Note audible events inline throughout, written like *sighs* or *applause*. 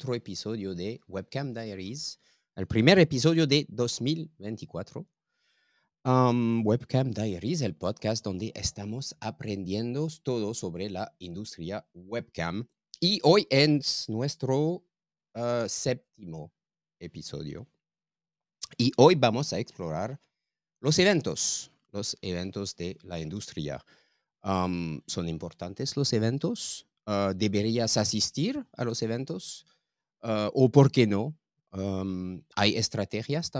otro episodio de Webcam Diaries, el primer episodio de 2024. Um, Webcam Diaries, el podcast donde estamos aprendiendo todo sobre la industria webcam. Y hoy es nuestro uh, séptimo episodio. Y hoy vamos a explorar los eventos, los eventos de la industria. Um, ¿Son importantes los eventos? Uh, ¿Deberías asistir a los eventos? Uh, ¿O por qué no? Um, ¿Hay estrategias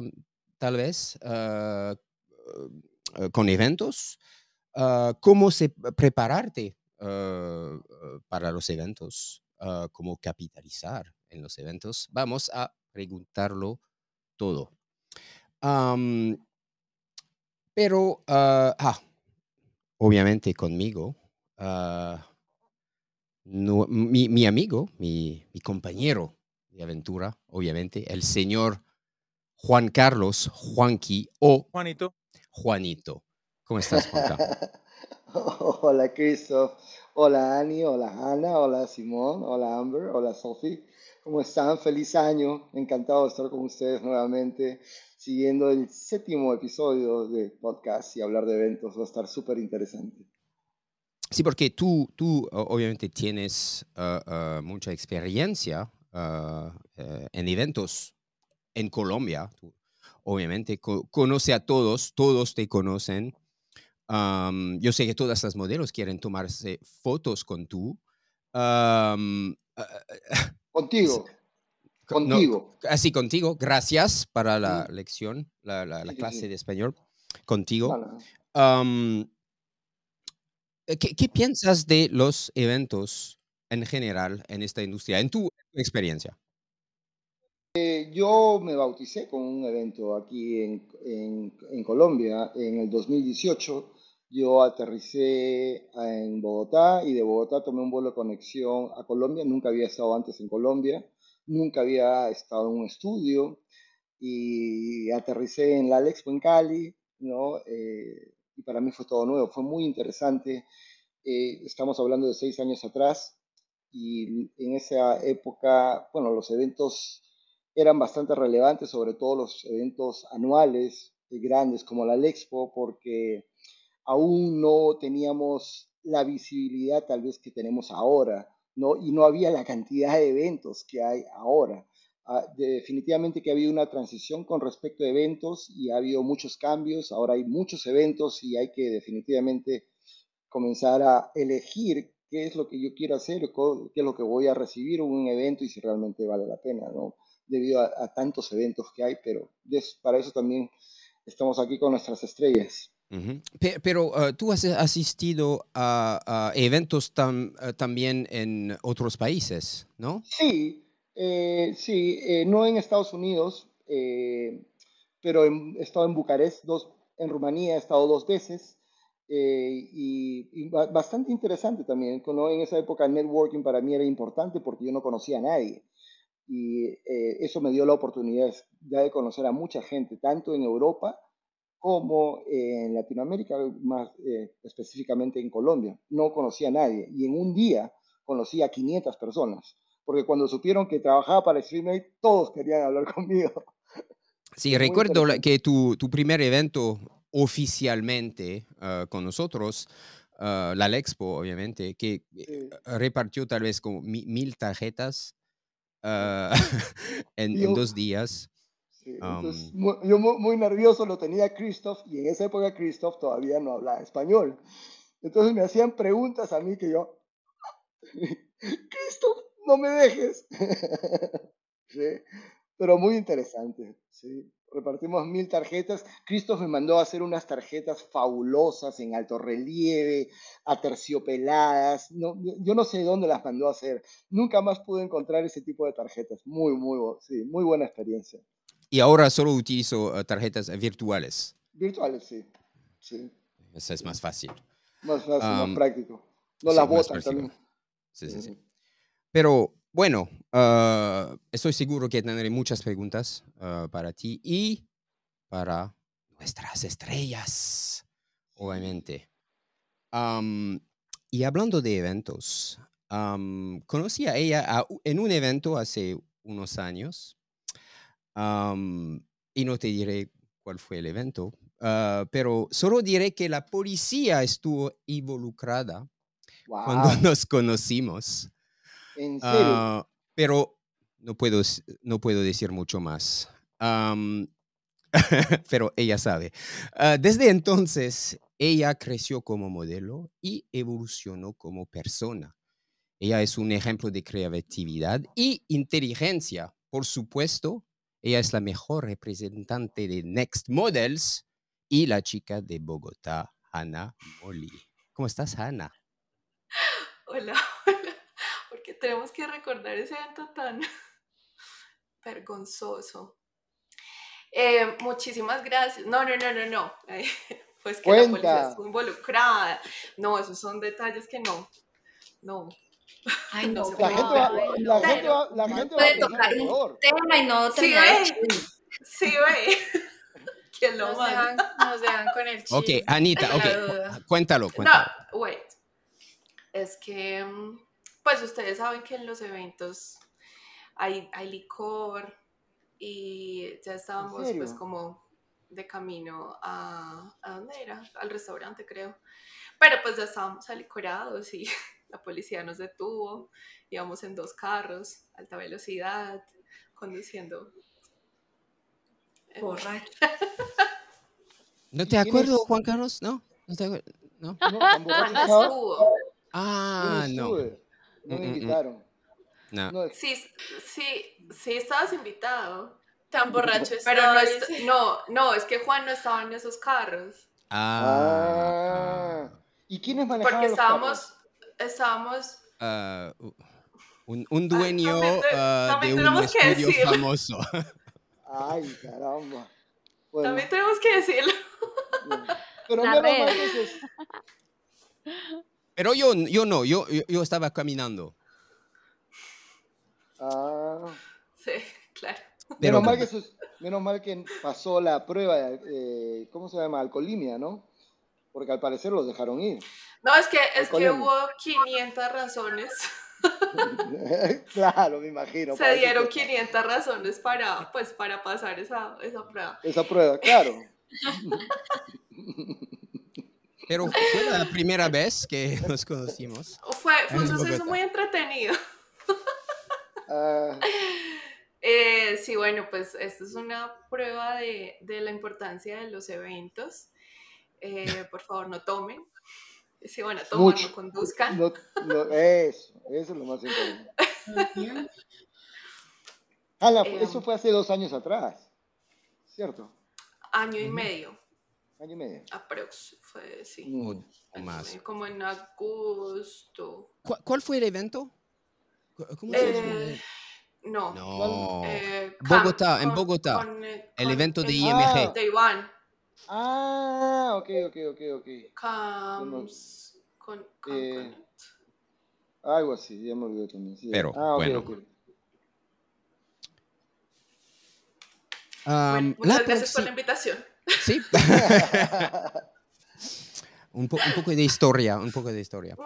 tal vez uh, con eventos? ¿Cómo se, prepararte para los eventos? ¿Cómo capitalizar en los eventos? Vamos a preguntarlo todo. Pero, ah, obviamente conmigo, no, mi, mi, amigo, mi, mi, compañero aventura, obviamente, el señor Juan Carlos Juanqui o Juanito. Juanito. ¿Cómo estás, Juanca? *laughs* hola, Christoph. Hola, Ani. Hola, Ana. Hola, Simón. Hola, Amber. Hola, Sophie. ¿Cómo están? Feliz año. Encantado de estar con ustedes nuevamente, siguiendo el séptimo episodio de podcast y hablar de eventos. Va a estar súper interesante. Sí, porque tú, tú obviamente tienes uh, uh, mucha experiencia uh, en eventos en Colombia. Tú, obviamente co conoce a todos, todos te conocen. Um, yo sé que todas las modelos quieren tomarse fotos con tú. Um, contigo. *laughs* Contigo. No, así, contigo. Gracias para la sí. lección, la, la, la sí, clase sí. de español. Contigo. Um, ¿Qué, ¿Qué, piensas de los eventos en general en esta industria, en tu experiencia? Eh, yo me bauticé con un evento aquí en, en, Colombia en el 2018. Yo aterricé en Bogotá y de Bogotá tomé un vuelo de conexión a Colombia. Nunca había estado antes en Colombia, nunca había estado en un estudio y aterricé en la Alexpo en Cali, ¿no? Eh, y para mí fue todo nuevo, fue muy interesante. Eh, estamos hablando de seis años atrás y en esa época, bueno, los eventos eran bastante relevantes, sobre todo los eventos anuales grandes como la Expo, porque aún no teníamos la visibilidad tal vez que tenemos ahora, ¿no? Y no había la cantidad de eventos que hay ahora. Uh, definitivamente que ha habido una transición con respecto a eventos y ha habido muchos cambios, ahora hay muchos eventos y hay que definitivamente comenzar a elegir qué es lo que yo quiero hacer, qué es lo que voy a recibir en un evento y si realmente vale la pena, ¿no? Debido a, a tantos eventos que hay, pero para eso también estamos aquí con nuestras estrellas. Uh -huh. Pero, pero uh, tú has asistido a, a eventos tam, uh, también en otros países, ¿no? Sí, eh, sí, eh, no en Estados Unidos, eh, pero en, he estado en Bucarest, dos, en Rumanía he estado dos veces eh, y, y, bastante interesante también. ¿no? En esa época el networking para mí era importante porque yo no conocía a nadie y eso me dio la oportunidad ya de conocer a mucha gente, tanto en Europa como en Latinoamérica, más específicamente en Colombia. No conocía a nadie y en un día conocí a 500 personas porque cuando supieron que trabajaba para Streamate, todos querían hablar *laughs* conmigo. Sí, recuerdo que tu, tu, primer evento oficialmente uh, con nosotros, uh, la Expo, obviamente, que sí. repartió tal vez como mil tarjetas uh, *laughs* en, yo, en, dos días. Sí, entonces, um, yo muy, muy, nervioso lo tenía Christoph y en esa época Christoph todavía no hablaba español. Entonces me hacían preguntas a mí que yo, *laughs* Christoph, no me dejes. *laughs* sí, pero muy interesante. Sí. Repartimos mil tarjetas. Christoph me mandó a hacer unas tarjetas fabulosas en alto relieve, aterciopeladas. No, yo no sé dónde las mandó a hacer. Nunca más pude encontrar ese tipo de tarjetas. Muy, muy, sí, muy buena experiencia. Y ahora solo utilizo uh, tarjetas virtuales. Virtuales, sí. sí. Eso es más fácil. Más fácil, um, más práctico. No sí, las botas también. Sí, sí, sí. Pero bueno, uh, estoy seguro que tendré muchas preguntas uh, para ti y para nuestras estrellas, obviamente. Um, y hablando de eventos, am, conocí a ella a- en un evento hace unos años. am, y no te diré cuál fue el evento, ah, pero solo diré que la policía estuvo involucrada cuando Wow. *laughs* nos conocimos. En serio. Ah, pero no puedo, no puedo decir mucho más. *laughs* Pero ella sabe. Ah, desde entonces, ella creció como modelo y evolucionó como persona. Ella es un ejemplo de creatividad y inteligencia. Por supuesto, ella es la mejor representante de Next Models y la chica de Bogotá, Hannah Molly. ¿Cómo estás, Hannah? *gasps* Hola, tenemos que recordar ese evento tan *laughs* vergonzoso. Eh, muchísimas gracias. No, no, no, no, no. *laughs* Pues que la policía Cuenta. estuvo involucrada. No, esos son detalles que no. No. Ay, *laughs* no, La puede. gente va, la gente va, la puede tocar un peor. tema y no Sí, ve. Sí, ve. ¿Quién lo Nos dejan, nos dejan con el chisme. Ok, Anita, ok, cuéntalo, cuéntalo. No, wait. Es que, mm, pues ustedes saben que en los eventos hay, hay licor y ya estábamos pues como de camino a, ¿a dónde era? Al restaurante creo. Pero pues ya estábamos alicorados y *laughs* la policía nos detuvo. Íbamos en dos carros, alta velocidad, conduciendo. Borracho. *laughs* ¿No ¿Y te acuerdo? Juan Carlos? ¿No? ¿No te acuer- ¿No? No, *laughs* Ah, no. No Mm, me mm, mm. invitaron. No. No, Sí, sí, sí estabas invitado. Tan borracho Pero no, dice. no, no, es que Juan no estaba en esos carros. Ah. Ah. ¿Y quiénes manejaban Porque los carros? estábamos, estábamos, ah, un, un dueño también te- ah, de un tenemos que estudio decirlo. famoso. Ay, caramba. Bueno, también tenemos que decirlo. bueno. Pero La menos mal red. que se- Pero yo, yo no, yo, yo, yo estaba caminando. Ah. Sí, claro. Pero- menos, mal que sus- menos mal que pasó la prueba de, eh, ¿cómo se llama? Alcoholimia, ¿no? Porque al parecer los dejaron ir. No, es que, es que hubo 500 razones. *laughs* claro, me imagino. Se dieron fue 500 razones para, pues, para pasar esa, esa prueba. Esa prueba, claro. *laughs* Pero fue la primera vez que *laughs* nos conocimos. Fue, fue un Bogotá. muy entretenido. Ah, *laughs* Eh, sí, bueno, pues esta es una prueba de, de la importancia de los eventos. Eh, por favor, no tomen. Si van a tomar, Mucho. no conduzcan. no- no, eso, eso es lo más importante. *laughs* Eh, eso fue hace dos años atrás, ¿cierto? Año y medio, Año y medio. aprox, fue, sí. O, o año y más. Como en agosto. ¿Cuál, cuál fue el evento? ¿Cómo se llama? Eh, no. No. eh, Bogotá, Cam- en con- Bogotá. con, eh, El con- evento de IMG. De Iván. Ah, ok, ok, ok, ok. Cams, con, con- Eh, con- Algo así, ya me olvidé también. sí. Pero, ah, ok, bueno. ok. Am, Bueno, muchas gracias por la invitación. Sí. *laughs* un, po- un poco de historia, un poco de historia.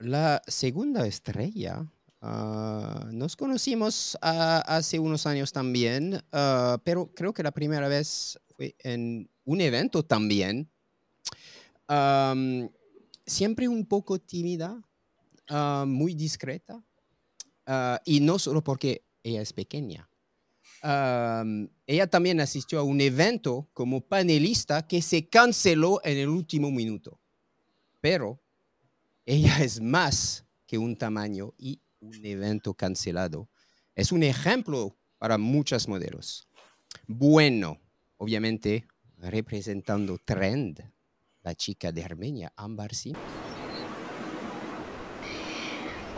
La segunda estrella, ah, nos conocimos ah, hace unos años también, ah, pero creo que la primera vez fue en un evento también. Am, siempre un poco tímida, muy discreta, y no solo porque ella es pequeña. Am, ella también asistió a un evento como panelista que se canceló en el último minuto. Pero ella es más que un tamaño y un evento cancelado. Es un ejemplo para muchos modelos. Bueno, obviamente representando Trend, la chica de Armenia, Ambar Sim.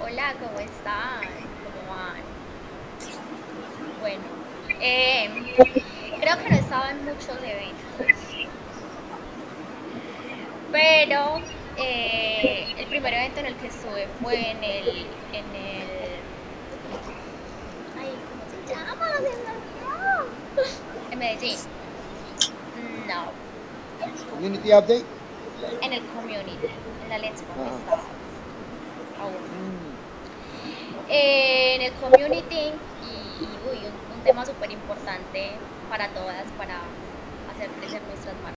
Hola, ¿cómo están? ¿Cómo van? Bueno, eh, creo que no estaba en muchos eventos, pero eh, el primer evento en el que estuve fue en el, en el, ay, ¿cómo se llama? En Medellín. No, Community update. en el community, en la Let's estaba aún. Mm. Eh, en el community y, y, uy, un, tema súper importante para todas, para hacer crecer nuestras marcas.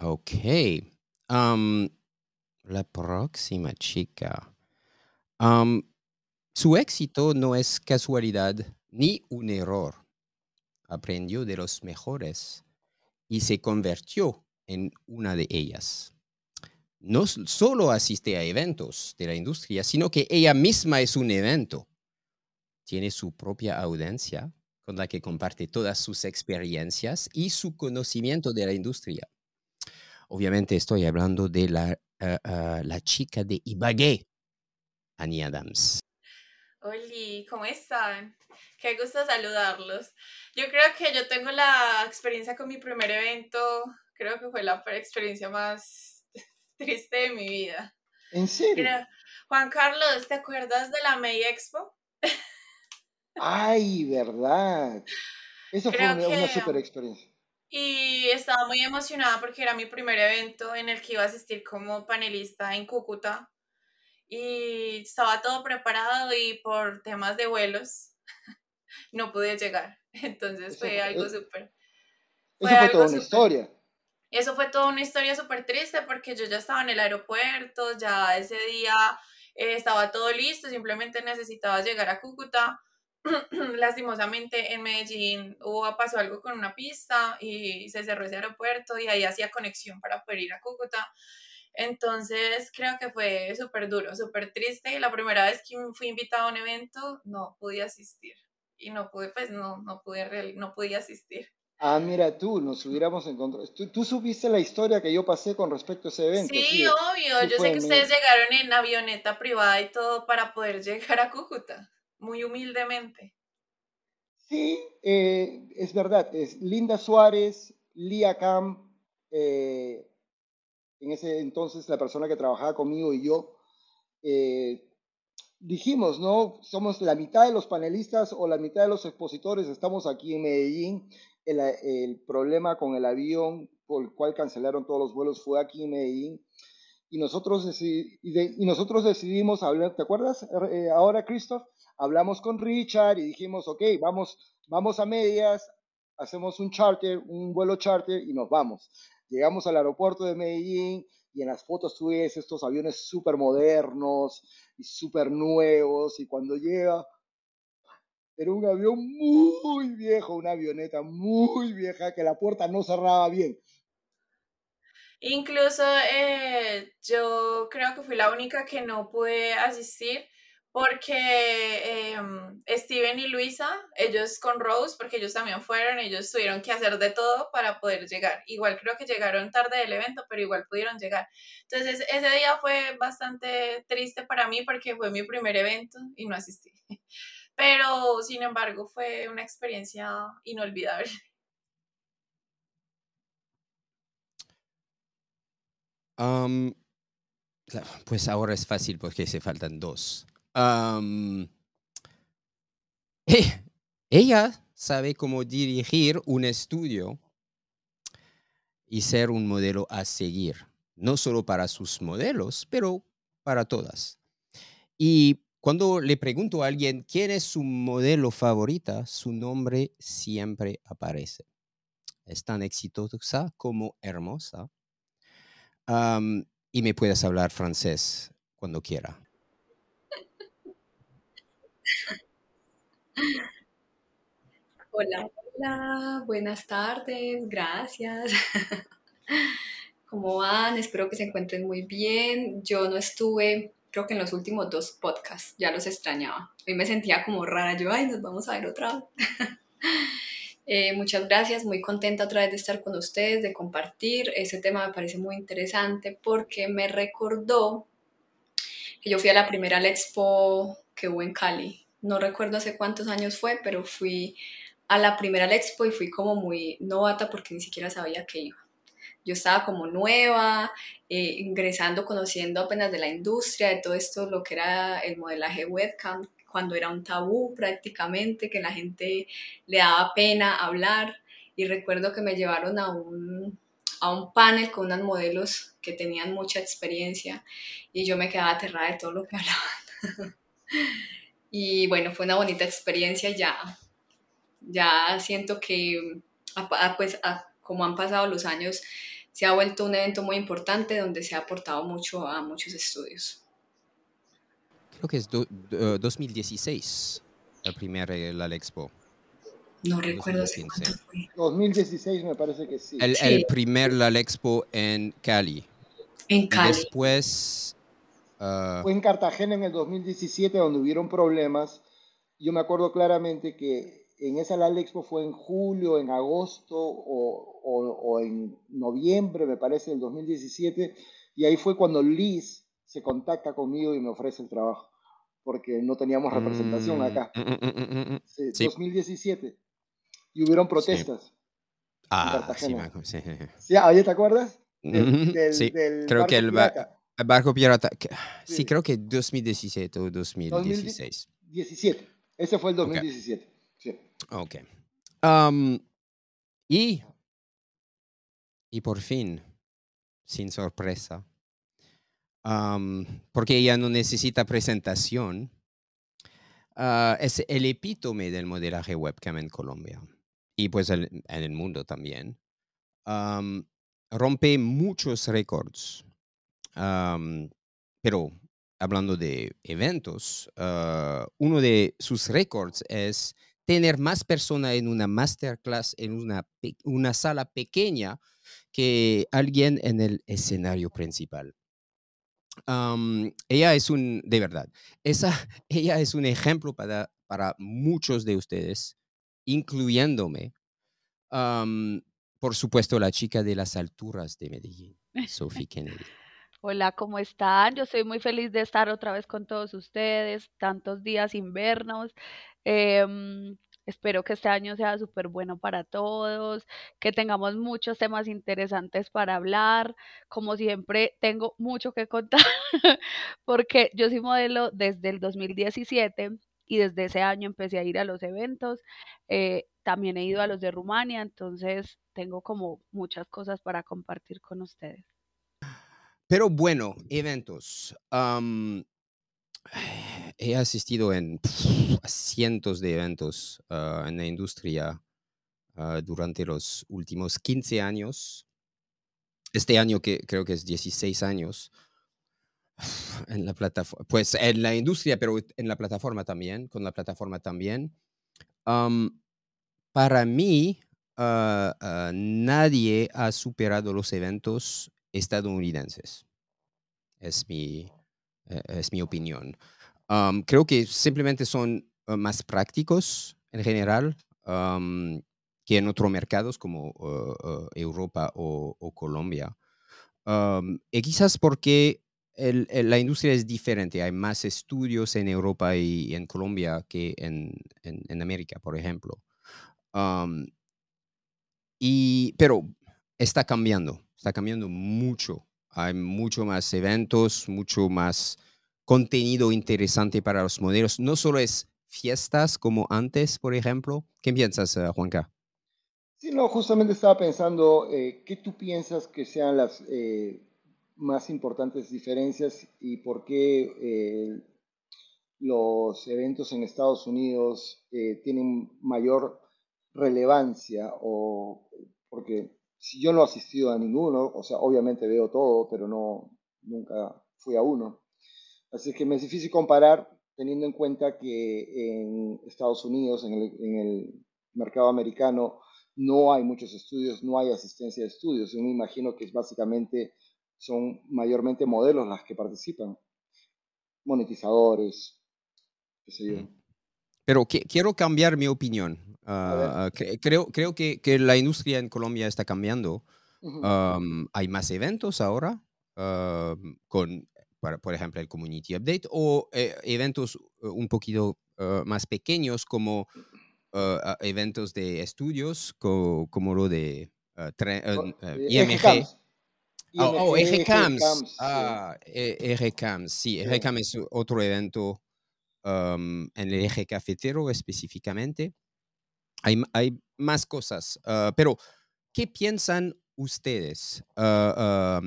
Ok. Am, la próxima chica. Am, su éxito no es casualidad ni un error. Aprendió de los mejores y se convirtió en una de ellas. No solo asiste a eventos de la industria, sino que ella misma es un evento. Tiene su propia audiencia con la que comparte todas sus experiencias y su conocimiento de la industria. Obviamente estoy hablando de la, ah, ah, la chica de Ibagué, Annie Adams. Oli, ¿cómo están? Qué gusto saludarlos. Yo creo que yo tengo la experiencia con mi primer evento, creo que fue la experiencia más *laughs* triste de mi vida. ¿En serio? Creo- Juan Carlos, ¿te acuerdas de la May Expo? *laughs* Ay, verdad. Esa fue Creo una, una que- super experiencia. Y estaba muy emocionada porque era mi primer evento en el que iba a asistir como panelista en Cúcuta. Y estaba todo preparado y por temas de vuelos *laughs* no pude llegar. *laughs* Entonces Eso fue fue- algo eh, súper. Eso fue toda una súper- historia. Eso fue toda una historia súper triste porque yo ya estaba en el aeropuerto, ya ese día eh, estaba todo listo, simplemente necesitaba llegar a Cúcuta. *clears throat* Lastimosamente en Medellín hubo, pasó algo con una pista y se cerró ese aeropuerto y ahí hacía conexión para poder ir a Cúcuta. Entonces creo que fue súper duro, súper triste. La primera vez que fui invitada a un evento no pude asistir y no pude, pues no, no pude, no pude asistir. Ah, mira tú, nos hubiéramos encontrado. ¿Tú, tú supiste la historia que yo pasé con respecto a ese evento? Sí, de- obvio. sí Yo sé que ustedes llegaron en avioneta privada y todo para poder *laughs* llegar a Cúcuta, muy humildemente. Sí, eh, es verdad. Es Linda Suárez, Lía Camp, eh, en ese entonces la persona que trabajaba conmigo y yo, eh, dijimos, ¿no? Somos la mitad de los panelistas o la mitad de los expositores, estamos aquí en Medellín. El, problema con el avión por el cual cancelaron todos los vuelos fue aquí en Medellín. Y nosotros, y nosotros decidimos hablar, ¿te acuerdas eh, ahora, Christoph? Hablamos con Richard y dijimos, ok, vamos, vamos a medias, hacemos un charter, un vuelo charter y nos vamos. Llegamos al aeropuerto de Medellín y en las fotos tú estos aviones súper modernos y súper nuevos y cuando llega era un avión muy viejo, una avioneta muy vieja que la puerta no cerraba bien. Incluso eh, yo creo que fui la única que no pude asistir porque em, Steven y Luisa, ellos con Rose, porque ellos también fueron, ellos tuvieron que hacer de todo para poder llegar. Igual creo que llegaron tarde del evento, pero igual pudieron llegar. Entonces ese día fue bastante triste para mí porque fue mi primer evento y no asistí. *laughs* Pero sin embargo fue una experiencia inolvidable. Pues ahora es fácil porque se faltan dos. Eh, ella sabe cómo dirigir un estudio y ser un modelo a seguir, no solo para sus modelos, pero para todas. Y cuando le pregunto a alguien quién es su modelo favorita, su nombre siempre aparece. Es tan exitosa como hermosa. Y me puedes hablar francés cuando quiera. Hola, hola, buenas tardes, gracias. *laughs* ¿Cómo van? Espero que se encuentren muy bien. Yo no estuve, creo que en los últimos dos podcasts, ya los extrañaba. Hoy me sentía como rara, yo, ay, nos vamos a ver otra vez. *laughs* Eh, muchas gracias, muy contenta otra vez de estar con ustedes, de compartir. Ese tema me parece muy interesante porque me recordó que yo fui a la primera Expo que hubo en Cali. No recuerdo hace cuántos años fue, pero fui a la primera Expo y fui como muy novata porque ni siquiera sabía que iba. Yo estaba como nueva, eh, ingresando, conociendo apenas de la industria, de todo esto, lo que era el modelaje webcam, cuando era un tabú prácticamente, que la gente le daba pena hablar. Y recuerdo que me llevaron a un, a un panel con unas modelos que tenían mucha experiencia y yo me quedaba aterrada de todo lo que *laughs* hablaban. Y bueno, fue una bonita experiencia ya. Ya siento que, pues, como han pasado los años, se ha vuelto un evento muy importante donde se ha aportado mucho a muchos estudios. Creo que es 2016 la primera la Expo. No recuerdo si fue. 2016 me parece que sí. El, el primer la Expo en Cali. En Cali. después... Ah, fue en Cartagena en el 2017 donde hubieron problemas. Yo me acuerdo claramente que en esa la Expo fue en julio, en agosto o, o, en noviembre, me parece, del 2017. Y ahí fue cuando Liz se contacta conmigo y me ofrece el trabajo porque no teníamos representación acá. Mm, mm, mm, sí, 2017 y hubieron protestas. Ah, sí, sí. ¿ahí te acuerdas? sí, creo que el, barco pirata. sí. creo que 2017 o 2016. 2017, ese fue el 2017. Sí. Ok. Um, y, y por fin, sin sorpresa, um, porque ella no necesita presentación, uh, es el epítome del modelaje webcam en Colombia y pues en el mundo también, rompe muchos récords. Pero hablando de eventos, ah, uno de sus récords es tener más personas en una masterclass, en una, una sala pequeña, que alguien en el escenario principal. ella es un, de verdad, esa, *laughs* ella es un ejemplo para, para muchos de ustedes incluyéndome, por supuesto, la chica de las alturas de Medellín, *laughs* Sophie Kennedy. Hola, ¿cómo están? Yo soy muy feliz de estar otra vez con todos ustedes, tantos días invernos. Em, espero que este año sea súper bueno para todos, que tengamos muchos temas interesantes para hablar. Como siempre, tengo mucho que contar *laughs* porque yo soy modelo desde el 2017 y desde ese año empecé a ir a los eventos. Eh, también he ido a los de Rumania, entonces tengo como muchas cosas para compartir con ustedes. Pero bueno, eventos. he asistido en cientos de eventos ah, en la industria ah, durante los últimos 15 años. Este año que creo que es 16 años en la plataforma, pues en la industria, pero en la plataforma también, con la plataforma también. para mí, ah, nadie ha superado los eventos estadounidenses. Es mi, eh, es mi opinión. creo que simplemente son ah, más prácticos en general que en otros mercados como Europa o, Colombia. y quizás porque la industria es diferente. Hay más estudios en Europa y, en Colombia que en, en, América, por ejemplo. y, pero está cambiando, está cambiando mucho. Hay mucho más eventos, mucho más contenido interesante para los modelos. No solo es fiestas como antes, por ejemplo. ¿Qué piensas, uh, Juanca? Sí, no, justamente estaba pensando, eh, ¿qué tú piensas que sean las eh, más importantes diferencias y por qué eh, los eventos en Estados Unidos eh, tienen mayor relevancia o porque si yo no he asistido a ninguno, o sea, obviamente veo todo, pero no nunca fui a uno. Así que me es difícil comparar teniendo en cuenta que en Estados Unidos, en el, en el mercado americano, no hay muchos estudios, no hay asistencia de estudios. Yo me imagino que es básicamente son mayormente modelos las que participan, monetizadores, qué sé yo. Pero quiero cambiar mi opinión. Ah, creo creo que, que, la industria en Colombia está cambiando. hay más eventos ahora, con, por, ejemplo, el Community Update, o eh, eventos uh, un poquito uh, más pequeños como uh, eventos de estudios, como lo de IMG. Oh, oh RCAMS. Ah, RCAMS, sí, RCAMS es otro evento en el eje cafetero específicamente. Hay, hay más cosas, ah, pero ¿qué piensan ustedes, ah, ah,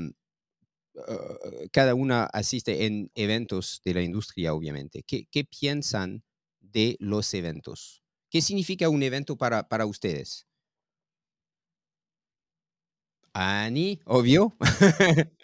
cada una asiste en eventos de la industria, obviamente. ¿Qué, qué piensan de los eventos? ¿Qué significa un evento para, para ustedes? Ani, obvio. *laughs*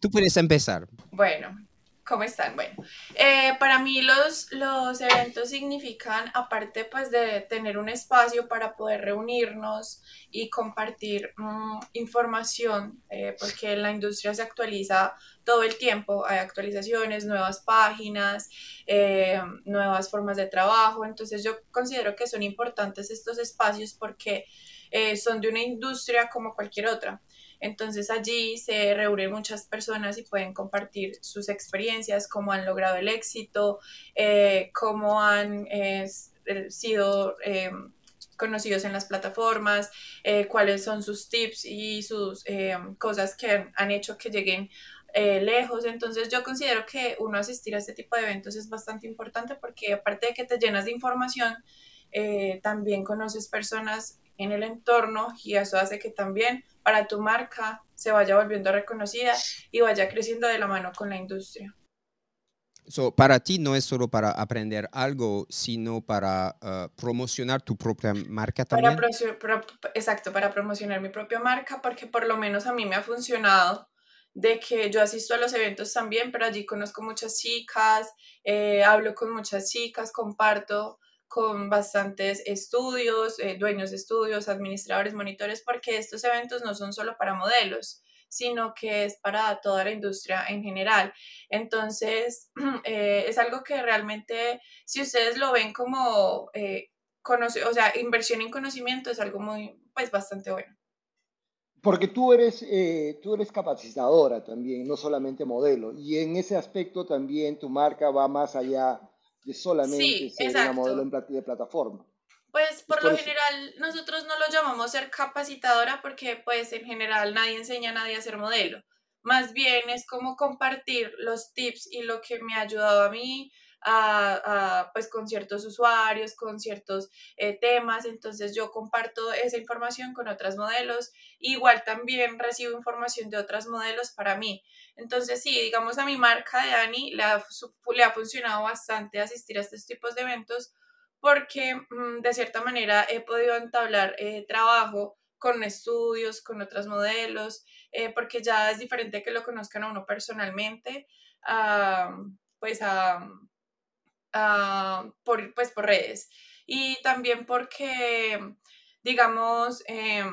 Tú puedes empezar. Bueno, ¿cómo están? Bueno, eh, para mí los, los eventos significan, aparte pues de tener un espacio para poder reunirnos y compartir mm, información, eh, porque la industria se actualiza todo el tiempo, hay actualizaciones, nuevas páginas, eh, nuevas formas de trabajo, entonces yo considero que son importantes estos espacios porque eh, son de una industria como cualquier otra. Entonces allí se reúnen muchas personas y pueden compartir sus experiencias, cómo han logrado el éxito, eh, cómo han eh, sido eh, conocidos en las plataformas, cuáles son sus tips y sus cosas que han, hecho que lleguen lejos. Entonces yo considero que uno asistir a este tipo de eventos es bastante importante porque aparte de que te llenas de información, también conoces personas en el entorno y eso hace que también para tu marca se vaya volviendo reconocida y vaya creciendo de la mano con la industria. So, para ti no es solo para aprender algo, sino para ah, promocionar tu propia marca Para también. procio- pro- exacto, para promocionar mi propia marca, porque por lo menos a mí me ha funcionado de que yo asisto a los eventos también, pero allí conozco muchas chicas, eh, hablo con muchas chicas, comparto con bastantes estudios, eh, dueños de estudios, administradores, monitores, porque estos eventos no son solo para modelos, sino que es para toda la industria en general. Entonces, *clears throat* eh, es algo que realmente, si ustedes lo ven como, eh, o sea, inversión en conocimiento es algo muy, pues, bastante bueno. Porque tú eres, tú eres capacitadora también, no solamente modelo. Y en ese aspecto también tu marca va más allá solamente Sí, ser una modelo exacto. plat- de plataforma. Pues por por lo eso- general nosotros no lo llamamos ser capacitadora porque pues en general nadie enseña a nadie a ser modelo. Más bien es como compartir los tips y lo que me ha ayudado a mí a, pues con ciertos usuarios, con ciertos eh, temas. Entonces yo comparto esa información con otras modelos. Igual también recibo información de otras modelos para mí. Entonces sí, digamos a mi marca de Dani le ha, su- le ha funcionado bastante asistir a estos tipos de eventos porque mm, de cierta manera he podido entablar eh, trabajo con estudios, con otros modelos, eh, porque ya es diferente que lo conozcan a uno personalmente, a, pues a, a- por, pues por redes. Y también porque, digamos, eh,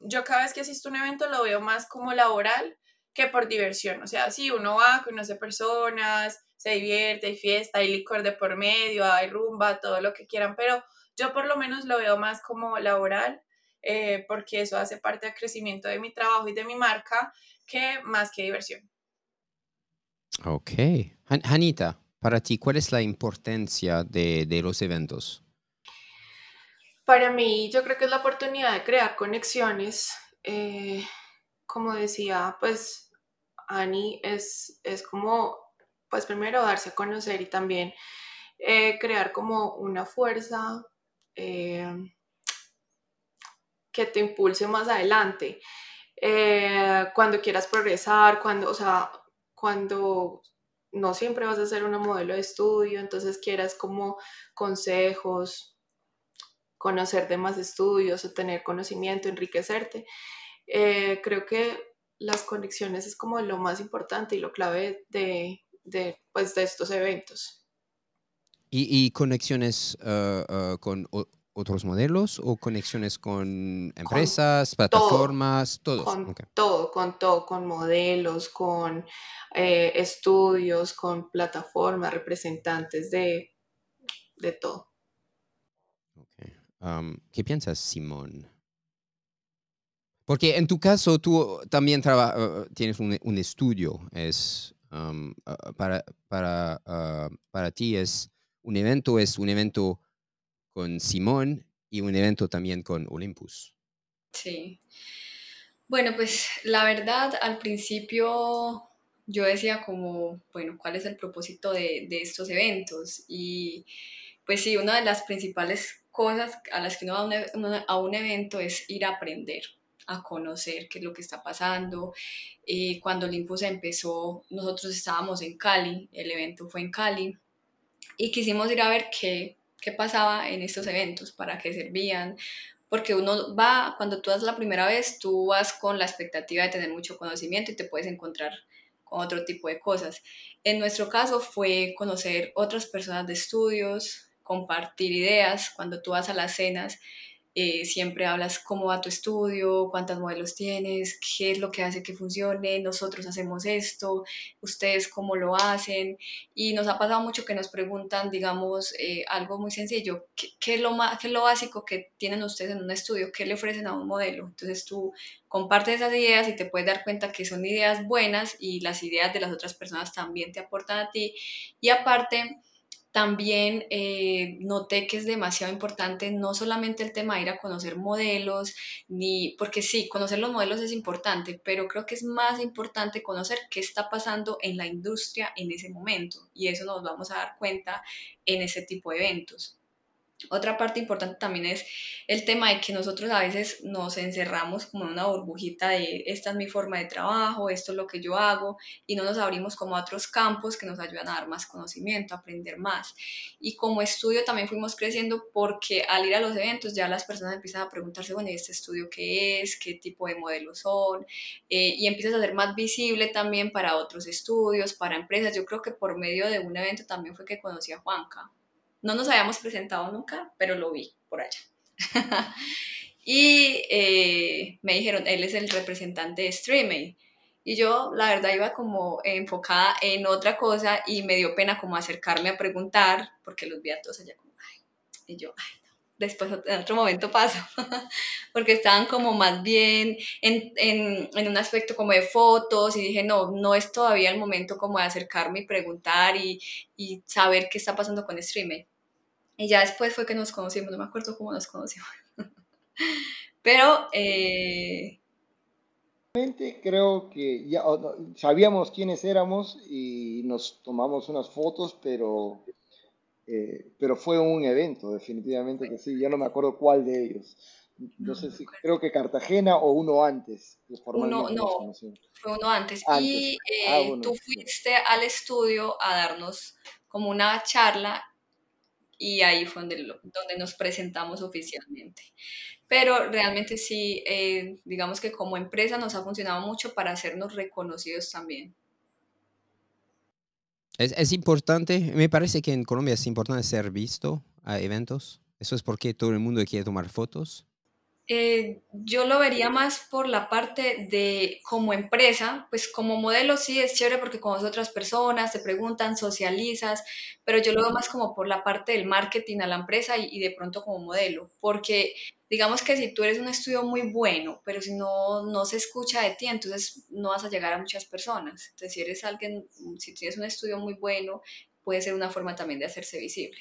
yo cada vez que asisto a un evento lo veo más como laboral que por diversión. O sea, sí, uno va, conoce personas, se divierte, hay fiesta, hay licor de por medio, hay rumba, todo lo que quieran, pero yo por lo menos lo veo más como laboral, eh, porque eso hace parte del crecimiento de mi trabajo y de mi marca, que más que diversión. Ok. Han- para ti, ¿cuál es la importancia de, los eventos? Para mí, yo creo que es la oportunidad de crear conexiones. eh, como decía, pues Ani es, es como, pues primero darse a conocer y también eh, crear como una fuerza eh, que te impulse más adelante. Cuando quieras progresar, cuando, o sea, cuando no siempre vas a ser una modelo de estudio, entonces quieras como consejos, conocer de más estudios o tener conocimiento, enriquecerte. Eh, creo que las conexiones es como lo más importante y lo clave de, de, pues, de estos eventos. ¿Y, conexiones ah, ah, con otros modelos o conexiones con empresas, plataformas, todos? Con Ok. todo, con todo, con modelos, con eh, estudios, con plataformas, representantes de, de todo. ¿Qué piensas, Simón? Porque en tu caso tú también traba- ah, tienes un, un estudio. Es, ah, para, para, ah, para ti es un evento, es un evento con Simón y un evento también con Olympus. Sí. Bueno, pues la verdad, al principio yo decía como, bueno, ¿cuál es el propósito de, de estos eventos? Y pues sí, una de las principales cosas a las que uno va a un, e- evento es ir a aprender, a conocer qué es lo que está pasando. Eh, cuando Olympus empezó, nosotros estábamos en Cali, el evento fue en Cali, y quisimos ir a ver qué, qué pasaba en estos eventos, para qué servían, porque uno va, cuando tú vas la primera vez, tú vas con la expectativa de tener mucho conocimiento y te puedes encontrar con otro tipo de cosas. En nuestro caso fue conocer otras personas de estudios, compartir ideas. Cuando tú vas a las cenas, eh, siempre hablas cómo va tu estudio, cuántos modelos tienes, qué es lo que hace que funcione, nosotros hacemos esto, ustedes cómo lo hacen. Y nos ha pasado mucho que nos preguntan, digamos, eh, algo muy sencillo, ¿qué, es lo más, ¿qué es lo básico que tienen ustedes en un estudio? ¿Qué le ofrecen a un modelo? Entonces tú compartes esas ideas y te puedes dar cuenta que son ideas buenas y las ideas de las otras personas también te aportan a ti. Y aparte, también eh, noté que es demasiado importante no solamente el tema de ir a conocer modelos, ni porque sí, conocer los modelos es importante, pero creo que es más importante conocer qué está pasando en la industria en ese momento y eso nos vamos a dar cuenta en ese tipo de eventos. Otra parte importante también es el tema de que nosotros a veces nos encerramos como en una burbujita de esta es mi forma de trabajo, esto es lo que yo hago y no nos abrimos como a otros campos que nos ayudan a dar más conocimiento, aprender más. Y como estudio también fuimos creciendo porque al ir a los eventos ya las personas empiezan a preguntarse, bueno, ¿y este estudio qué es? ¿Qué tipo de modelos son? Eh, y empiezas a ser más visible también para otros estudios, para empresas. Yo creo que por medio de un evento también fue que conocí a Juanca. No nos habíamos presentado nunca, pero lo vi por allá. *laughs* y eh, me dijeron, él es el representante de Streamy. Y yo, la verdad, iba como enfocada en otra cosa y me dio pena como acercarme a preguntar, porque los vi a todos allá como, ay. Y yo, ay, después en otro momento paso, *laughs* porque estaban como más bien en, en, en, un aspecto como de fotos y dije, no, no es todavía el momento como de acercarme y preguntar y, y saber qué está pasando con Streamer. Y ya después fue que nos conocimos, no me acuerdo cómo nos conocimos. *laughs* Pero... Eh... Creo que ya sabíamos quiénes éramos y nos tomamos unas fotos, pero eh, pero fue un evento, definitivamente que sí. Yo no me acuerdo cuál de ellos. No, sé si, creo que Cartagena o uno antes. Uno, no, fue uno antes. Y ah, eh, tú fuiste al estudio a darnos como una charla y ahí fue donde, donde nos presentamos oficialmente. Pero realmente sí, eh, digamos que como empresa nos ha funcionado mucho para hacernos reconocidos también. Es, importante, me parece que en Colombia es importante ser visto a eventos. Eso es porque todo el mundo quiere tomar fotos. Eh, yo lo vería más por la parte de como empresa, pues como modelo sí es chévere porque con otras personas te preguntan, socializas, pero yo lo veo más como por la parte del marketing a la empresa y, y de pronto como modelo, porque digamos que si tú eres un estudio muy bueno, pero si no, no se escucha de ti, entonces no vas a llegar a muchas personas. Entonces, si eres alguien, si tienes un estudio muy bueno, puede ser una forma también de hacerse visible.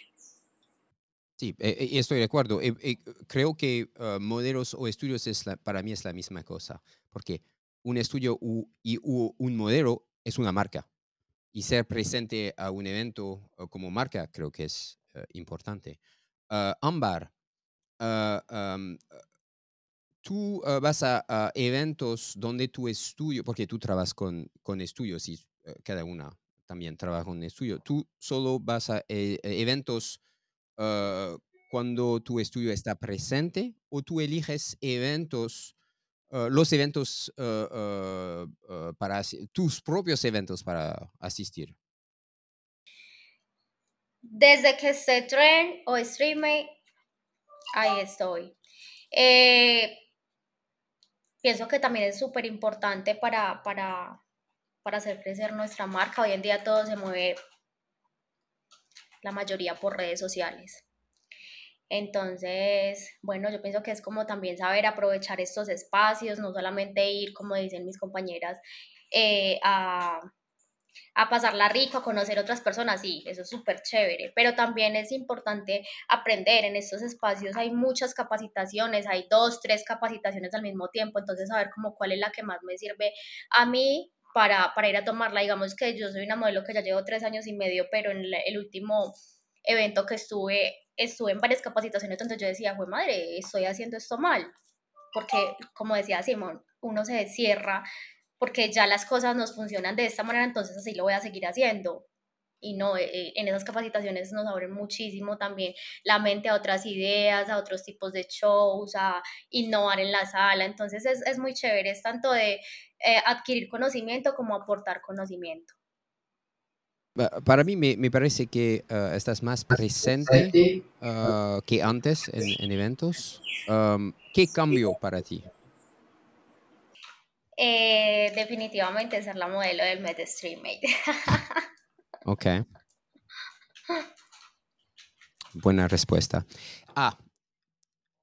Sí, eh, eh, estoy de acuerdo. Eh, creo que ah, modelos o estudios es para mí es la misma cosa, porque un estudio y un modelo es una marca. Y ser presente a un evento como marca creo que es importante. Ah, Ámbar, Ah, tú ah, vas a, eventos donde tu estudio, porque tú trabajas con, con estudios y eh, cada una también trabaja con estudio, tú solo vas a eh, eventos ah, cuando tu estudio está presente o tú eliges eventos, los eventos para tus propios eventos para asistir. Desde que se Trend o Streamer ahí estoy. Eh, pienso que también es súper importante para, para, para hacer crecer nuestra marca. Hoy en día todo se mueve, la mayoría por redes sociales. Entonces, bueno, yo pienso que es como también saber aprovechar estos espacios, no solamente ir, como dicen mis compañeras, eh, a, a pasarla rico, a conocer otras personas, sí, eso es súper chévere, pero también es importante aprender en estos espacios, hay muchas capacitaciones, hay dos, tres capacitaciones al mismo tiempo, entonces saber como cuál es la que más me sirve a mí para, para ir a tomarla, digamos que yo soy una modelo que ya llevo tres años y medio, pero en el último evento que estuve, estuve en varias capacitaciones, entonces yo decía, fue madre, estoy haciendo esto mal, porque como decía Simón, uno se cierra porque ya las cosas nos funcionan de esta manera, entonces así lo voy a seguir haciendo. Y no, eh, en esas capacitaciones nos abren muchísimo también la mente a otras ideas, a otros tipos de shows, a innovar en la sala. Entonces es, es muy chévere, es tanto de eh, adquirir conocimiento como aportar conocimiento. Para mí me, me parece que uh, estás más presente uh, que antes en, en eventos. Um, ¿Qué cambió para ti? Eh, definitivamente ser la modelo del Met Streammate. *laughs* ok. Buena respuesta. Ah,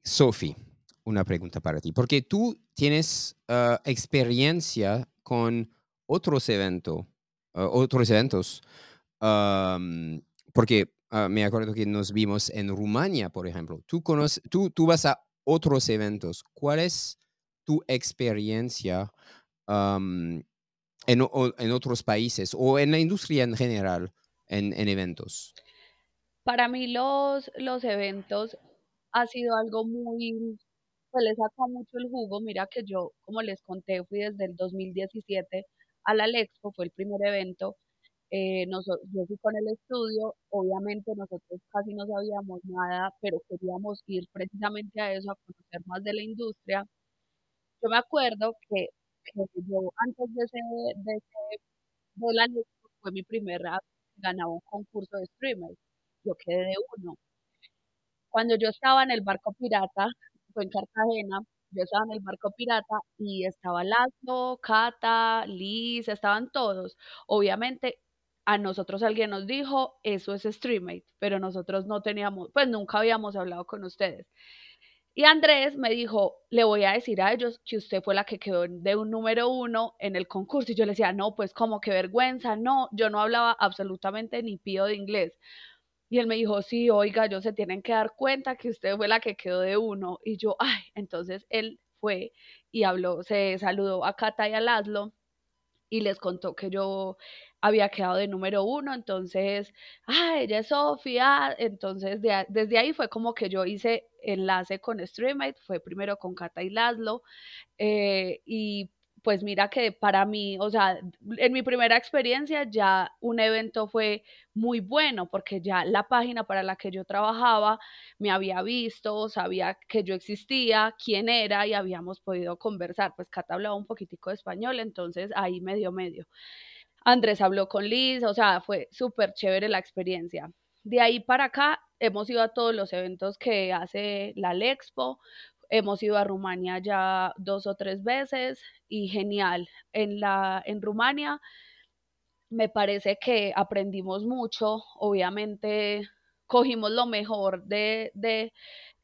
Sophie, una pregunta para ti. Porque tú tienes uh, experiencia con otros eventos, otros eventos. Porque uh, me acuerdo que nos vimos en Rumania, por ejemplo. Tú, conoces, tú, tú vas a otros eventos. ¿Cuál es tu experiencia um, en, o, en, otros países o en la industria en general en, en eventos? Para mí los, los eventos ha sido algo muy, pues le saca mucho el jugo. Mira que yo, como les conté, fui desde el 2017 a la Lexpo, fue el primer evento. Eh, yo fui con el estudio, obviamente nosotros casi no sabíamos nada, pero queríamos ir precisamente a eso, a conocer más de la industria. Yo me acuerdo que, que yo antes de ese, de ese la Lexpo fue mi primera, ganaba un concurso de streamers, yo quedé de uno. Cuando yo estaba en el barco pirata, fue en Cartagena, yo estaba en el barco pirata y estaba Lazo, Cata, Liz, estaban todos. Obviamente a nosotros alguien nos dijo, eso es Streammate, pero nosotros no teníamos, pues nunca habíamos hablado con ustedes. Y Andrés me dijo, le voy a decir a ellos que usted fue la que quedó de un número uno en el concurso. Y yo le decía, no, pues como qué vergüenza, no, yo no hablaba absolutamente ni pío de inglés. Y él me dijo, sí, oiga, ellos se tienen que dar cuenta que usted fue la que quedó de uno. Y yo, ay, entonces él fue y habló, se saludó a Cata y a Laszlo y les contó que yo había quedado de número uno, entonces, ah, ella es Sofía, entonces de, desde ahí fue como que yo hice enlace con Streamite, fue primero con Cata y Laszlo, eh, y pues mira que para mí, o sea, en mi primera experiencia ya un evento fue muy bueno porque ya la página para la que yo trabajaba me había visto, sabía que yo existía, quién era y habíamos podido conversar. Pues Cata hablaba un poquitico de español, entonces ahí medio medio. Andrés habló con Liz, o sea, fue súper chévere la experiencia. De ahí para acá hemos ido a todos los eventos que hace la Lexpo, hemos ido a Rumania ya dos o tres veces y genial. En, la, en Rumania me parece que aprendimos mucho, obviamente cogimos lo mejor de, de,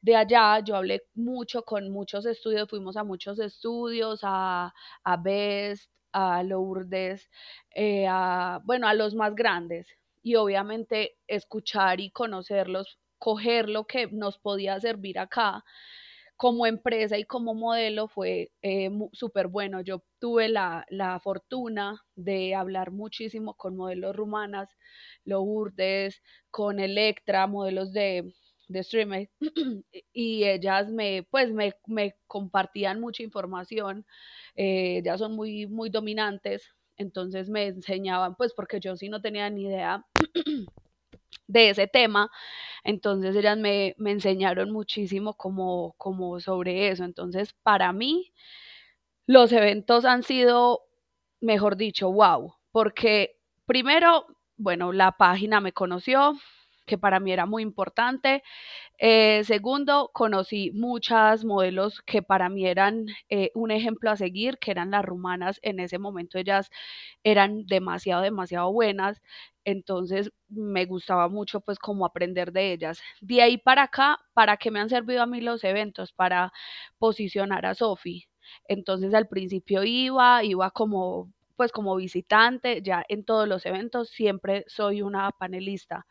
de allá, yo hablé mucho con muchos estudios, fuimos a muchos estudios, a, a Best, a Lourdes, eh, a, bueno, a los más grandes y obviamente escuchar y conocerlos, coger lo que nos podía servir acá como empresa y como modelo fue eh, súper bueno. Yo tuve la, la, fortuna de hablar muchísimo con modelos rumanas, Lourdes, con Electra, modelos de, de streamer, *clears throat* y ellas me, pues me, me compartían mucha información, eh, ya son muy, muy dominantes, entonces me enseñaban, pues porque yo sí no tenía ni idea *clears throat* de ese tema, entonces ellas me, me enseñaron muchísimo como, como sobre eso. Entonces, para mí, los eventos han sido, mejor dicho, wow, porque primero, bueno, la página me conoció, que para mí era muy importante. Eh, segundo, conocí muchas modelos que para mí eran eh, un ejemplo a seguir, que eran las rumanas. En ese momento ellas eran demasiado, demasiado buenas. Entonces me gustaba mucho pues como aprender de ellas. De ahí para acá, ¿para qué me han servido a mí los eventos? Para posicionar a Sofi. Entonces al principio iba, iba como pues como visitante, ya en todos los eventos siempre soy una panelista.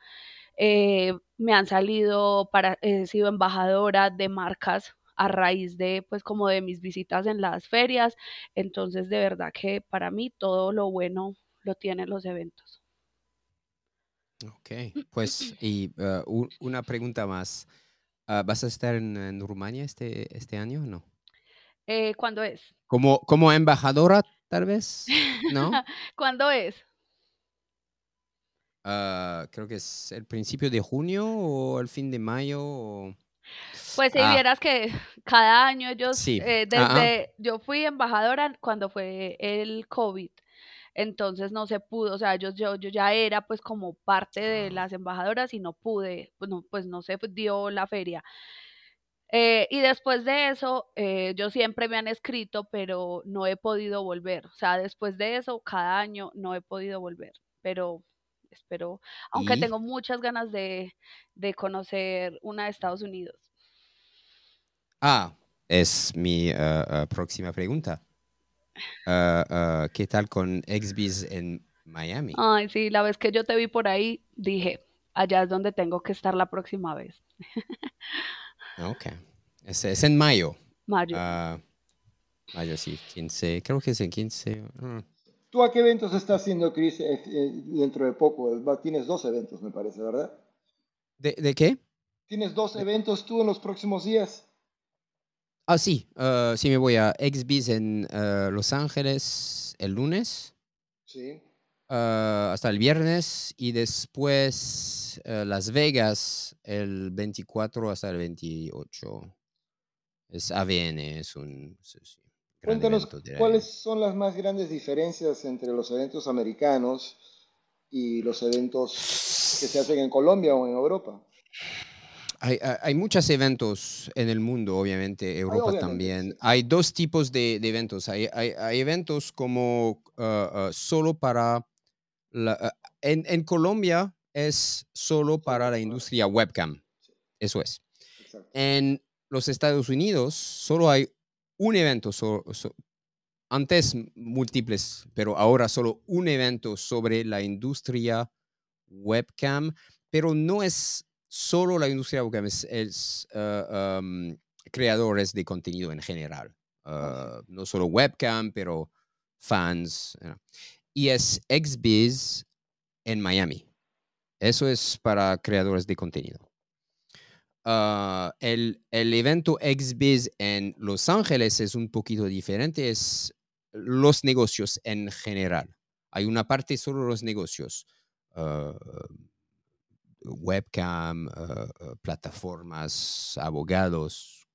Eh, me han salido para, he sido embajadora de marcas a raíz de pues como de mis visitas en las ferias, entonces de verdad que para mí todo lo bueno lo tienen los eventos. Ok, pues y uh, una pregunta más. Uh, ¿Vas a estar en, en, Rumania este, este año o no? Eh, ¿Cuándo es? Como, como embajadora, tal vez, ¿no? *laughs* ¿Cuándo es? Ah, creo que es el principio de junio o el fin de mayo. o- Pues si Ah. vieras que *laughs* cada año ellos, Sí, eh, desde, yo fui embajadora cuando fue el COVID, entonces no se pudo, o sea, yo, yo, yo ya era pues como parte de las embajadoras y no pude, pues no, pues no se dio la feria. Eh, y después de eso, eh, yo siempre me han escrito, pero no he podido volver. O sea, después de eso, cada año no he podido volver. Pero espero, aunque Y tengo muchas ganas de, de conocer una de Estados Unidos. Ah, es mi ah, ah, próxima pregunta. Ah, ah, ¿qué tal con XBs en Miami? Ay, sí, la vez que yo te vi por ahí, dije, allá es donde tengo que estar la próxima vez. Ok. Es, es en mayo. Mayo. Ah, mayo, sí, 15, creo que es en 15. ah. ¿Tú a qué eventos estás haciendo, Chris, eh, eh, dentro de poco? Tienes dos eventos, me parece, ¿verdad? ¿De, de qué? ¿Tienes dos eventos tú en los próximos días? Ah, sí, ah, sí me voy a XBs en Los Ángeles el lunes. Sí. hasta el viernes y después Las Vegas el 24 hasta el 28. Es AVN, es un sí, sí, gran Cuéntanos cuáles son las más grandes diferencias entre los eventos americanos y los eventos que se hacen en Colombia o en Europa. Hay, hay- hay muchos eventos en el mundo, obviamente, Europa obviamente, también. Hay dos tipos de, de eventos. Hay, eventos como ah, ah, solo para... la- ah, en, en Colombia es solo para la industria webcam. Eso es. Exacto. En los Estados Unidos solo hay un evento, so- so- antes múltiples, pero ahora solo un evento sobre la industria webcam, pero no es solo la industria webcam, es, es, ah, am, creadores de contenido en general. Ah, no solo webcam, pero fans. you know. Y es XBiz en Miami. Eso es para creadores de contenido. Ah, el, el evento XBiz en Los Ángeles es un poquito diferente, es los negocios en general. Hay una parte solo los negocios, ah, webcam, ah, plataformas, abogados,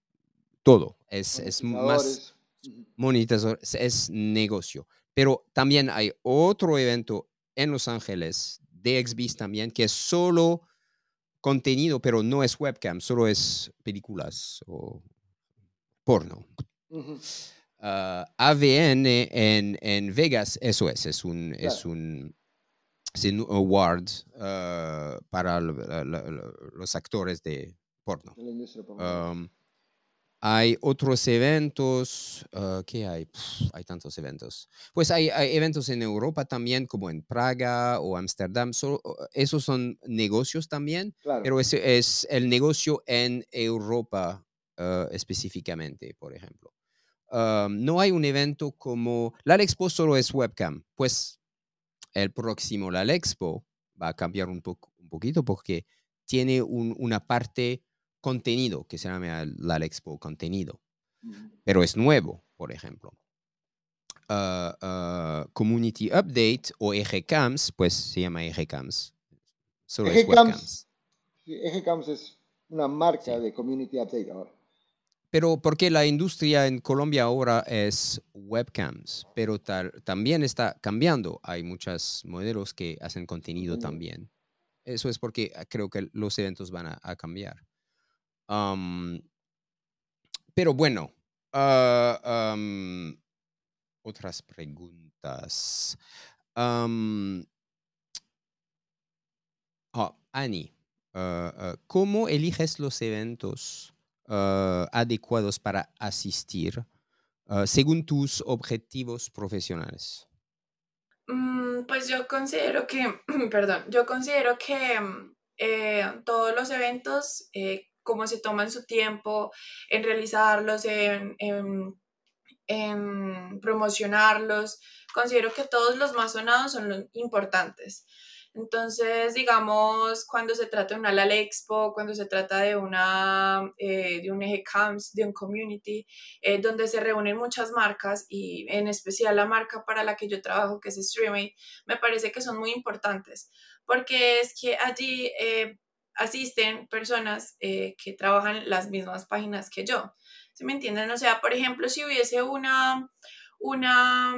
todo. Es, es más Monetizadores. Ujú. monetizador, es, es negocio. Pero también hay otro evento en Los Ángeles de XBiz también, que es solo contenido, pero no es webcam, solo es películas o porno. Ujú. Ah, AVN en, en Vegas, eso es, es un, es un, es un award ah, para los actores de porno. Um, hay otros eventos, ah, ¿qué hay? Hay tantos eventos. Pues hay, hay eventos en Europa también, como en Praga o Ámsterdam. esos son negocios también, claro. pero ese es el negocio en Europa ah, específicamente, por ejemplo. Um, no hay un evento como... La Expo solo es webcam. Pues el próximo La Expo va a cambiar un, un poquito porque tiene un- una parte contenido que se llama La Expo contenido, Ujú. pero es nuevo, por ejemplo. Ah, ah, Community Update o EGCAMS, pues se llama EGCAMS. Solo es EGCAMS. webcams. Sí, EGCAMS es una marca Sí. de Community Update ahora. Pero porque la industria en Colombia ahora es webcams, pero también está cambiando. Hay muchos modelos que hacen contenido también. Eso es porque ah, creo que los eventos van a, a cambiar. Pero bueno, ah, otras preguntas. Ah, Ani, ah, ¿cómo eliges los eventos adecuados para asistir según tus objetivos profesionales? Mm, Pues yo considero que, *clears throat* perdón, yo considero que mm, eh, todos los eventos, eh, como se toman su tiempo en realizarlos, en, en- en promocionarlos, considero que todos los más sonados son los importantes. Entonces, digamos, cuando se trata de una LAL Expo, cuando se trata de, una, eh, de un eje CAMS, de un community, eh, donde se reúnen muchas marcas y en especial la marca para la que yo trabajo, que es Streaming, me parece que son muy importantes, porque es que allí eh, asisten personas que trabajan las mismas páginas que yo. ¿Sí me entienden? O sea, por ejemplo, si hubiese una, una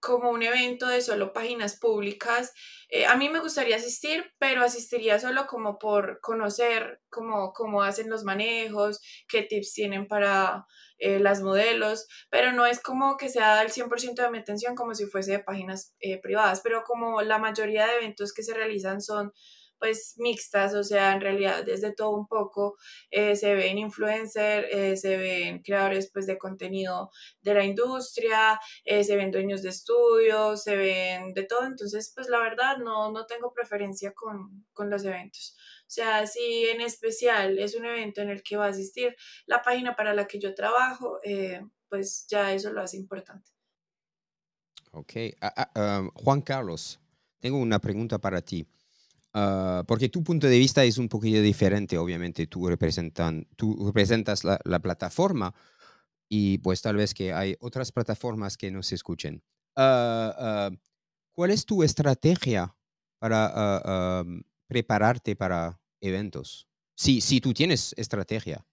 como un evento de solo páginas públicas. Eh, a mí me gustaría asistir, pero asistiría solo como por conocer cómo, cómo hacen los manejos, qué tips tienen para eh, las modelos, pero no es como que sea el 100% de mi atención como si fuese de páginas eh, privadas, pero como la mayoría de eventos que se realizan son pues mixtas, o sea, en realidad desde todo un poco eh, se ven influencers, eh, se ven creadores pues de contenido de la industria, eh, se ven dueños de estudios, se ven de todo, entonces pues la verdad no, no tengo preferencia con, con los eventos. O sea, si en especial es un evento en el que va a asistir la página para la que yo trabajo, pues ya eso lo hace importante. Ok. Ah, ah, um, Juan Carlos, tengo una pregunta para ti. Ah, porque tu punto de vista es un poquito diferente, obviamente. Tú, representan, tú representas la, plataforma y pues tal vez que hay otras plataformas que nos escuchen. Ah, ah, ¿Cuál es tu estrategia para prepararte para eventos? Sí, si tú tienes estrategia.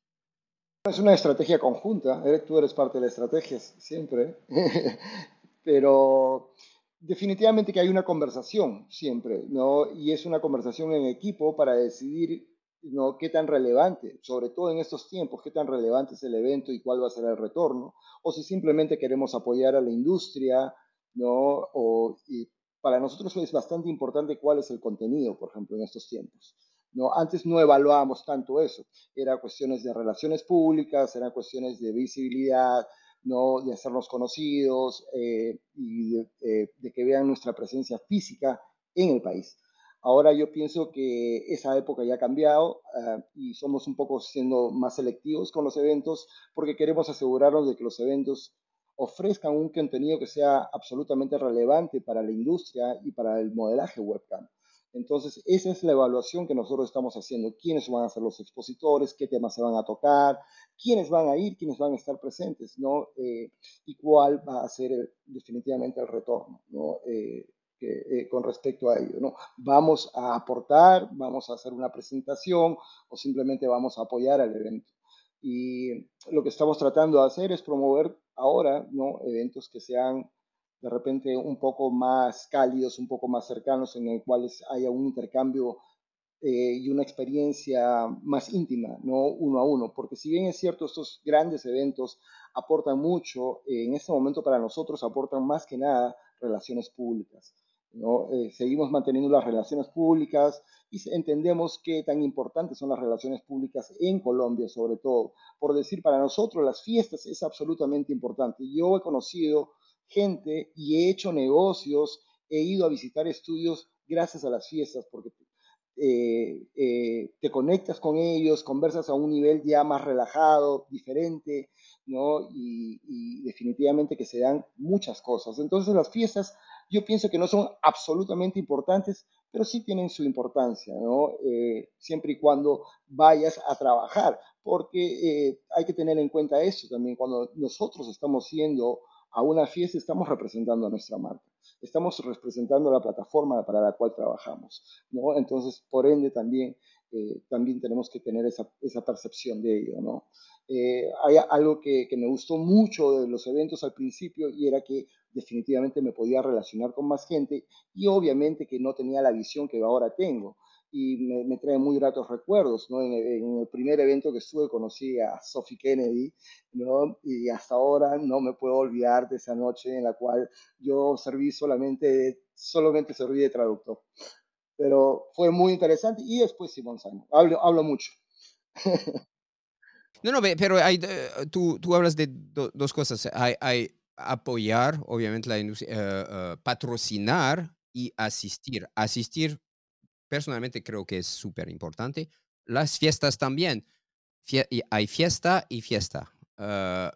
Es una estrategia conjunta, tú eres parte de la estrategia siempre, *laughs* pero definitivamente que hay una conversación siempre, ¿no? Y es una conversación en equipo para decidir, ¿no? Qué tan relevante, sobre todo en estos tiempos, qué tan relevante es el evento y cuál va a ser el retorno, o si simplemente queremos apoyar a la industria, ¿no? O, para nosotros es bastante importante cuál es el contenido, por ejemplo, en estos tiempos. ¿no? Antes no evaluábamos tanto eso, era cuestiones de relaciones públicas, eran cuestiones de visibilidad, ¿no? de hacernos conocidos eh, y eh, de, que vean nuestra presencia física en el país. Ahora yo pienso que esa época ya ha cambiado ah, y somos un poco siendo más selectivos con los eventos porque queremos asegurarnos de que los eventos ofrezcan un contenido que sea absolutamente relevante para la industria y para el modelaje webcam. Entonces, esa es la evaluación que nosotros estamos haciendo. ¿Quiénes van a ser los expositores? ¿Qué temas se van a tocar? ¿Quiénes van a ir? ¿Quiénes van a estar presentes? ¿no? Eh, ¿Y cuál va a ser definitivamente el retorno ¿no? Eh, eh, con respecto a ello? ¿no? ¿Vamos a aportar? ¿Vamos a hacer una presentación? ¿O simplemente vamos a apoyar al evento? Y lo que estamos tratando de hacer es promover ahora ¿no? eventos que sean de repente un poco más cálidos, un poco más cercanos, en el cual haya un intercambio eh, y una experiencia más íntima, no uno a uno, porque si bien es cierto, estos grandes eventos aportan mucho, en este momento para nosotros aportan más que nada relaciones públicas. ¿no? Eh, seguimos manteniendo las relaciones públicas y entendemos qué tan importantes son las relaciones públicas en Colombia, sobre todo. Por decir, para nosotros las fiestas es absolutamente importante. Yo he conocido gente y he hecho negocios, he ido a visitar estudios gracias a las fiestas, porque eh, eh, te conectas con ellos, conversas a un nivel ya más relajado, diferente, ¿no? Y, definitivamente que se dan muchas cosas. Entonces las fiestas yo pienso que no son absolutamente importantes, pero sí tienen su importancia, ¿no? Eh, siempre y cuando vayas a trabajar, porque hay que tener en cuenta eso también, cuando nosotros estamos siendo a una fiesta estamos representando a nuestra marca, estamos representando la plataforma para la cual trabajamos, ¿no? Entonces, por ende, también, eh, también tenemos que tener esa, esa percepción de ello, ¿no? Eh, hay algo que, que me gustó mucho de los eventos al principio y era que definitivamente me podía relacionar con más gente y obviamente que no tenía la visión que ahora tengo y me, trae muy gratos recuerdos, ¿no? En, el primer evento que estuve conocí a Sophie Kennedy, ¿no? Y hasta ahora no me puedo olvidar de esa noche en la cual yo serví solamente, solamente serví de traductor. Pero fue muy interesante y después Simón Sano. Hablo, hablo mucho. No, no, pero hay, eh, tú, tú hablas de dos cosas. Hay, hay, apoyar, obviamente, la industria, eh, eh, patrocinar y asistir. Asistir personalmente creo que es súper importante. Las fiestas también. hay fiesta y fiesta. Ah,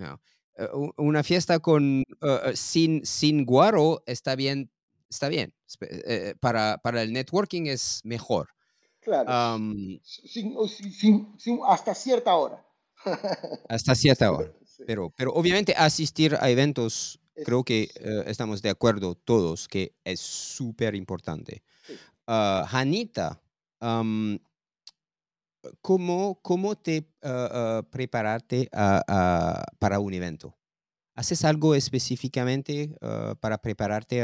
ah, eh, una fiesta con, uh, sin, sin guaro está bien está bien. Eh, para, para, el networking es mejor. Claro. hasta cierta hora. *laughs* hasta cierta hora. Pero, pero obviamente asistir a eventos, creo que eh, estamos de acuerdo todos que es súper importante. Uh, Janita, ¿cómo, ¿cómo, te uh, prepararte para un evento? ¿Haces algo específicamente para prepararte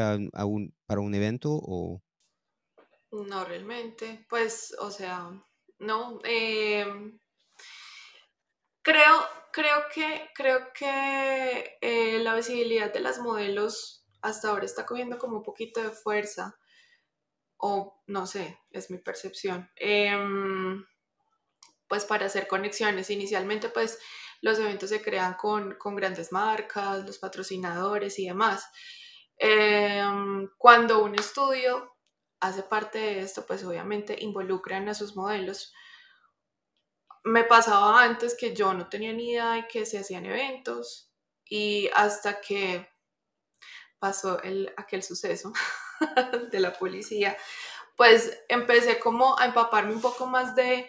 para un evento o...? No, realmente. Pues, o sea, no. Em, creo, creo que, creo que eh, la visibilidad de las modelos hasta ahora está cogiendo como un poquito de fuerza. O no sé, es mi percepción. Em, pues para hacer conexiones. Inicialmente, pues los eventos se crean con, con grandes marcas, los patrocinadores y demás. Em, cuando un estudio hace parte de esto, pues obviamente involucran a sus modelos. Me pasaba antes que yo no tenía ni idea de que se hacían eventos y hasta que pasó el, aquel suceso *laughs* *laughs* de la policía, pues empecé como a empaparme un poco más de,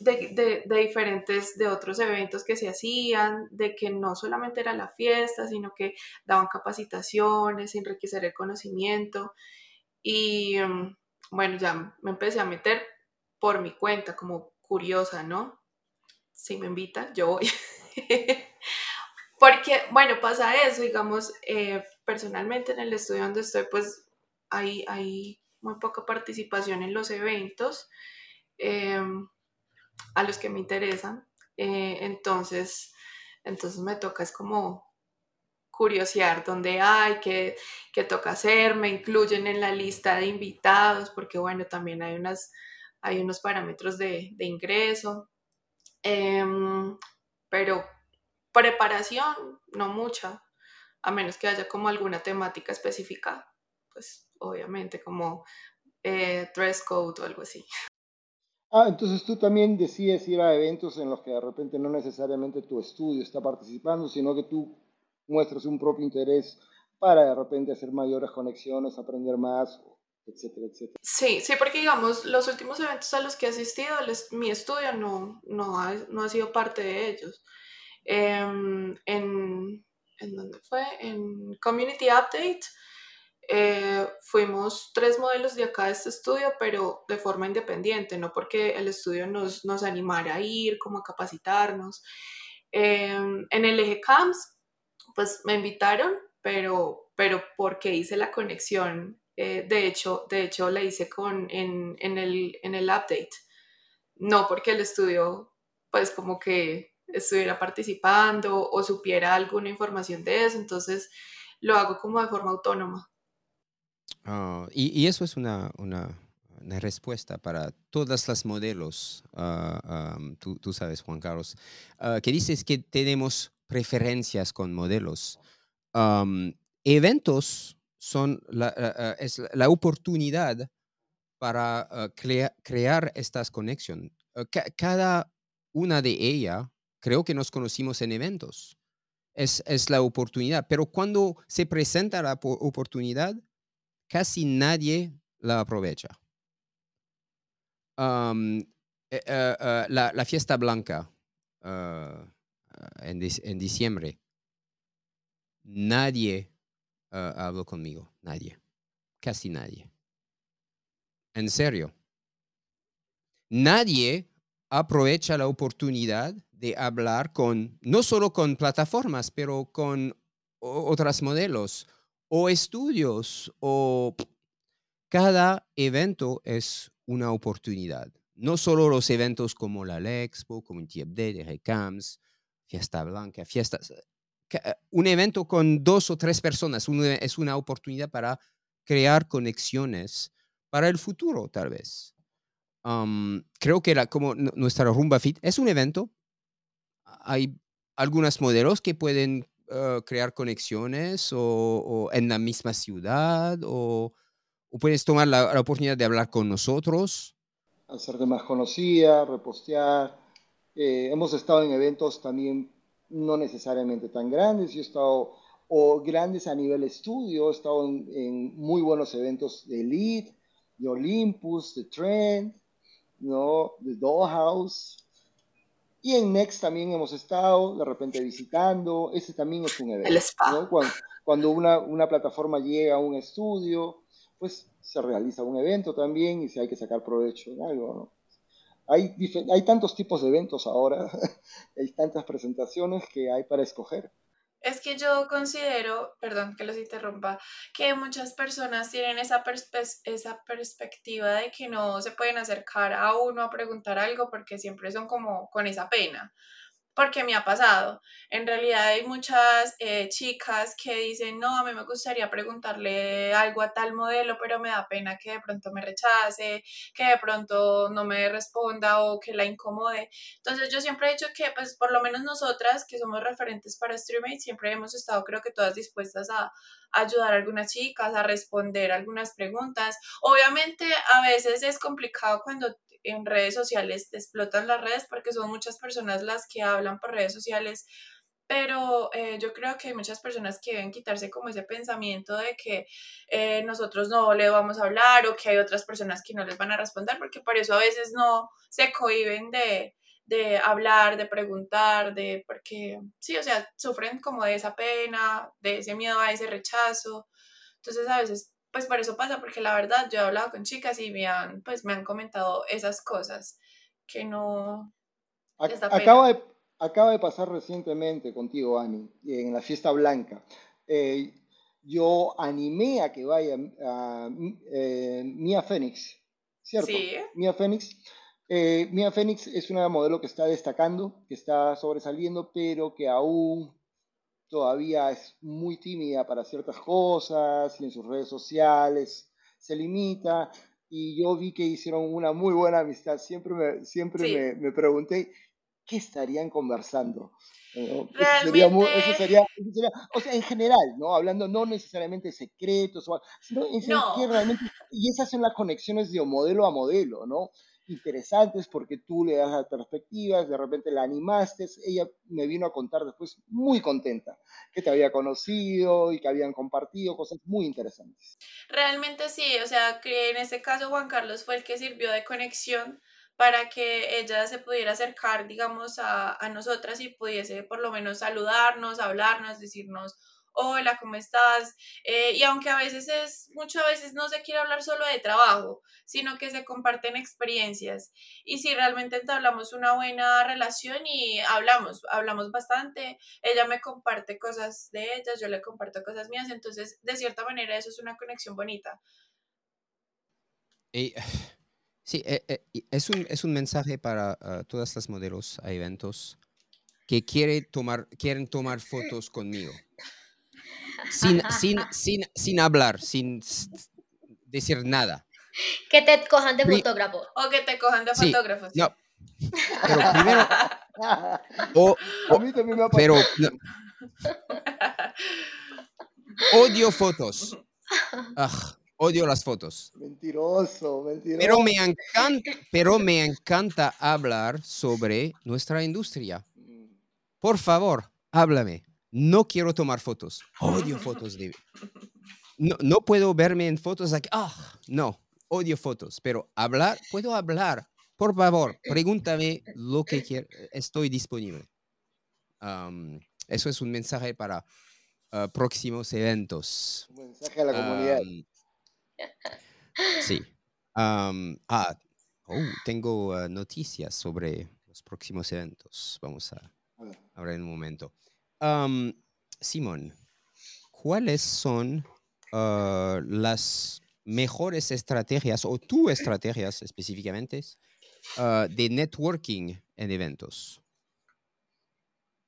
de, diferentes, de otros eventos que se hacían, de que no solamente era la fiesta, sino que daban capacitaciones, enriquecer el conocimiento. Y mm, bueno, ya me empecé a meter por mi cuenta, como curiosa, ¿no? Si me invitan, yo voy. *laughs* Porque, bueno, pasa eso, digamos, eh, personalmente en el estudio donde estoy, pues hay, muy poca participación en los eventos em, a los que me interesan. Eh, entonces, entonces me toca, es como curiosear dónde hay, qué, qué, toca hacer, me incluyen en la lista de invitados, porque bueno, también hay, unas, hay unos parámetros de, de ingreso, em, pero preparación, no mucha, a menos que haya como alguna temática específica, pues obviamente como eh, dress code o algo así. Ah, entonces tú también decides ir a eventos en los que de repente no necesariamente tu estudio está participando, sino que tú muestras un propio interés para de repente hacer mayores conexiones, aprender más, etcétera, etcétera. Sí, sí, porque digamos, los últimos eventos a los que he asistido, mi estudio no, no, ha, no ha sido parte de ellos. Em, en, ¿En dónde fue? En Community Update. Eh, fuimos tres modelos de acá de este estudio, pero de forma independiente, no porque el estudio nos, nos animara a ir, como a capacitarnos. Em, en el eje CAMS pues me invitaron, pero, pero porque hice la conexión, eh, de, hecho, de hecho la hice con, en, en, el, en el update, no porque el estudio pues como que estuviera participando o supiera alguna información de eso, entonces lo hago como de forma autónoma. Ah, y, eso es una, una, respuesta para todas las modelos, uh, um, tú, sabes, Juan Carlos, uh, que dices que tenemos preferencias con modelos. eventos son la, es la oportunidad para crea, crear estas conexiones. Ca cada una de ellas, creo que nos conocimos en eventos. Es, es la oportunidad, pero cuando se presenta la oportunidad, casi nadie la aprovecha. Um, la, fiesta blanca, en, diciembre, nadie habló conmigo, nadie, casi nadie. En serio. Nadie aprovecha la oportunidad de hablar con, no solo con plataformas, pero con otros modelos o estudios o cada evento es una oportunidad. No solo los eventos como la Lexpo, como el de Recams, fiesta blanca, fiestas. Eh, un evento con dos o tres personas es una oportunidad para crear conexiones para el futuro, tal vez. creo que como nuestra Rumba Fit es un evento. Hay algunos modelos que pueden uh, crear conexiones o, en la misma ciudad o, puedes tomar la, oportunidad de hablar con nosotros. Hacerte más conocida, repostear eh, hemos estado en eventos también no necesariamente tan grandes. Yo he estado o grandes a nivel estudio. He estado en, muy buenos eventos de Elite, de Olympus, de Trend, ¿no? de Dollhouse. Y en Next también hemos estado de repente visitando. Ese también es un evento. El spa. Cuando, una, una, plataforma llega a un estudio, pues se realiza un evento también y si hay que sacar provecho de algo. ¿no? Hay, hay tantos tipos de eventos ahora, *laughs* hay tantas presentaciones que hay para escoger. Es que yo considero, perdón que los interrumpa, que muchas personas tienen esa, esa perspectiva de que no se pueden acercar a uno a preguntar algo porque siempre son como con esa pena porque me ha pasado. En realidad hay muchas eh, chicas que dicen, no, a mí me gustaría preguntarle algo a tal modelo, pero me da pena que de pronto me rechace, que de pronto no me responda o que la incomode. Entonces yo siempre he dicho que, pues por lo menos nosotras, que somos referentes para StreamMate, siempre hemos estado, creo que todas dispuestas a, ayudar a algunas chicas, a responder algunas preguntas. Obviamente a veces es complicado cuando en redes sociales explotan las redes porque son muchas personas las que hablan por redes sociales, pero eh, yo creo que hay muchas personas que deben quitarse como ese pensamiento de que eh, nosotros no le vamos a hablar o que hay otras personas que no les van a responder, porque por eso a veces no se cohiben de, de hablar, de preguntar, de, porque sí, o sea, sufren como de esa pena, de ese miedo a ese rechazo. Entonces a veces pues por eso pasa, porque la verdad yo he hablado con chicas y me han, pues me han comentado esas cosas que no... Acaba de, acaba de pasar recientemente contigo, Ani, en la fiesta blanca. Eh, yo animé a que vaya a, eh, Mia Fénix, ¿cierto? Sí. Mia Fénix. Eh, Mia Fénix es una modelo que está destacando, que está sobresaliendo, pero que aún todavía es muy tímida para ciertas cosas y en sus redes sociales se limita. Y yo vi que hicieron una muy buena amistad. Siempre me, siempre me, pregunté qué estarían conversando. Eso, sería eso, sería, o sea, en general, ¿no? Hablando no necesariamente de secretos, sino en no. realmente, y esas son las conexiones de modelo a modelo, ¿no? Interesantes porque tú le das las perspectivas, de repente la animaste, ella me vino a contar después muy contenta que te había conocido y que habían compartido cosas muy interesantes. Realmente sí, o sea que en este caso Juan Carlos fue el que sirvió de conexión para que ella se pudiera acercar, digamos, a, a nosotras y pudiese por lo menos saludarnos, hablarnos, decirnos hola, ¿cómo estás? Eh, y aunque a veces es, muchas veces no se quiere hablar solo de trabajo, sino que se comparten experiencias. Y si realmente entablamos una buena relación y hablamos, hablamos bastante, ella me comparte cosas de ellas, yo le comparto cosas mías, entonces de cierta manera eso es una conexión bonita. *sighs* sí, eh, eh, es, un, es un mensaje para ah, todas las modelos a eventos que quiere tomar, quieren tomar *clears throat* fotos conmigo sin, sin, sin, sin hablar, sin decir nada. Que te cojan de fotógrafo. O que te cojan de fotógrafo. No. Pero primero. *laughs* o, a mí también me ha pero. Odio fotos. odio las fotos. Mentiroso, mentiroso. Pero me encanta, pero me encanta hablar sobre nuestra industria. Mm. Por favor, háblame no quiero tomar fotos. Odio fotos de... No, no puedo verme en fotos like, ah, no, odio fotos, pero hablar, puedo hablar. Por favor, pregúntame lo que quiero. Estoy disponible. eso es un mensaje para ah, próximos eventos. Un mensaje a la comunidad. sí. ah, oh, tengo ah, noticias sobre los próximos eventos. Vamos a, a ver en un momento. Simón, ¿cuáles son ah, las mejores estrategias o tu estrategias específicamente ah, de networking en eventos?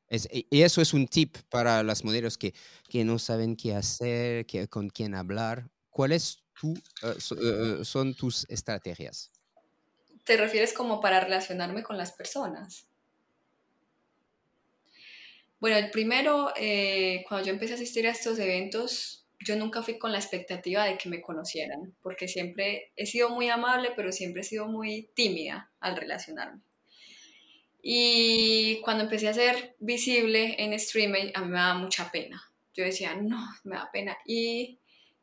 y eso es un tip para las modelos que, que no saben qué hacer, que, con quién hablar. ¿Cuáles tu, ah, son tus estrategias? ¿Te refieres como para relacionarme con las personas? Bueno, el primero, eh, cuando yo empecé a asistir a estos eventos, yo nunca fui con la expectativa de que me conocieran, porque siempre he sido muy amable, pero siempre he sido muy tímida al relacionarme. Y cuando empecé a ser visible en streaming, a mí me daba mucha pena, yo decía, no, me da pena. Y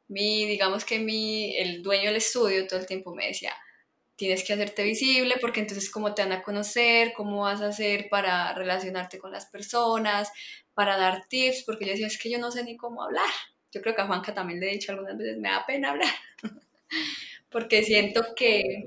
mi, digamos que mi, el dueño del estudio todo el tiempo me decía, tienes que hacerte visible porque entonces cómo te van a conocer, cómo vas a hacer para relacionarte con las personas, para dar tips, porque yo decía, es que yo no sé ni cómo hablar. Yo creo que a Juanca también le he dicho algunas veces, me da pena hablar, *laughs* porque siento que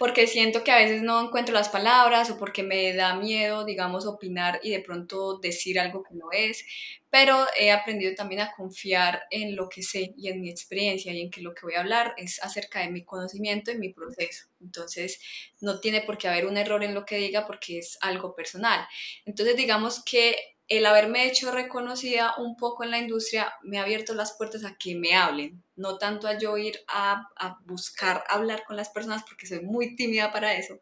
porque siento que a veces no encuentro las palabras o porque me da miedo, digamos, opinar y de pronto decir algo que no es, pero he aprendido también a confiar en lo que sé y en mi experiencia y en que lo que voy a hablar es acerca de mi conocimiento y mi proceso. Entonces, no tiene por qué haber un error en lo que diga porque es algo personal. Entonces, digamos que el haberme hecho reconocida un poco en la industria me ha abierto las puertas a que me hablen, no tanto a yo ir a, buscar hablar con las personas porque soy muy tímida para eso,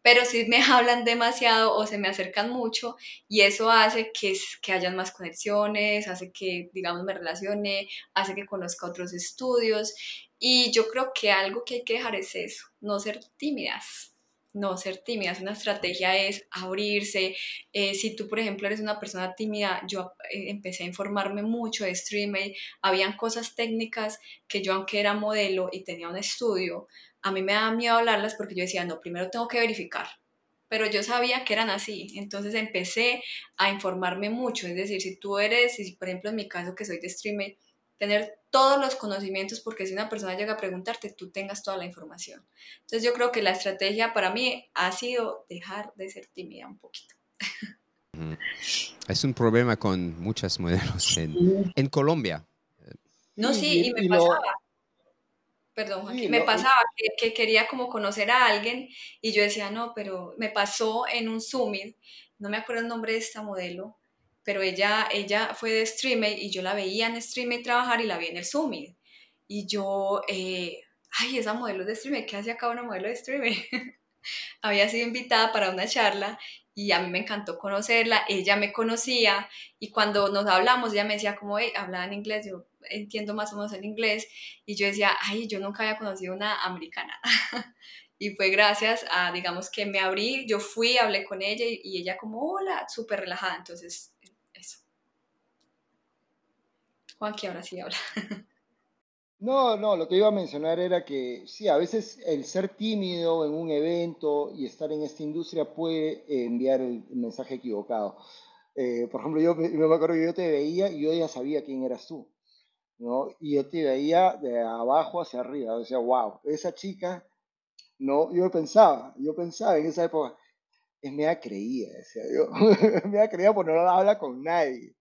pero sí me *laughs* hablan demasiado o se me acercan mucho y eso hace que, que hayan más conexiones, hace que, digamos, me relacione, hace que conozca otros estudios y yo creo que algo que hay que dejar es eso, no ser tímidas no ser tímidas. Una estrategia es abrirse. Eh, si tú, por ejemplo, eres una persona tímida, yo eh, empecé a informarme mucho de streaming. Habían cosas técnicas que yo, aunque era modelo y tenía un estudio, a mí me daba miedo hablarlas porque yo decía, no, primero tengo que verificar. Pero yo sabía que eran así. Entonces empecé a informarme mucho. Es decir, si tú eres, si por ejemplo en mi caso que soy de streaming, tener todos los conocimientos porque si una persona llega a preguntarte, tú tengas toda la información. Entonces yo creo que la estrategia para mí ha sido dejar de ser tímida un poquito. Es un problema con muchas modelos en, en Colombia. No, sí, y, me pasaba. Perdón, me pasaba que, que, quería como conocer a alguien y yo decía, no, pero me pasó en un Summit, no me acuerdo el nombre de esta modelo, pero ella, ella fue de streamer y yo la veía en streamer trabajar y la vi en el Summit. Y yo, eh, ay, esa modelo de streamer, ¿qué hace acá una modelo de streamer? *laughs* Había sido invitada para una charla y a mí me encantó conocerla, ella me conocía y cuando nos hablamos ella me decía como, hey, hablaba en inglés, yo entiendo más o menos el inglés y yo decía, ay, yo nunca había conocido una americana. *laughs* y fue gracias a, digamos, que me abrí, yo fui, hablé con ella y, y ella como, hola, súper relajada, entonces Que ahora sí habla. No, no, lo que iba a mencionar era que sí, a veces el ser tímido en un evento y estar en esta industria puede enviar el mensaje equivocado. Eh, por ejemplo, yo, me acuerdo que yo te veía y yo ya sabía quién eras tú, ¿no? Y yo te veía de abajo hacia arriba, sea, wow, esa chica, ¿no? Yo pensaba, yo pensaba en esa época, es media creía, decía yo, *laughs* media creía porque no habla con nadie.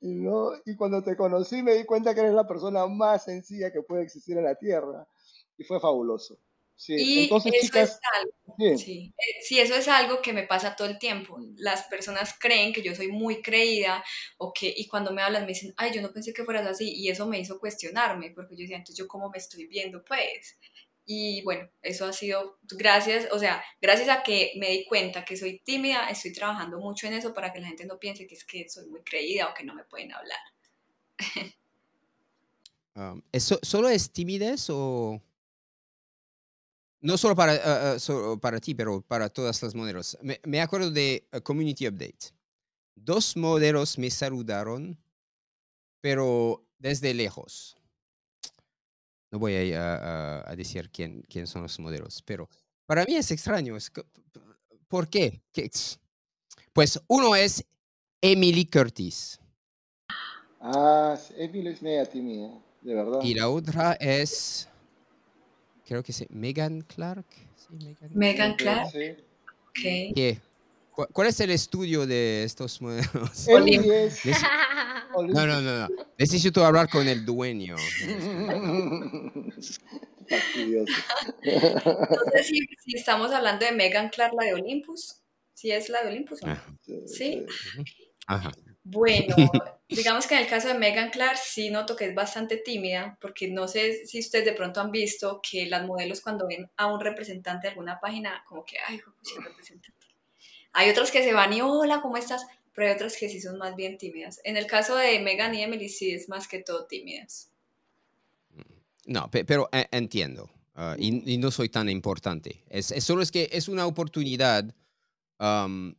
¿no? Y cuando te conocí me di cuenta que eres la persona más sencilla que puede existir en la Tierra. Y fue fabuloso. Sí, y entonces, eso chicas, es algo, sí. Eh, sí. eso es algo que me pasa todo el tiempo. Las personas creen que yo soy muy creída o que, y cuando me hablan me dicen, ay, yo no pensé que fueras así, y eso me hizo cuestionarme, porque yo decía, entonces yo cómo me estoy viendo, pues. Y bueno, eso ha sido gracias, o sea, gracias a que me di cuenta que soy tímida, estoy trabajando mucho en eso para que la gente no piense que es que soy muy creída o que no me pueden hablar. Um, *laughs* ¿eso, ¿Solo es timidez o...? No solo para, uh, uh, para ti, pero para todas las modelos. Me acuerdo de Community Update. Dos modelos me saludaron, pero desde lejos no voy a, a, decir quién, quién son los modelos, pero para mí es extraño. ¿Por qué? Pues uno es Emily Curtis. Ah, Emily es media tímida, de verdad. Y la otra es, creo que es Megan Clark. Megan, Clark. ¿Qué? ¿Cuál es el estudio de estos modelos? *laughs* No, no, no, no. Necesito hablar con el dueño. Entonces, si, si, estamos hablando de Megan Clark, la de Olympus, ¿sí es la de Olympus? Ah. Sí. Ajá. Bueno, digamos que en el caso de Megan Clark sí noto que es bastante tímida, porque no sé si ustedes de pronto han visto que las modelos cuando ven a un representante de alguna página, como que, ay, pues representante. Hay otros que se van y, hola, ¿cómo estás? Pero hay otras que sí son más bien tímidas. En el caso de Megan y Emily sí es más que todo tímidas. No, pero eh, entiendo. Ah, y, no soy tan importante. Es, solo es que es una oportunidad en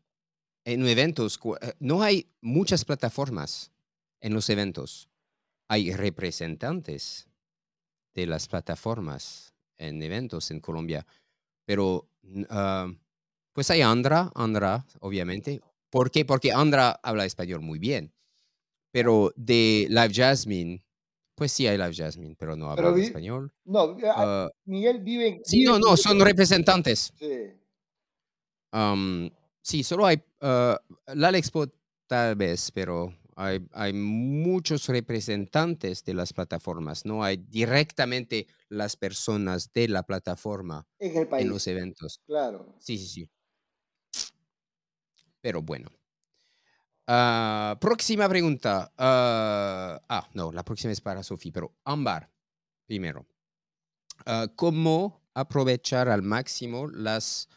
eventos. Eh, no hay muchas plataformas en los eventos hay representantes de las plataformas en eventos en Colombia, pero uh, pues hay Andra, Andra, obviamente. ¿Por qué? Porque Andra habla español muy bien, pero de Live Jasmine, pues sí hay Live Jasmine, pero no habla español. No, uh, Miguel vive en... Sí, no, no, son representantes. Sí. Um, sí, solo hay uh, la Expo tal vez, pero hay, muchos representantes de las plataformas, no hay directamente las personas de la plataforma en, los eventos. Claro. Sí, sí, sí. Pero bueno. Ah, próxima pregunta. ah, ah no, la próxima es para Sofía, pero Ámbar, primero. Ah, ¿Cómo aprovechar al máximo las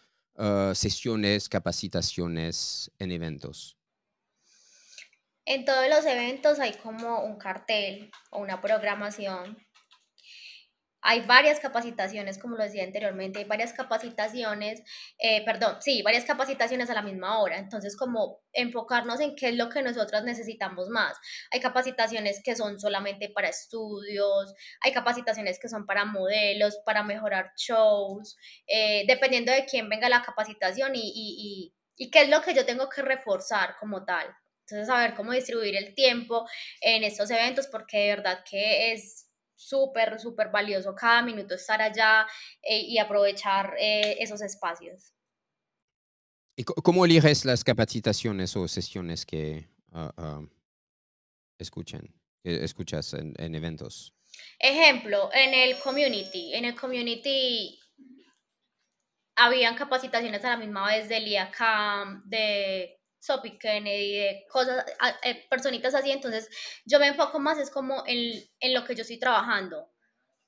sesiones, capacitaciones en eventos? En todos los eventos hay como un cartel o una programación. Hay varias capacitaciones, como lo decía anteriormente, hay varias capacitaciones, eh, perdón, sí, varias capacitaciones a la misma hora. Entonces, como enfocarnos en qué es lo que nosotras necesitamos más. Hay capacitaciones que son solamente para estudios, hay capacitaciones que son para modelos, para mejorar shows, eh, dependiendo de quién venga la capacitación y, y, y qué es lo que yo tengo que reforzar como tal. Entonces, saber cómo distribuir el tiempo en estos eventos, porque de verdad que es súper, súper valioso cada minuto estar allá eh, y aprovechar eh, esos espacios. ¿Y cómo eliges las capacitaciones o sesiones que uh, uh, escuchan, escuchas en, en, eventos? Ejemplo, en el community. En el community habían capacitaciones a la misma vez del IACAM, de Sophie Kennedy, de cosas, eh, personitas así, entonces yo me enfoco más es como en, en, lo que yo estoy trabajando.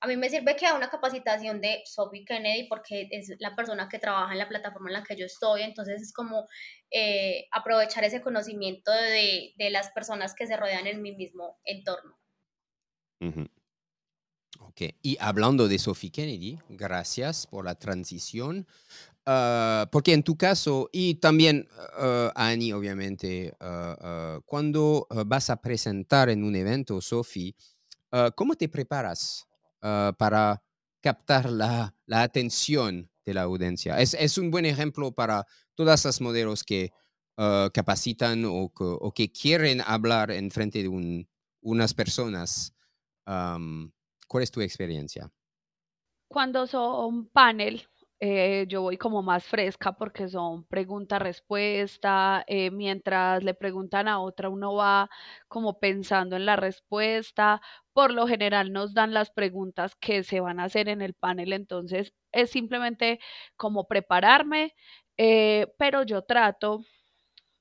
A mí me sirve que haga una capacitación de Sophie Kennedy porque es la persona que trabaja en la plataforma en la que yo estoy, entonces es como eh, aprovechar ese conocimiento de, de, las personas que se rodean en mi mismo entorno. Ok, y hablando de Sophie Kennedy, gracias por la transición. Ah, porque en tu caso, y también uh, Annie, obviamente, uh, cuando vas a presentar en un evento, Sophie, ¿cómo te preparas para captar la, la, atención de la audiencia? Es, es, un buen ejemplo para todas las modelos que capacitan o, o, que quieren hablar en frente de un, unas personas. Um, ¿Cuál es tu experiencia? Cuando son panel, eh, yo voy como más fresca porque son pregunta-respuesta. Eh, mientras le preguntan a otra, uno va como pensando en la respuesta. Por lo general nos dan las preguntas que se van a hacer en el panel, entonces es simplemente como prepararme, eh, pero yo trato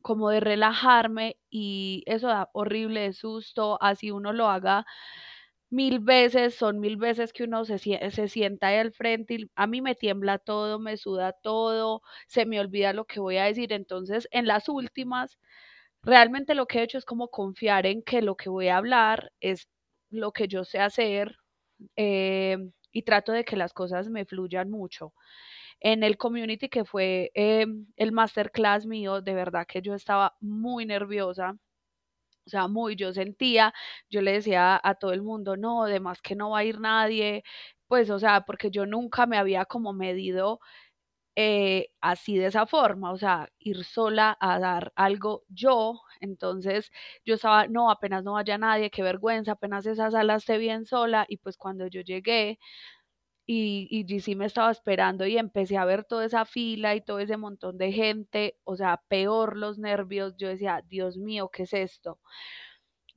como de relajarme y eso da horrible susto, así uno lo haga mil veces, son mil veces que uno se, se sienta ahí al frente y a mí me tiembla todo, me suda todo, se me olvida lo que voy a decir. Entonces, en las últimas, realmente lo que he hecho es como confiar en que lo que voy a hablar es lo que yo sé hacer eh, y trato de que las cosas me fluyan mucho. En el community que fue eh, el masterclass mío, de verdad que yo estaba muy nerviosa o sea, muy, yo sentía, yo le decía a todo el mundo, no, además que no va a ir nadie, pues, o sea, porque yo nunca me había como medido eh, así de esa forma, o sea, ir sola a dar algo yo, entonces yo estaba, no, apenas no vaya nadie, qué vergüenza, apenas esa sala esté bien sola, y pues cuando yo llegué, y, y GC me estaba esperando y empecé a ver toda esa fila y todo ese montón de gente, o sea, peor los nervios, yo decía, Dios mío, ¿qué es esto?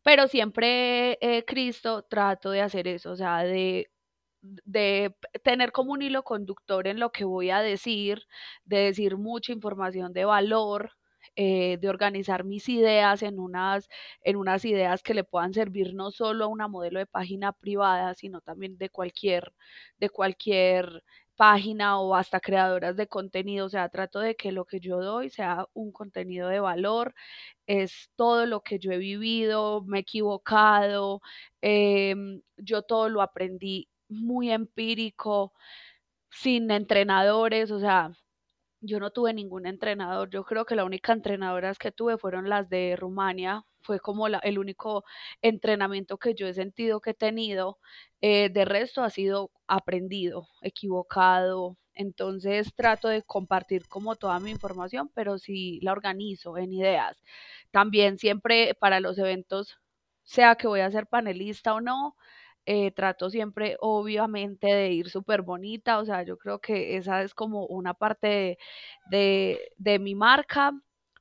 Pero siempre, eh, Cristo, trato de hacer eso, o sea, de de tener como un hilo conductor en lo que voy a decir, de decir mucha información de valor, eh, de organizar mis ideas en unas, en unas ideas que le puedan servir no solo a una modelo de página privada, sino también de cualquier, de cualquier página o hasta creadoras de contenido. O sea, trato de que lo que yo doy sea un contenido de valor, es todo lo que yo he vivido, me he equivocado, em, yo todo lo aprendí muy empírico, sin entrenadores, o sea, yo no tuve ningún entrenador. Yo creo que la única entrenadoras que tuve fueron las de Rumania. fue como el único entrenamiento que yo he sentido que he tenido. Eh, de resto ha sido aprendido, equivocado. Entonces trato de compartir como toda mi información, pero sí la organizo en ideas. También siempre para los eventos, sea que voy a ser panelista o no, eh, trato siempre obviamente de ir súper bonita, o sea, yo creo que esa es como una parte de, de mi marca,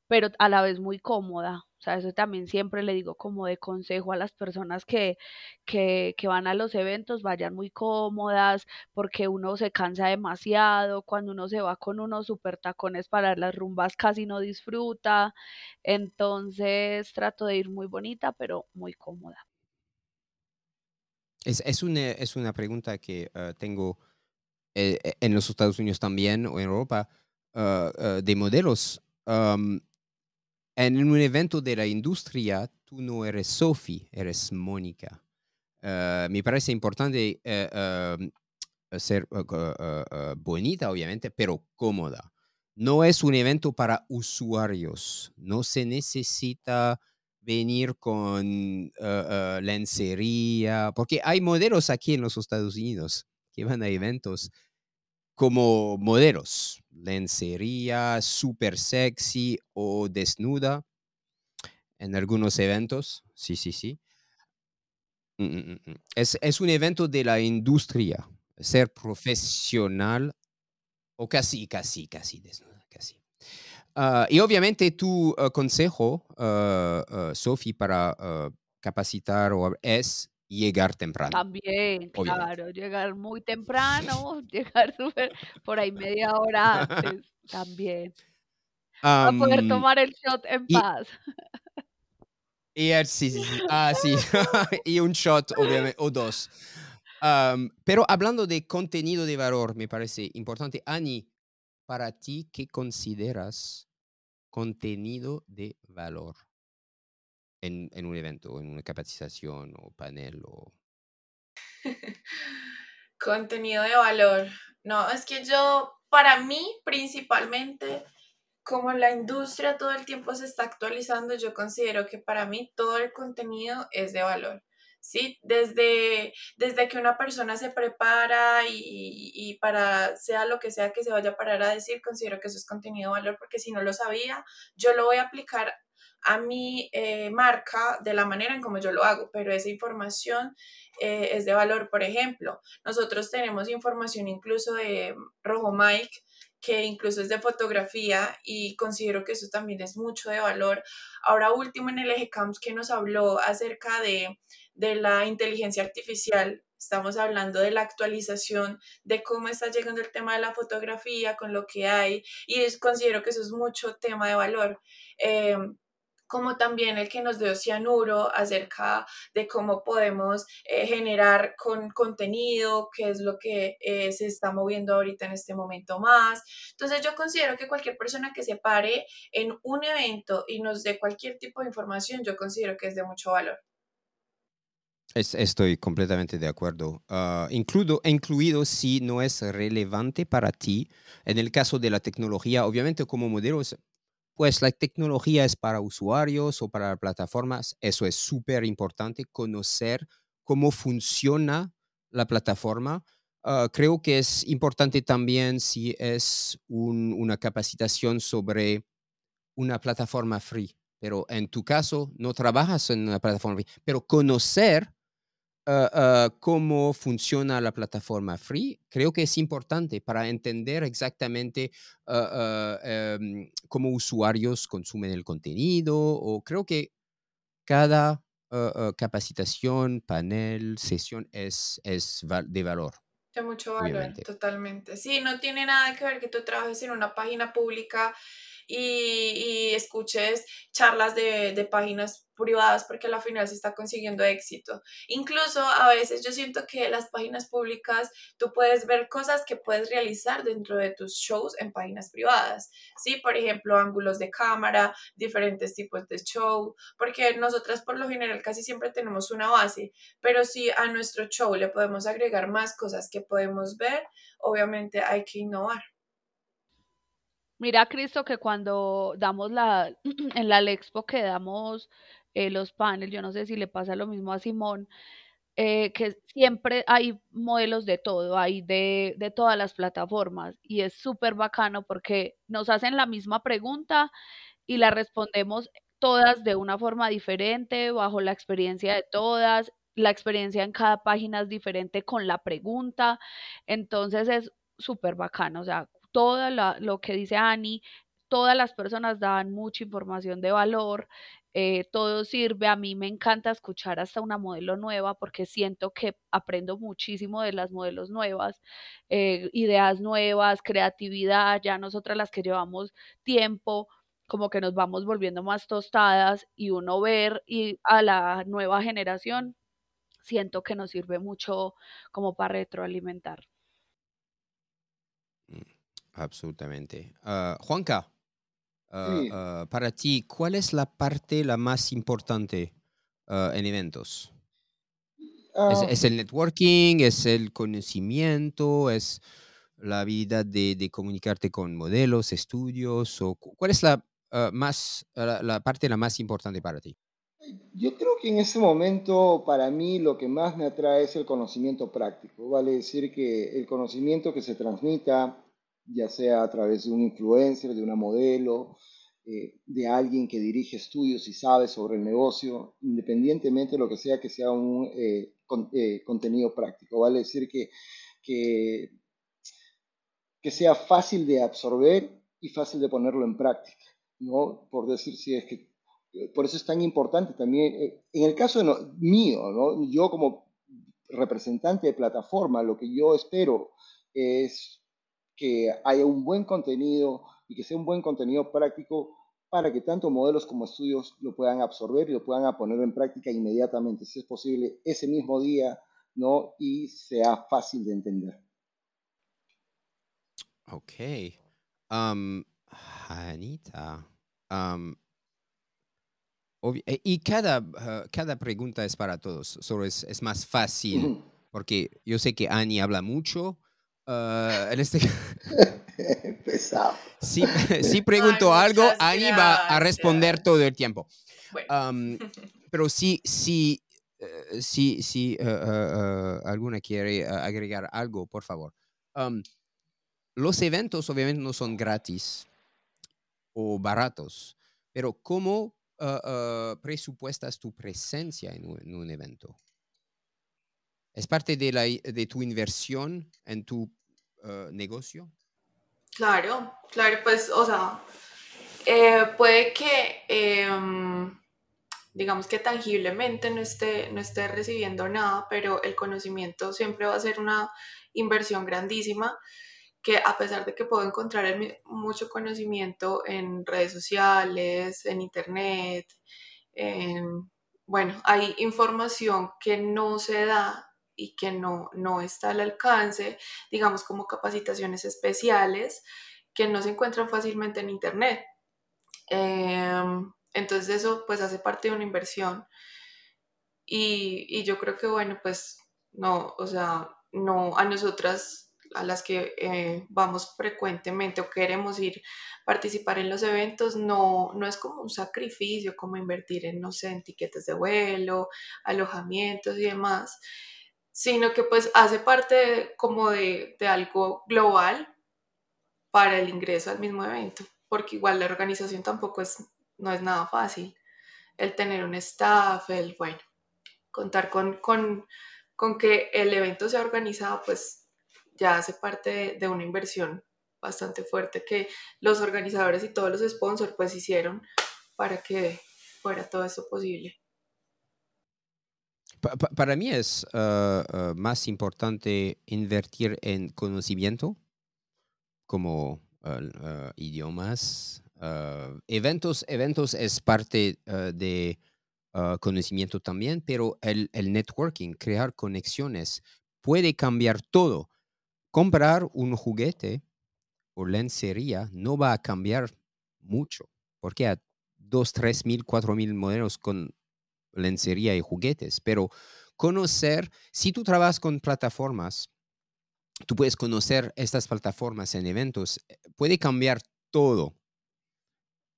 pero a la vez muy cómoda. O sea, eso también siempre le digo como de consejo a las personas que, que, que, van a los eventos, vayan muy cómodas, porque uno se cansa demasiado, cuando uno se va con unos super tacones para las rumbas casi no disfruta, entonces trato de ir muy bonita, pero muy cómoda. Es, es, una, es una pregunta que uh, tengo eh, en los Estados Unidos también o en Europa uh, uh, de modelos. Um, en un evento de la industria, tú no eres Sophie, eres Mónica. me parece importante um, ser bonita, obviamente, pero cómoda. No es un evento para usuarios. No se necesita venir con uh, uh, lencería, porque hay modelos aquí en los Estados Unidos que van a eventos como modelos, lencería, super sexy o desnuda en algunos eventos. Sí, sí, sí. Mm, mm, mm, es, es un evento de la industria, ser profesional o casi, casi, casi desnuda, casi. Uh, y obviamente tu uh, consejo, uh, Sophie, para capacitar es llegar temprano. También, obviamente. claro, llegar muy *laughs* temprano, *laughs* llegar super, por ahí media hora antes, también. Um, para poder tomar el shot en y, paz. Y, sí, sí, sí. Ah, sí. *laughs* y un shot, obviamente, o dos. Um, pero hablando de contenido de valor, me parece importante. Ani, para ti, ¿qué consideras contenido de valor en, un evento, en una capacitación o panel o... *laughs* contenido de valor. No, es que yo, para mí principalmente, como la industria todo el tiempo se está actualizando, yo considero que para mí todo el contenido es de valor. ¿Sí? Desde, desde que una persona se prepara y, y, para sea lo que sea que se vaya a parar a decir, considero que eso es contenido de valor, porque si no lo sabía, yo lo voy a aplicar a mi eh, marca de la manera en como yo lo hago, pero esa información eh, es de valor. Por ejemplo, nosotros tenemos información incluso de Rojo Mike, que incluso es de fotografía y considero que eso también es mucho de valor. Ahora último en el eje Camps que nos habló acerca de de la inteligencia artificial, estamos hablando de la actualización, de cómo está llegando el tema de la fotografía con lo que hay, y considero que eso es mucho tema de valor. Em, como también el que nos dio Cianuro acerca de cómo podemos eh, generar con contenido, qué es lo que eh, se está moviendo ahorita en este momento más. Entonces yo considero que cualquier persona que se pare en un evento y nos dé cualquier tipo de información, yo considero que es de mucho valor estoy completamente de acuerdo. Uh, incluido, incluido si no es relevante para ti. En el caso de la tecnología, obviamente como modelos, pues la tecnología es para usuarios o para plataformas. Eso es súper importante, conocer cómo funciona la plataforma. Uh, creo que es importante también si es un, una capacitación sobre una plataforma free, pero en tu caso no trabajas en una plataforma free, pero conocer Ah, cómo funciona la plataforma free, creo que es importante para entender exactamente uh, um, cómo usuarios consumen el contenido o creo que cada capacitación, panel, sesión es, es de valor. De mucho valor, obviamente. totalmente. Sí, no tiene nada que ver que tú trabajes en una página pública y, escuches charlas de, de páginas privadas porque al final se está consiguiendo éxito. Incluso a veces yo siento que las páginas públicas tú puedes ver cosas que puedes realizar dentro de tus shows en páginas privadas. Sí, por ejemplo, ángulos de cámara, diferentes tipos de show, porque nosotras por lo general casi siempre tenemos una base, pero si a nuestro show le podemos agregar más cosas que podemos ver, obviamente hay que innovar. Mira, Cristo, que cuando damos la, *clears throat* en la Lexpo que damos eh, los paneles, yo no sé si le pasa lo mismo a Simón, eh, que siempre hay modelos de todo, hay de, de todas las plataformas y es súper bacano porque nos hacen la misma pregunta y la respondemos todas de una forma diferente, bajo la experiencia de todas. La experiencia en cada página es diferente con la pregunta. Entonces es súper bacano. O sea, todo lo que dice Ani, todas las personas dan mucha información de valor. Eh, todo sirve. A mí me encanta escuchar hasta una modelo nueva porque siento que aprendo muchísimo de las modelos nuevas, eh, ideas nuevas, creatividad, ya nosotras las que llevamos tiempo, como que nos vamos volviendo más tostadas y uno ver y a la nueva generación, siento que nos sirve mucho como para retroalimentar. Absolutamente. Ah, Juanca, ah, ah, para ti, ¿cuál es la parte la más importante en eventos? ¿Es, el networking? ¿Es el conocimiento? ¿Es la habilidad de, de, comunicarte con modelos, estudios? O, ¿Cuál es la más, ah, la, parte la más importante para ti? Yo creo que en este momento para mí lo que más me atrae es el conocimiento práctico, vale decir que el conocimiento que se transmita, ya sea a través de un influencer, de una modelo, eh, de alguien que dirige estudios y sabe sobre el negocio, independientemente de lo que sea que sea un eh, eh, contenido práctico, vale decir que, que, que sea fácil de absorber y fácil de ponerlo en práctica. ¿no? Por decir si es que, por eso es tan importante también, en el caso mío, ¿no? Yo como representante de plataforma, lo que yo espero es que haya un buen contenido y que sea un buen contenido práctico para que tanto modelos como estudios lo puedan absorber y lo puedan poner en práctica inmediatamente, si es posible, ese mismo día, ¿no? Y sea fácil de entender. Ok. Um, Anita. Eh, y cada, ah, cada pregunta es para todos, solo es, es más fácil, porque yo sé que Ani habla mucho. Uh, en este *laughs* Pesado. Si, *laughs* si pregunto algo, Ani va a responder todo el tiempo. *laughs* pero si, si, eh, si, si uh, alguna quiere agregar algo, por favor. los eventos obviamente no son gratis o baratos, pero ¿cómo ah, ah, presupuestas tu presencia en un, evento? ¿Es parte de, la, de tu inversión en tu ah, negocio? Claro, claro, pues, o sea, eh, puede que, em, digamos que tangiblemente no esté, no esté recibiendo nada, pero el conocimiento siempre va a ser una inversión grandísima que a pesar de que puedo encontrar mucho conocimiento en redes sociales, en internet, bueno, hay información que no se da y que no, no está al alcance, digamos como capacitaciones especiales que no se encuentran fácilmente en internet. Em, entonces eso pues hace parte de una inversión y, y yo creo que bueno pues no, o sea, no a nosotras a las que eh, vamos frecuentemente o queremos ir participar en los eventos, no, no es como un sacrificio, como invertir en, no sé, en tiquetes de vuelo, alojamientos y demás, sino que pues hace parte como de, de algo global para el ingreso al mismo evento, porque igual la organización tampoco es, no es nada fácil. El tener un staff, el, bueno, contar con, con, con que el evento sea organizado, pues ya hace parte de, una inversión bastante fuerte que los organizadores y todos los sponsors pues hicieron para que fuera todo esto posible. Para mí es ah, ah, más importante invertir en conocimiento como ah, idiomas. eventos, eventos es parte de conocimiento también, pero el, networking, crear conexiones, puede cambiar todo comprar un juguete o lencería no va a cambiar mucho, porque hay dos, tres mil, cuatro mil modelos con lencería y juguetes, pero conocer, si tú trabajas con plataformas, tú puedes conocer estas plataformas en eventos, eh, puede cambiar todo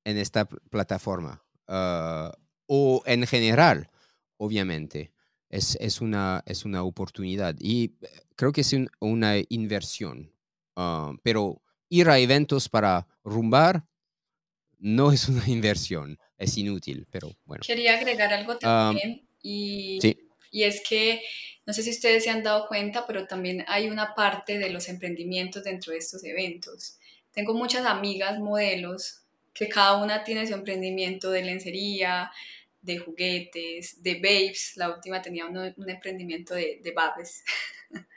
en esta plataforma. Ah, o en general, obviamente. Es, es, una, es una oportunidad y eh, creo que es una inversión. Ah, pero ir a eventos para rumbar no es una *laughs* inversión, es inútil, pero bueno. Quería agregar algo también y, y es que no sé si ustedes se han dado cuenta, pero también hay una parte de los emprendimientos dentro de estos eventos. Tengo muchas amigas modelos que cada una tiene su emprendimiento de lencería, de juguetes, de babes. La última tenía un, emprendimiento de, de babes. *laughs*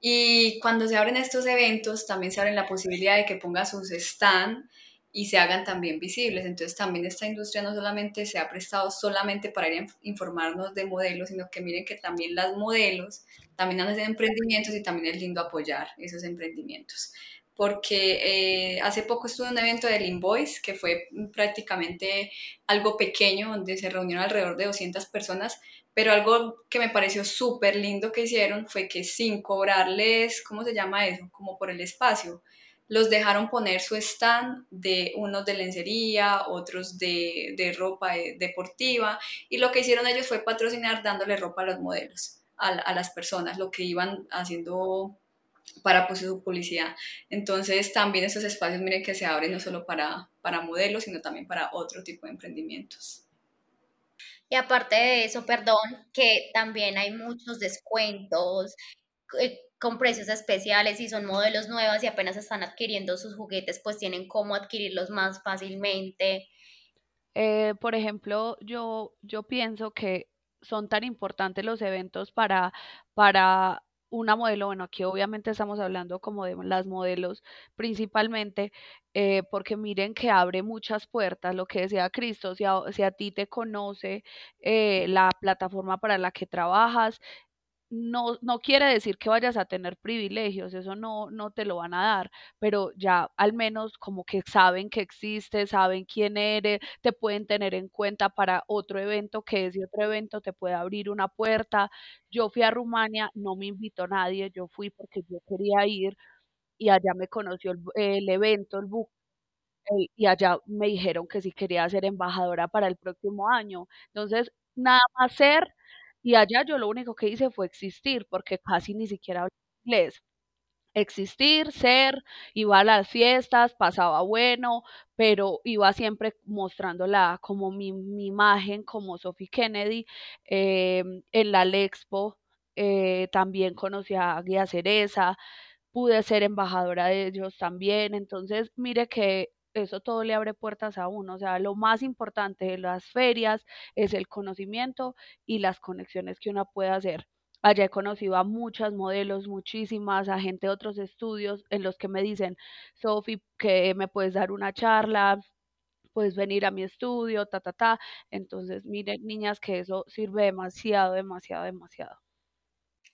y cuando se abren estos eventos, también se abre la posibilidad de que ponga sus stand y se hagan también visibles. Entonces también esta industria no solamente se ha prestado solamente para ir a informarnos de modelos, sino que miren que también las modelos también hacen emprendimientos y también es lindo apoyar esos emprendimientos. Porque eh, hace poco estuve en un evento del Invoice, que fue prácticamente algo pequeño, donde se reunieron alrededor de 200 personas, pero algo que me pareció súper lindo que hicieron fue que sin cobrarles, ¿cómo se llama eso? Como por el espacio, los dejaron poner su stand de unos de lencería, otros de, de ropa eh, deportiva, y lo que hicieron ellos fue patrocinar dándole ropa a los modelos, a, a las personas, lo que iban haciendo para pues, su publicidad. Entonces también esos espacios, miren que se abren no solo para, para modelos, sino también para otro tipo de emprendimientos. Y aparte de eso, perdón, que también hay muchos descuentos, eh, con precios especiales y son modelos nuevos y apenas están adquiriendo sus juguetes, pues tienen cómo adquirirlos más fácilmente. Eh, por ejemplo, yo, yo pienso que son tan importantes los eventos para, para una modelo, bueno, aquí obviamente estamos hablando como de las modelos principalmente, eh, porque miren que abre muchas puertas, lo que decía Cristo, si a, si a ti te conoce eh, la plataforma para la que trabajas, no, no quiere decir que vayas a tener privilegios, eso no, no te lo van a dar, pero ya al menos como que saben que existe, saben quién eres, te pueden tener en cuenta para otro evento, que ese otro evento te puede abrir una puerta. Yo fui a Rumania, no me invitó nadie, yo fui porque yo quería ir y allá me conoció el, el evento, el book, eh, y allá me dijeron que si quería ser embajadora para el próximo año. Entonces, nada más ser y allá yo lo único que hice fue existir, porque casi ni siquiera hablaba inglés. Existir, ser, iba a las fiestas, pasaba bueno, pero iba siempre mostrándola como mi, mi imagen, como Sophie Kennedy. Em, en la Lexpo eh, también conocí a Guía Cereza, pude ser embajadora de ellos también. Entonces, mire que eso todo le abre puertas a uno. O sea, lo más importante de las ferias es el conocimiento y las conexiones que uno puede hacer. Allá he conocido a muchas modelos, muchísimas, a gente de otros estudios en los que me dicen, Sofi, que me puedes dar una charla, puedes venir a mi estudio, ta, ta, ta. Entonces, miren, niñas, que eso sirve demasiado, demasiado, demasiado.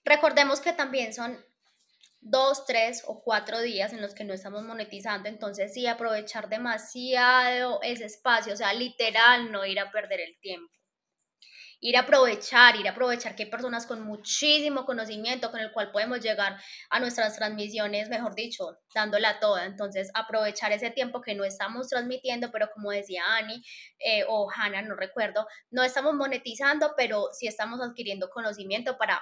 Recordemos que también son dos, tres o cuatro días en los que no estamos monetizando, entonces sí aprovechar demasiado ese espacio, o sea, literal no ir a perder el tiempo. Ir a aprovechar, ir a aprovechar que hay personas con muchísimo conocimiento con el cual podemos llegar a nuestras transmisiones, mejor dicho, dándola toda. Entonces, aprovechar ese tiempo que no estamos transmitiendo, pero como decía Ani eh, o Hannah, no recuerdo, no estamos monetizando, pero sí estamos adquiriendo conocimiento para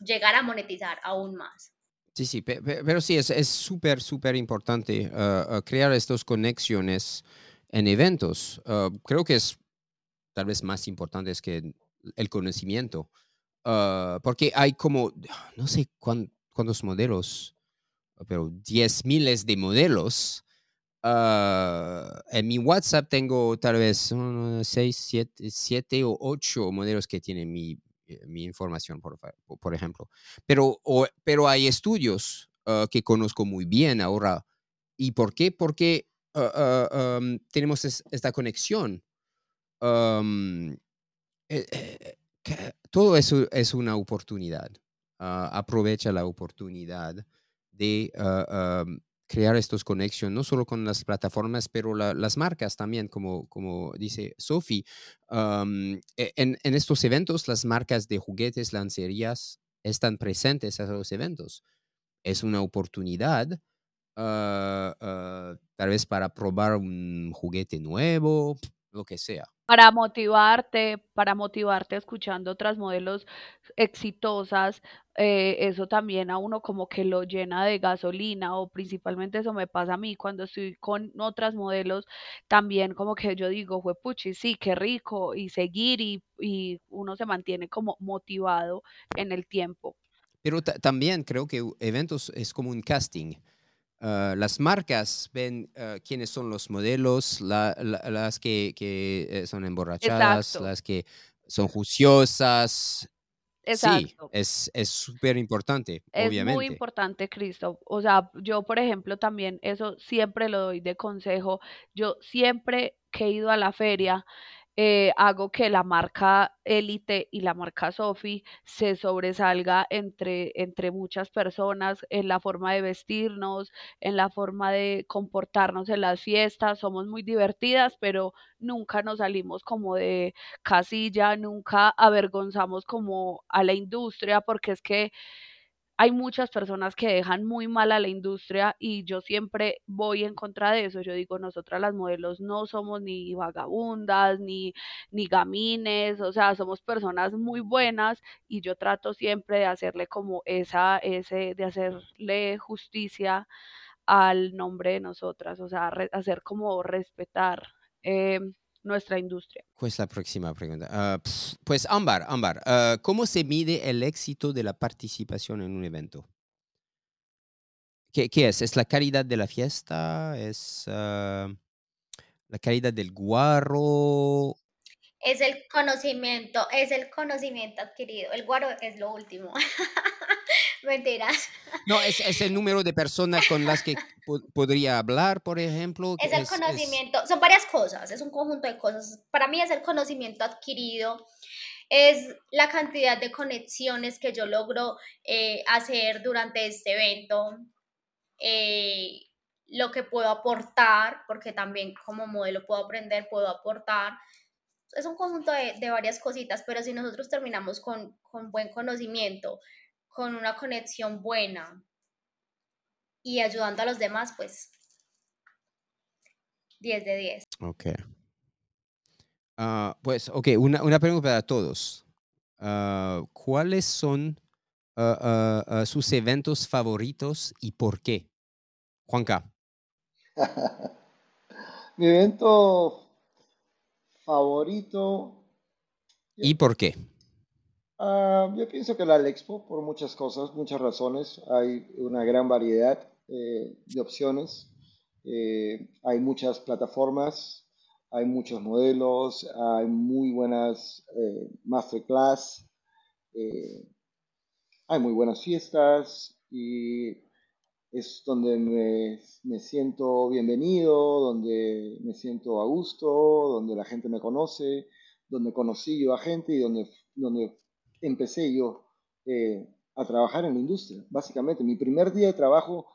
llegar a monetizar aún más. Sí, sí, pero sí, es súper, súper importante ah, crear estas conexiones en eventos. Ah, creo que es tal vez más importante que el conocimiento, porque hay como, no sé cuántos modelos, pero 10 miles de modelos. en mi WhatsApp tengo tal vez 6, 7 o 8 modelos que tienen mi, mi información, por, por ejemplo. Pero, pero hay estudios ah, que conozco muy bien ahora. ¿Y por qué? Porque ah, ah, tenemos esta conexión. Eh, eh, todo eso es una oportunidad. aprovecha la oportunidad de crear estos conexiones, no solo con las plataformas, pero las marcas también, como, como dice Sophie. E, en, en, estos eventos, las marcas de juguetes, lancerías, están presentes en los eventos. Es una oportunidad, ah, ah, tal vez para probar un juguete nuevo, lo que sea. Para motivarte, para motivarte escuchando otras modelos exitosas, eh, eso también a uno como que lo llena de gasolina o principalmente eso me pasa a mí cuando estoy con otras modelos, también como que yo digo, fue puchi, sí, qué rico y seguir y, y uno se mantiene como motivado en el tiempo. Pero también creo que eventos es como un casting. Ah, las marcas ven ah, quiénes son los modelos, las que, que eh, son emborrachadas, las que son juiciosas. Exacto. Sí, es súper importante, es muy importante, Cristo. O sea, yo, por ejemplo, también eso siempre lo doy de consejo. Yo siempre que he ido a la feria, eh, hago que la marca Elite y la marca Sophie se sobresalga entre, entre muchas personas en la forma de vestirnos, en la forma de comportarnos en las fiestas. Somos muy divertidas, pero nunca nos salimos como de casilla, nunca avergonzamos como a la industria, porque es que hay muchas personas que dejan muy mal a la industria y yo siempre voy en contra de eso. Yo digo, nosotras las modelos no somos ni vagabundas, ni, ni gamines, o sea, somos personas muy buenas y yo trato siempre de hacerle como esa, ese, de hacerle justicia al nombre de nosotras, o sea, hacer como respetar. Eh, nuestra industria. ¿Cuál es la próxima pregunta? Ah, pues Ámbar, Ámbar, ah, ¿cómo se mide el éxito de la participación en un evento? ¿Qué, qué es? ¿Es la calidad de la fiesta? ¿Es ah, la calidad del guarro? Es el conocimiento, es el conocimiento adquirido. El guaro es lo último. *laughs* Mentiras. No, es, el número de personas con las que podría hablar, por ejemplo. Es el conocimiento, son varias cosas, es un conjunto de cosas. Para mí es el conocimiento adquirido, es la cantidad de conexiones que yo logro eh, hacer durante este evento, eh, lo que puedo aportar, porque también como modelo puedo aprender, puedo aportar. Es un conjunto de, varias cositas, pero si nosotros terminamos con, con buen conocimiento, con una conexión buena y ayudando a los demás, pues 10 de 10. Ok. Ah, pues, ok, una, una, pregunta para todos. Ah, ¿Cuáles son ah, sus eventos favoritos y por qué? Juanca. *laughs* Mi evento favorito. ¿Y por qué? Ah, yo pienso que la Expo, por muchas cosas, muchas razones, hay una gran variedad eh, de opciones, eh, hay muchas plataformas, hay muchos modelos, hay muy buenas eh, masterclass, hay muy buenas fiestas y es donde me, me, siento bienvenido, donde me siento a gusto, donde la gente me conoce, donde conocí yo a gente y donde, donde empecé yo eh, a trabajar en la industria. Básicamente, mi primer día de trabajo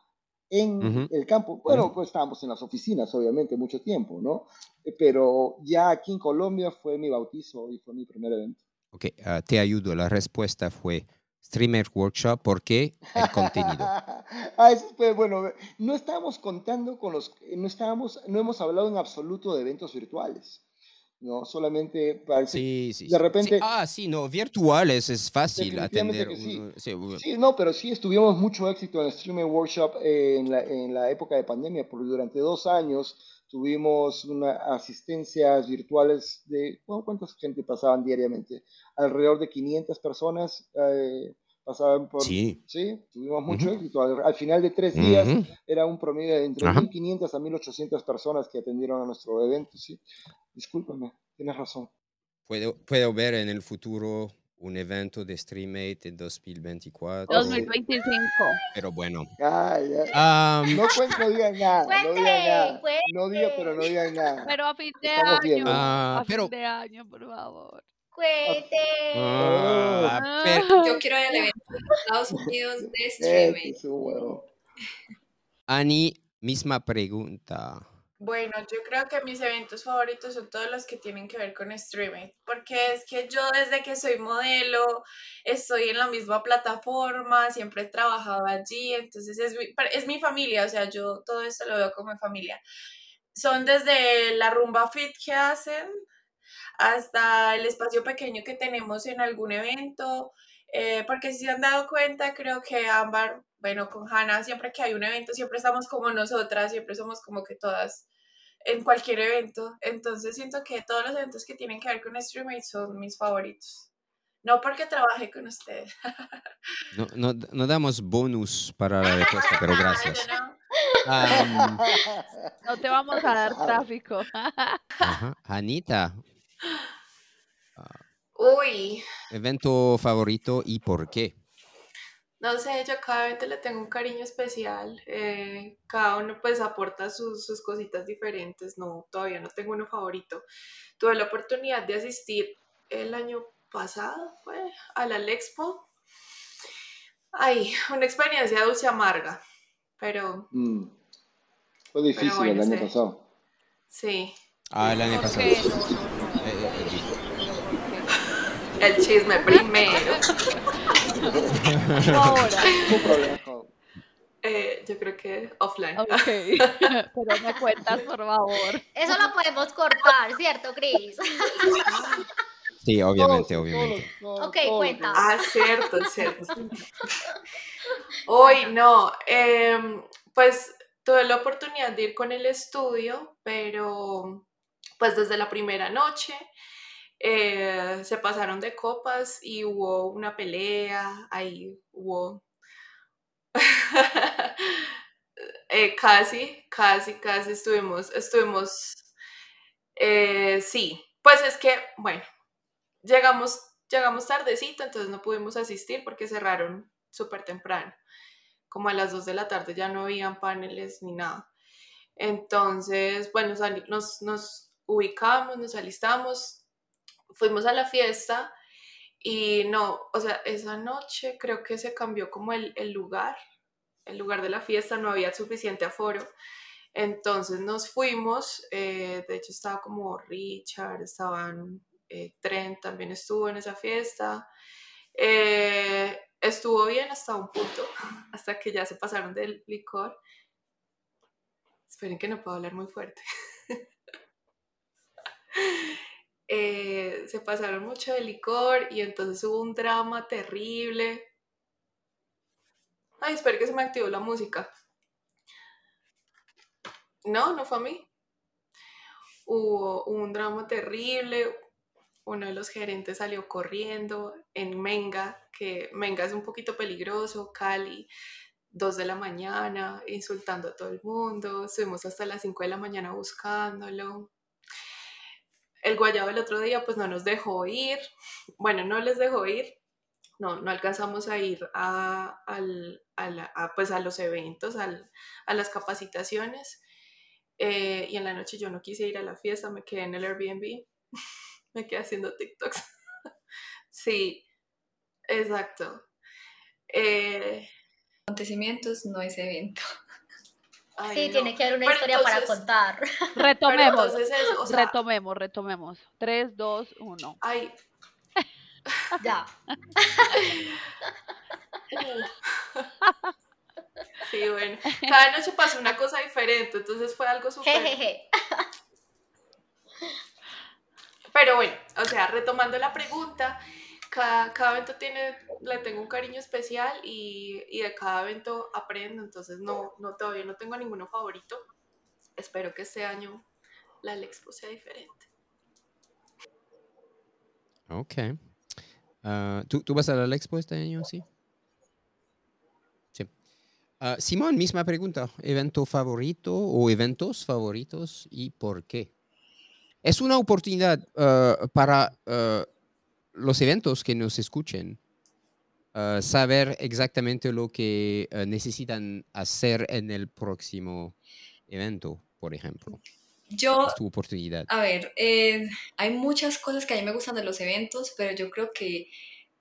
en el campo, bueno, pues estábamos en las oficinas, obviamente, mucho tiempo, ¿no? Eh, pero ya aquí en Colombia fue mi bautizo y fue mi primer evento. Ok, ah, te ayudo. La respuesta fue Streamer Workshop, ¿por qué el contenido? *laughs* ah, eso fue, bueno, no estábamos contando con los, no estábamos, no hemos hablado en absoluto de eventos virtuales. ¿no? Solamente para sí, sí, de repente... ah, sí, no, virtuales es fácil atender. sí. no, pero sí estuvimos mucho éxito en el Streaming Workshop en, la, en la época de pandemia, porque durante dos años tuvimos una asistencias virtuales de, ¿cuánta gente pasaban diariamente? Alrededor de 500 personas. Eh, pasaban por... Sí. Sí, tuvimos mucho éxito. Al, final de tres días era un promedio de entre 1.500 a 1.800 personas que atendieron a nuestro evento, ¿sí? Discúlpame, tienes razón. Puedo, puedo ver en el futuro un evento de StreamMate en 2024. 2025. Pero bueno. Ah, no, no digan nada. no digan nada. No digan, pero no digan nada. Pero a fin de año. Ah, a fin de año, por favor. Cuente. Ah, ah. Yo quiero ir al evento de Estados Unidos de streaming. Ani, misma pregunta. Bueno, yo creo que mis eventos favoritos son todos los que tienen que ver con streaming, porque es que yo desde que soy modelo estoy en la misma plataforma, siempre he trabajado allí, entonces es mi, es mi familia, o sea, yo todo esto lo veo como familia. son desde la rumba fit que hacen hasta el espacio pequeño que tenemos en algún evento, eh, porque si se han dado cuenta, creo que Ámbar, bueno, con Hannah, siempre que hay un evento, siempre estamos como nosotras, siempre somos como que todas en cualquier evento. Entonces siento que todos los eventos que tienen que ver con Streamate son mis favoritos. No porque trabajé con ustedes. No, no, no damos bonus para la respuesta, pero *laughs* gracias. no. Te vamos a dar tráfico. ajá. Anita, Uy, evento favorito y por qué. No sé, yo a cada evento le tengo un cariño especial. eh, cada uno pues aporta sus, sus cositas diferentes. No, todavía no tengo uno favorito. Tuve la oportunidad de asistir el año pasado, fue, a la Expo. Ay, una experiencia dulce amarga, pero Mm. Fue difícil bueno, el año sí. pasado. sí, Ah, el año ¿Por pasado. Eh, eh, el chisme primero. *laughs* Ahora. Problema Eh, yo creo que offline. Ok. *laughs* Pero me cuentas, por favor. Eso lo podemos cortar, ¿cierto, Cris? Sí, obviamente, obviamente. todo, Ok, cuenta. Ah, cierto, cierto. Hoy no, em, pues tuve la oportunidad de ir con el estudio, pero pues desde la primera noche eh, se pasaron de copas y hubo una pelea, ahí hubo *laughs* eh, casi, casi, casi estuvimos, estuvimos, eh, sí, pues es que, bueno, llegamos, llegamos tardecito, entonces no pudimos asistir porque cerraron súper temprano. Como a las 2 de la tarde ya no habían paneles ni nada. Entonces, bueno, nos, nos ubicamos, nos alistamos, fuimos a la fiesta y no, o sea, esa noche creo que se cambió como el, el lugar, el lugar de la fiesta, no había suficiente aforo. Entonces nos fuimos, eh, de hecho estaba como Richard, estaban eh, Trent también estuvo en esa fiesta. Eh, estuvo bien hasta un punto, *laughs* hasta que ya se pasaron del licor. Esperen que no puedo hablar muy fuerte. *laughs* Eh, se pasaron mucho de licor y entonces hubo un drama terrible. Ay, espera que se me activó la música. No, no fue a mí. Hubo un drama terrible. Uno de los gerentes salió corriendo en Menga, que Menga es un poquito peligroso, Cali, 2 de la mañana, insultando a todo el mundo. Estuvimos hasta las 5 de la mañana buscándolo. El guayabo el otro día pues no nos dejó ir. Bueno, no les dejó ir. No, no alcanzamos a ir a, al- a pues a los eventos, al- a las capacitaciones. Eh, y en la noche yo no quise ir a la fiesta, me quedé en el Airbnb, *laughs* me quedé haciendo TikToks. *laughs* sí, exacto. Eh, Acontecimientos no es evento. Ay, Sí, no. tiene que haber una Pero historia para contar. *laughs* Pero Retomemos. entonces eso, o sea, retomemos, retomemos. 3, 2, 1. ay, *laughs* Ya. *laughs* sí, bueno, cada noche pasó una cosa diferente, entonces fue algo súper... Jejeje. Pero bueno, o sea, retomando la pregunta, cada, cada evento tiene, le tengo un cariño especial y, y de cada evento aprendo, entonces no, no, todavía no tengo ninguno favorito. Espero que este año la Expo sea diferente. Ok. Ah, ¿tú, ¿Tú vas a la Expo este año, sí? Sí. Ah, Simón, misma pregunta. ¿Evento favorito o eventos favoritos y por qué? Es una oportunidad ah, para los eventos que nos escuchen ah, saber exactamente lo que ah, necesitan hacer en el próximo evento, por ejemplo. Yo, Es tu oportunidad. a ver, eh, hay muchas cosas que a mí me gustan de los eventos, pero yo creo que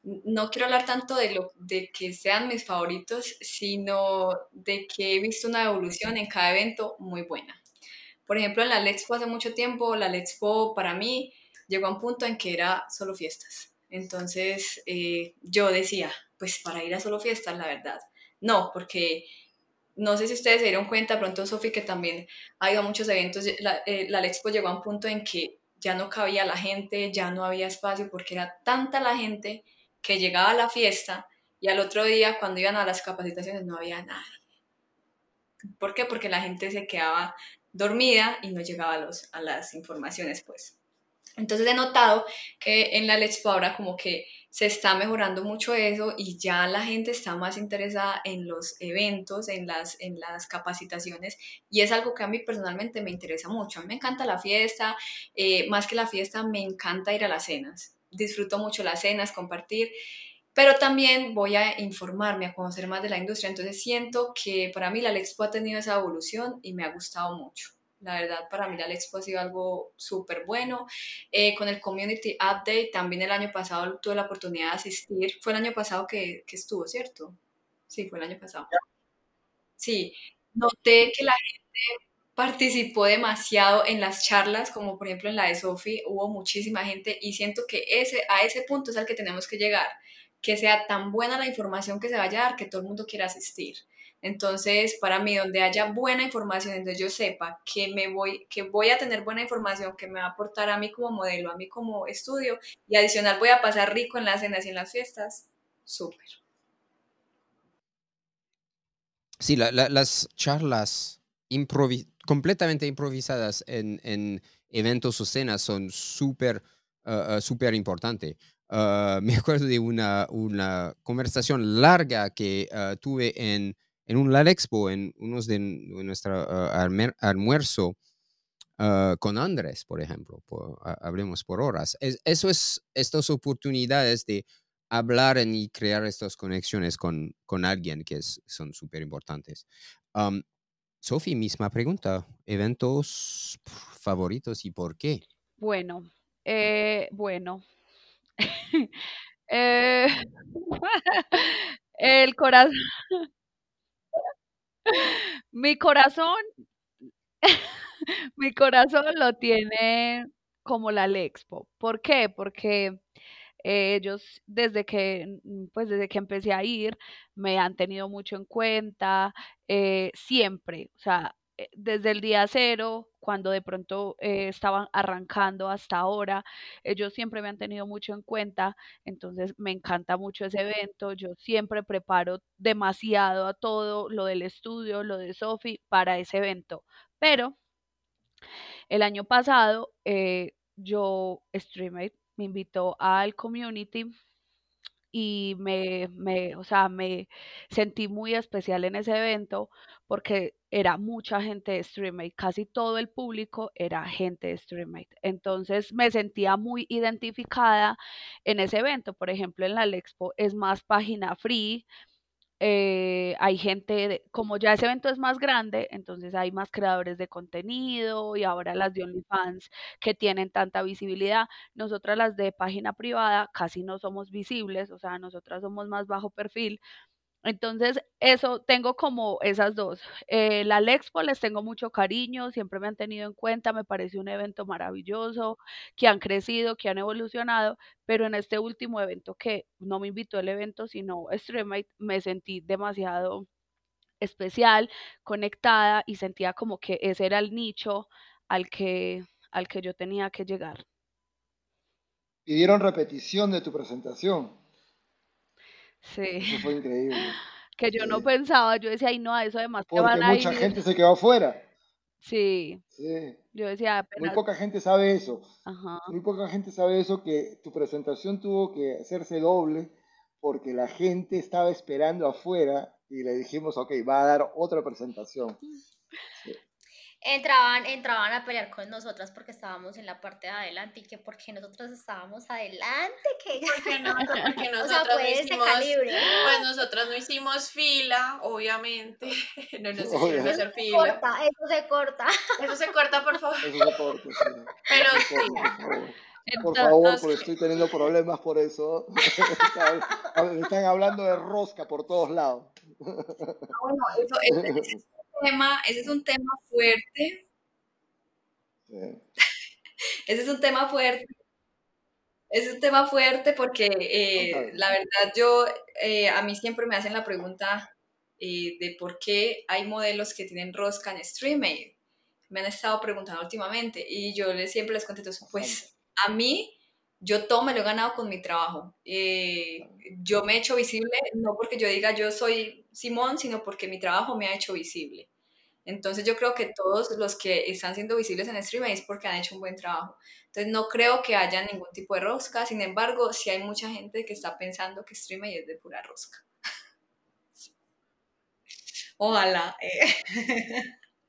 no quiero hablar tanto de, lo, de que sean mis favoritos, sino de que he visto una evolución en cada evento muy buena. Por ejemplo, en la Lexpo hace mucho tiempo, la Lexpo para mí llegó a un punto en que era solo fiestas. Entonces eh, yo decía, pues para ir a solo fiestas, la verdad, no, porque no sé si ustedes se dieron cuenta, pronto Sofi, que también ha ido a muchos eventos, la, eh, la llegó a un punto en que ya no cabía la gente, ya no había espacio porque era tanta la gente que llegaba a la fiesta y al otro día cuando iban a las capacitaciones no había nadie. ¿Por qué? Porque la gente se quedaba dormida y no llegaba los, a las informaciones, pues. Entonces he notado que en la Let's ahora como que se está mejorando mucho eso y ya la gente está más interesada en los eventos, en las, en las capacitaciones y es algo que a mí personalmente me interesa mucho. A mí me encanta la fiesta, eh, más que la fiesta me encanta ir a las cenas. Disfruto mucho las cenas, compartir, pero también voy a informarme, a conocer más de la industria. Entonces siento que para mí la Expo ha tenido esa evolución y me ha gustado mucho. La verdad, para mí la Expo ha sido algo súper bueno. Eh, con el Community Update, también el año pasado tuve la oportunidad de asistir. Fue el año pasado que, que estuvo, ¿cierto? Sí, fue el año pasado. Sí, noté que la gente participó demasiado en las charlas, como por ejemplo en la de Sofi, hubo muchísima gente y siento que ese, a ese punto es al que tenemos que llegar, que sea tan buena la información que se vaya a dar que todo el mundo quiera asistir. Entonces, para mí, donde haya buena información, donde yo sepa que, me voy, que voy a tener buena información que me va a aportar a mí como modelo, a mí como estudio, y adicional voy a pasar rico en las cenas y en las fiestas, súper. Sí, las charlas completamente improvisadas en, eventos o cenas son súper, uh, súper importantes. Ah, *laughs* me acuerdo de una, una conversación larga que tuve en en un LAL Expo, en unos de nuestro ah, almuerzo ah, con Andrés, por ejemplo, hablemos por horas. eso es estas oportunidades de hablar y crear estas conexiones con, con alguien que son súper importantes. Sofi, misma pregunta, eventos favoritos y por qué. Bueno, eh, bueno. *laughs* Eh, *laughs* el corazón. *laughs* Mi corazón, *laughs* mi corazón lo tiene como la Lexpo. ¿Por qué? Porque ellos desde que, mm, pues desde que empecé a ir, me han tenido mucho en cuenta, eh, siempre, o sea, eh, desde el día cero, cuando de pronto eh, estaban arrancando hasta ahora, ellos siempre me han tenido mucho en cuenta, entonces me encanta mucho ese evento, yo siempre preparo demasiado a todo lo del estudio, lo de Sofi para ese evento, pero el año pasado yo streamé me invitó al community y me, me, o sea, me sentí muy especial en ese evento porque era mucha gente de StreamMate, casi todo el público era gente de StreamMate. Entonces me sentía muy identificada en ese evento. Por ejemplo, en la Expo es más página free, eh, hay gente, como ya ese evento es más grande, entonces hay más creadores de contenido y ahora las de OnlyFans que tienen tanta visibilidad. Nosotras las de página privada casi no somos visibles, o sea, nosotras somos más bajo perfil, entonces, eso tengo como esas dos. Eh, la Lexpo les tengo mucho cariño, siempre me han tenido en cuenta, me parece un evento maravilloso, que han crecido, que han evolucionado, pero en este último evento que no me invitó el evento, sino Streamite, me sentí demasiado especial, conectada y sentía como que ese era el nicho al que, al que yo tenía que llegar. Pidieron repetición de tu presentación. Sí. Eso fue *laughs* increíble. Que yo no pensaba, yo decía, ay no, eso además que van a mucha gente se quedó afuera. Sí. Sí. Yo decía, Muy poca gente sabe eso. Ajá. Muy poca gente sabe eso, que tu presentación tuvo que hacerse doble porque la gente estaba esperando afuera y le dijimos, ok, va a dar otra presentación. *laughs* Sí entraban, entraban a pelear con nosotras porque estábamos en la parte de adelante y que porque nosotros estábamos adelante, que *laughs* porque *laughs* no, porque nosotros no hicimos, pues nosotros no hicimos fila, obviamente, *laughs* no nos hicieron hacer fila. Corta, eso se corta. Eso se corta, por favor. Eso se corta, sí. Pero sí. Por favor, porque estoy teniendo problemas por eso. Me están hablando de rosca por todos lados. Ah, bueno, eso, es, tema, ese es un tema fuerte. ese es un tema fuerte. Ese es un tema fuerte porque eh, la verdad yo, eh, a mí siempre me hacen la pregunta, eh, de por qué hay modelos que tienen rosca en StreamAid. Me han estado preguntando últimamente y yo les, siempre les contesto, pues a mí, yo todo me lo he ganado con mi trabajo. Eh, yo me he hecho visible, no porque yo diga yo soy Simón, sino porque mi trabajo me ha hecho visible. Entonces yo creo que todos los que están siendo visibles en streaming es porque han hecho un buen trabajo. Entonces no creo que haya ningún tipo de rosca, sin embargo, sí hay mucha gente que está pensando que streaming es de pura rosca. *laughs* Ojalá. Eh.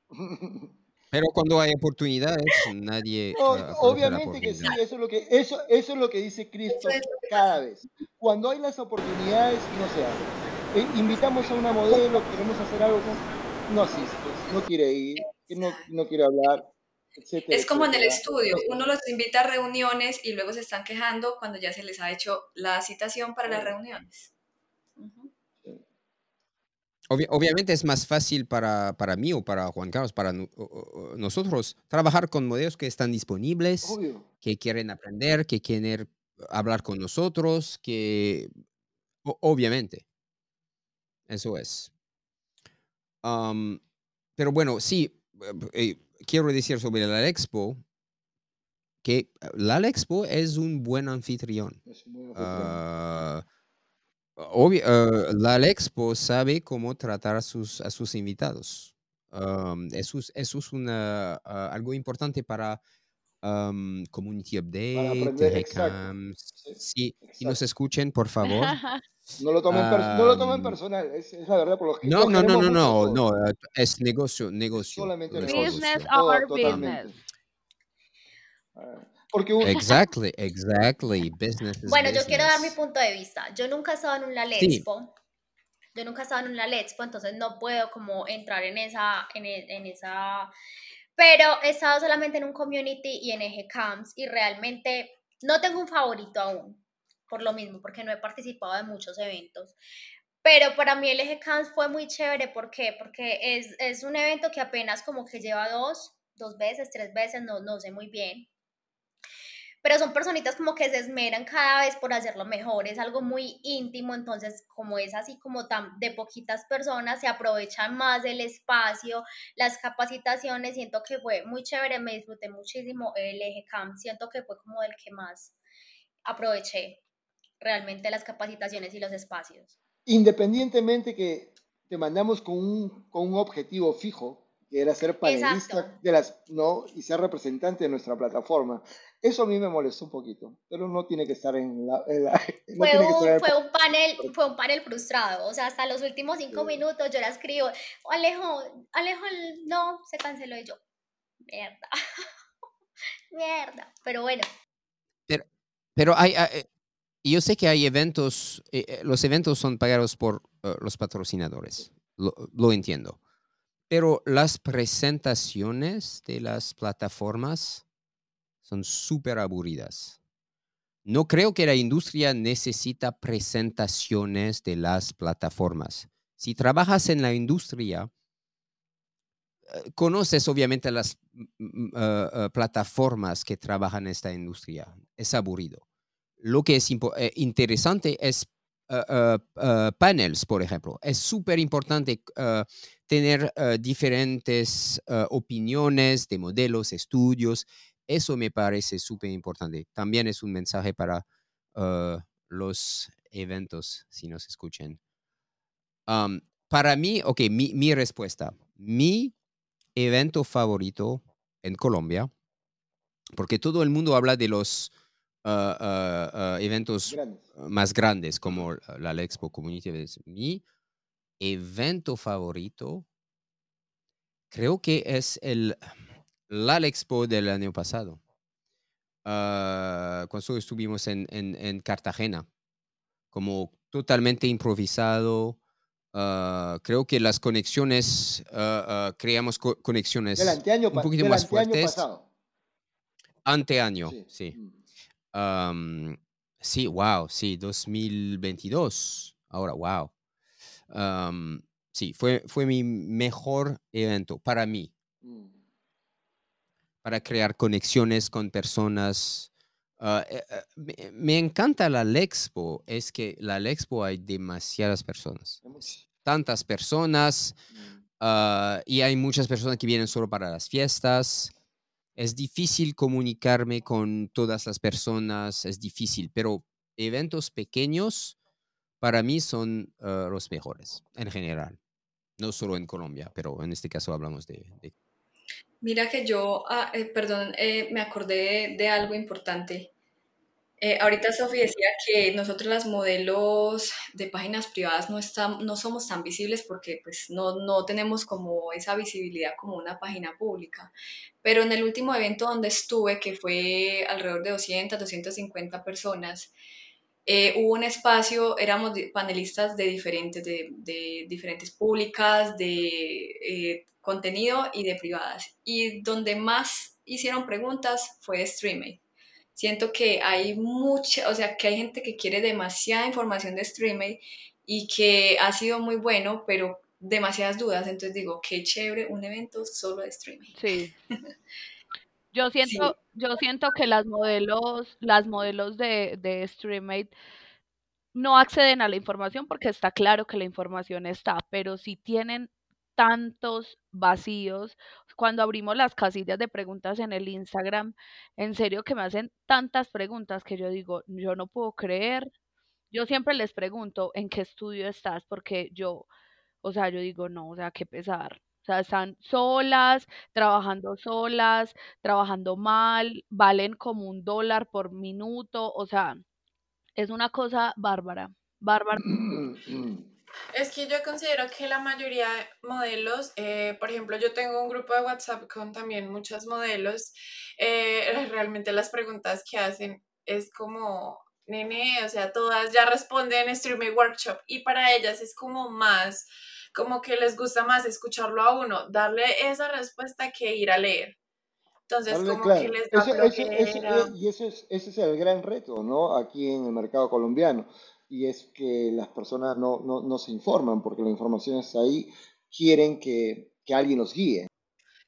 *laughs* Pero cuando hay oportunidades, nadie. *laughs* obviamente que sí, eso es lo que, eso, eso es lo que dice Cristo cada vez. Cuando hay las oportunidades, no se hace. Eh, invitamos a una modelo, queremos hacer algo, no asiste, no quiere ir, no, no quiere hablar. es como en el estudio, uno los invita a reuniones y luego se están quejando cuando ya se les ha hecho la citación para las reuniones. Obviamente es más fácil para, para, mí o para Juan Carlos, para nosotros, trabajar con modelos que están disponibles, que quieren aprender, que quieren hablar con nosotros, que obviamente, eso es. Pero bueno, sí, eh, quiero decir sobre la Expo que la Expo es un buen anfitrión. Es ah, Obvio, eh, la Expo sabe cómo tratar a sus, a sus invitados. eso, es, eso es una, ah, algo importante para Community Update, Sí, si nos escuchen, por favor. *laughs* No lo tomen, no lo tomen personal, es, la verdad. Por que no, no, no, no, no, no, es negocio, negocio. Solamente business our business. Ah. Exactly, *laughs* exactly. Business bueno, yo quiero dar mi punto de vista. Yo nunca he estado en un Expo. Yo nunca he estado en un Expo, entonces no puedo como entrar en esa, en, e, en esa... Pero he estado solamente en un community y en Eje Camps y realmente no tengo un favorito aún, por lo mismo, porque no he participado de muchos eventos. Pero para mí el Eje Camps fue muy chévere, ¿por qué? Porque es, es un evento que apenas como que lleva dos, dos veces, tres veces, no, no sé muy bien pero son personitas como que se esmeran cada vez por hacerlo mejor, es algo muy íntimo, entonces como es así como tan de poquitas personas, se aprovechan más el espacio, las capacitaciones, siento que fue muy chévere, me disfruté muchísimo el eje camp, siento que fue como el que más aproveché realmente las capacitaciones y los espacios. Independientemente que te mandamos con un, con un objetivo fijo, que era ser panelista de las, ¿no? y ser representante de nuestra plataforma. Eso a mí me molestó un poquito, pero no tiene que estar en la... *laughs* fue, un, fue, un, panel, *laughs* fue un panel frustrado, o sea, hasta los últimos cinco minutos yo la escribo, Alejo, Alejo, no, se canceló y yo, mierda, *laughs* mierda, pero bueno. Pero, pero hay, eh, yo sé que hay eventos, eh, eh, los eventos son pagados por los patrocinadores, lo, lo entiendo, pero las presentaciones de las plataformas son súper aburridas. No creo que la industria necesita presentaciones de las plataformas. Si trabajas en la industria, eh, conoces obviamente las eh, eh, plataformas que trabajan en esta industria. Es aburrido. Lo que es interesante es panels, por ejemplo. Es súper importante tener diferentes opiniones de modelos, estudios, eso me parece súper importante. También es un mensaje para uh, los eventos, si nos escuchen. para mí, ok, mi, respuesta. Mi evento favorito en Colombia, porque todo el mundo habla de los uh, uh, eventos más grandes como la Expo Community. Mi evento favorito creo que es el la Expo del año pasado, ah, cuando estuvimos en, en, Cartagena, como totalmente improvisado. Ah, creo que las conexiones, uh, creamos conexiones un poquito más fuertes. Pasado. Anteaño, sí. Mm. sí, wow, sí, 2022. Ahora, wow. sí, fue, fue mi mejor evento para mí. Mm para crear conexiones con personas. Ah, eh, eh, me, encanta la Lexpo, es que la Lexpo hay demasiadas personas. tantas personas uh, y hay muchas personas que vienen solo para las fiestas. Es difícil comunicarme con todas las personas, es difícil, pero eventos pequeños para mí son uh, los mejores en general. No solo en Colombia, pero en este caso hablamos de... de... Mira que yo, ah, eh, perdón, eh, me acordé de, de algo importante. Eh, ahorita Sofi decía que nosotros las modelos de páginas privadas no, están, no somos tan visibles porque pues no, no tenemos como esa visibilidad como una página pública. Pero en el último evento donde estuve, que fue alrededor de 200, 250 personas, eh, hubo un espacio, éramos panelistas de diferentes, de, de diferentes públicas, de eh, contenido y de privadas. Y donde más hicieron preguntas fue de streaming siento que hay mucha, o sea, que hay gente que quiere demasiada información de streaming y que ha sido muy bueno, pero demasiadas dudas. Entonces digo, qué chévere un evento solo de streaming. Sí. *laughs* Yo siento, yo siento que las modelos, las modelos de, de StreamMate no acceden a la información porque está claro que la información está, pero si tienen tantos vacíos. Cuando abrimos las casillas de preguntas en el Instagram, en serio que me hacen tantas preguntas que yo digo, yo no puedo creer. Yo siempre les pregunto en qué estudio estás, porque yo, o sea, yo digo, no, o sea, qué pesar. O sea, están solas, trabajando solas, trabajando mal, valen como un dólar por minuto, o sea, es una cosa bárbara, bárbara. Es que yo considero que la mayoría de modelos, eh, por ejemplo, yo tengo un grupo de WhatsApp con también muchos modelos, eh, *laughs* realmente las preguntas que hacen es como, nene, o sea, todas ya responden Streaming Workshop y para ellas es como más, como que les gusta más escucharlo a uno, darle esa respuesta que ir a leer. Entonces, como que les da Y ese es, ese es el gran reto, ¿no? Aquí en el mercado colombiano y es que las personas no, no, no, se informan porque la información está ahí, quieren que, que, alguien los guíe.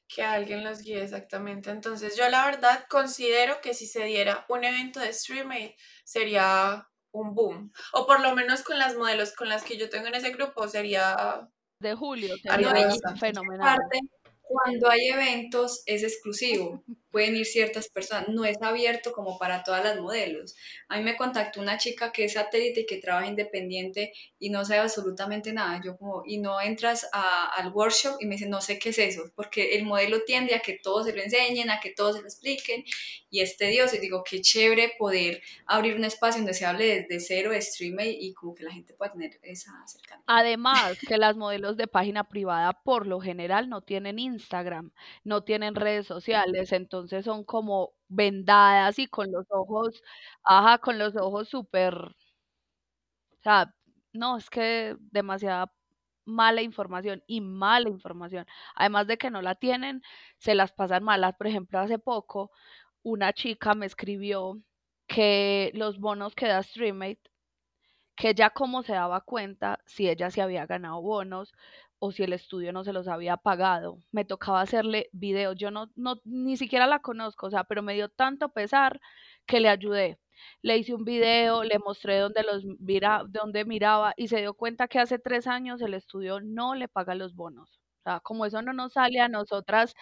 Que alguien los guíe, exactamente. Entonces yo la verdad considero que si se diera un evento de streaming sería un boom. O por lo menos con las modelos con las que yo tengo en ese grupo sería... De julio, sería fenomenal. Cuando hay eventos es exclusivo, pueden ir ciertas personas, no es abierto como para todas las modelos. A mí me contactó una chica que es satélite y que trabaja independiente y no sabe absolutamente nada. Yo como, y no entras al workshop y me dice, no sé qué es eso, porque el modelo tiende a que todos se lo enseñen, a que todos se lo expliquen y es tedioso. Y digo, qué chévere poder abrir un espacio donde se hable desde cero de streaming y como que la gente pueda tener esa cercanía. Además, que las modelos de página privada por lo general no tienen Instagram, no tienen redes sociales, entonces son como vendadas y con los ojos, ajá, con los ojos súper, o sea, no, es que demasiada mala información y mala información. Además de que no la tienen, se las pasan malas. Por ejemplo, hace poco una chica me escribió que los bonos que da Streammate, que ella cómo se daba cuenta si ella se había ganado bonos o si el estudio no se los había pagado. Me tocaba hacerle videos, yo no, no, ni siquiera la conozco, o sea, pero me dio tanto pesar que le ayudé. Le hice un video, le mostré dónde los mira, dónde miraba y se dio cuenta que hace tres años el estudio no le paga los bonos. O sea, como eso no nos sale a nosotras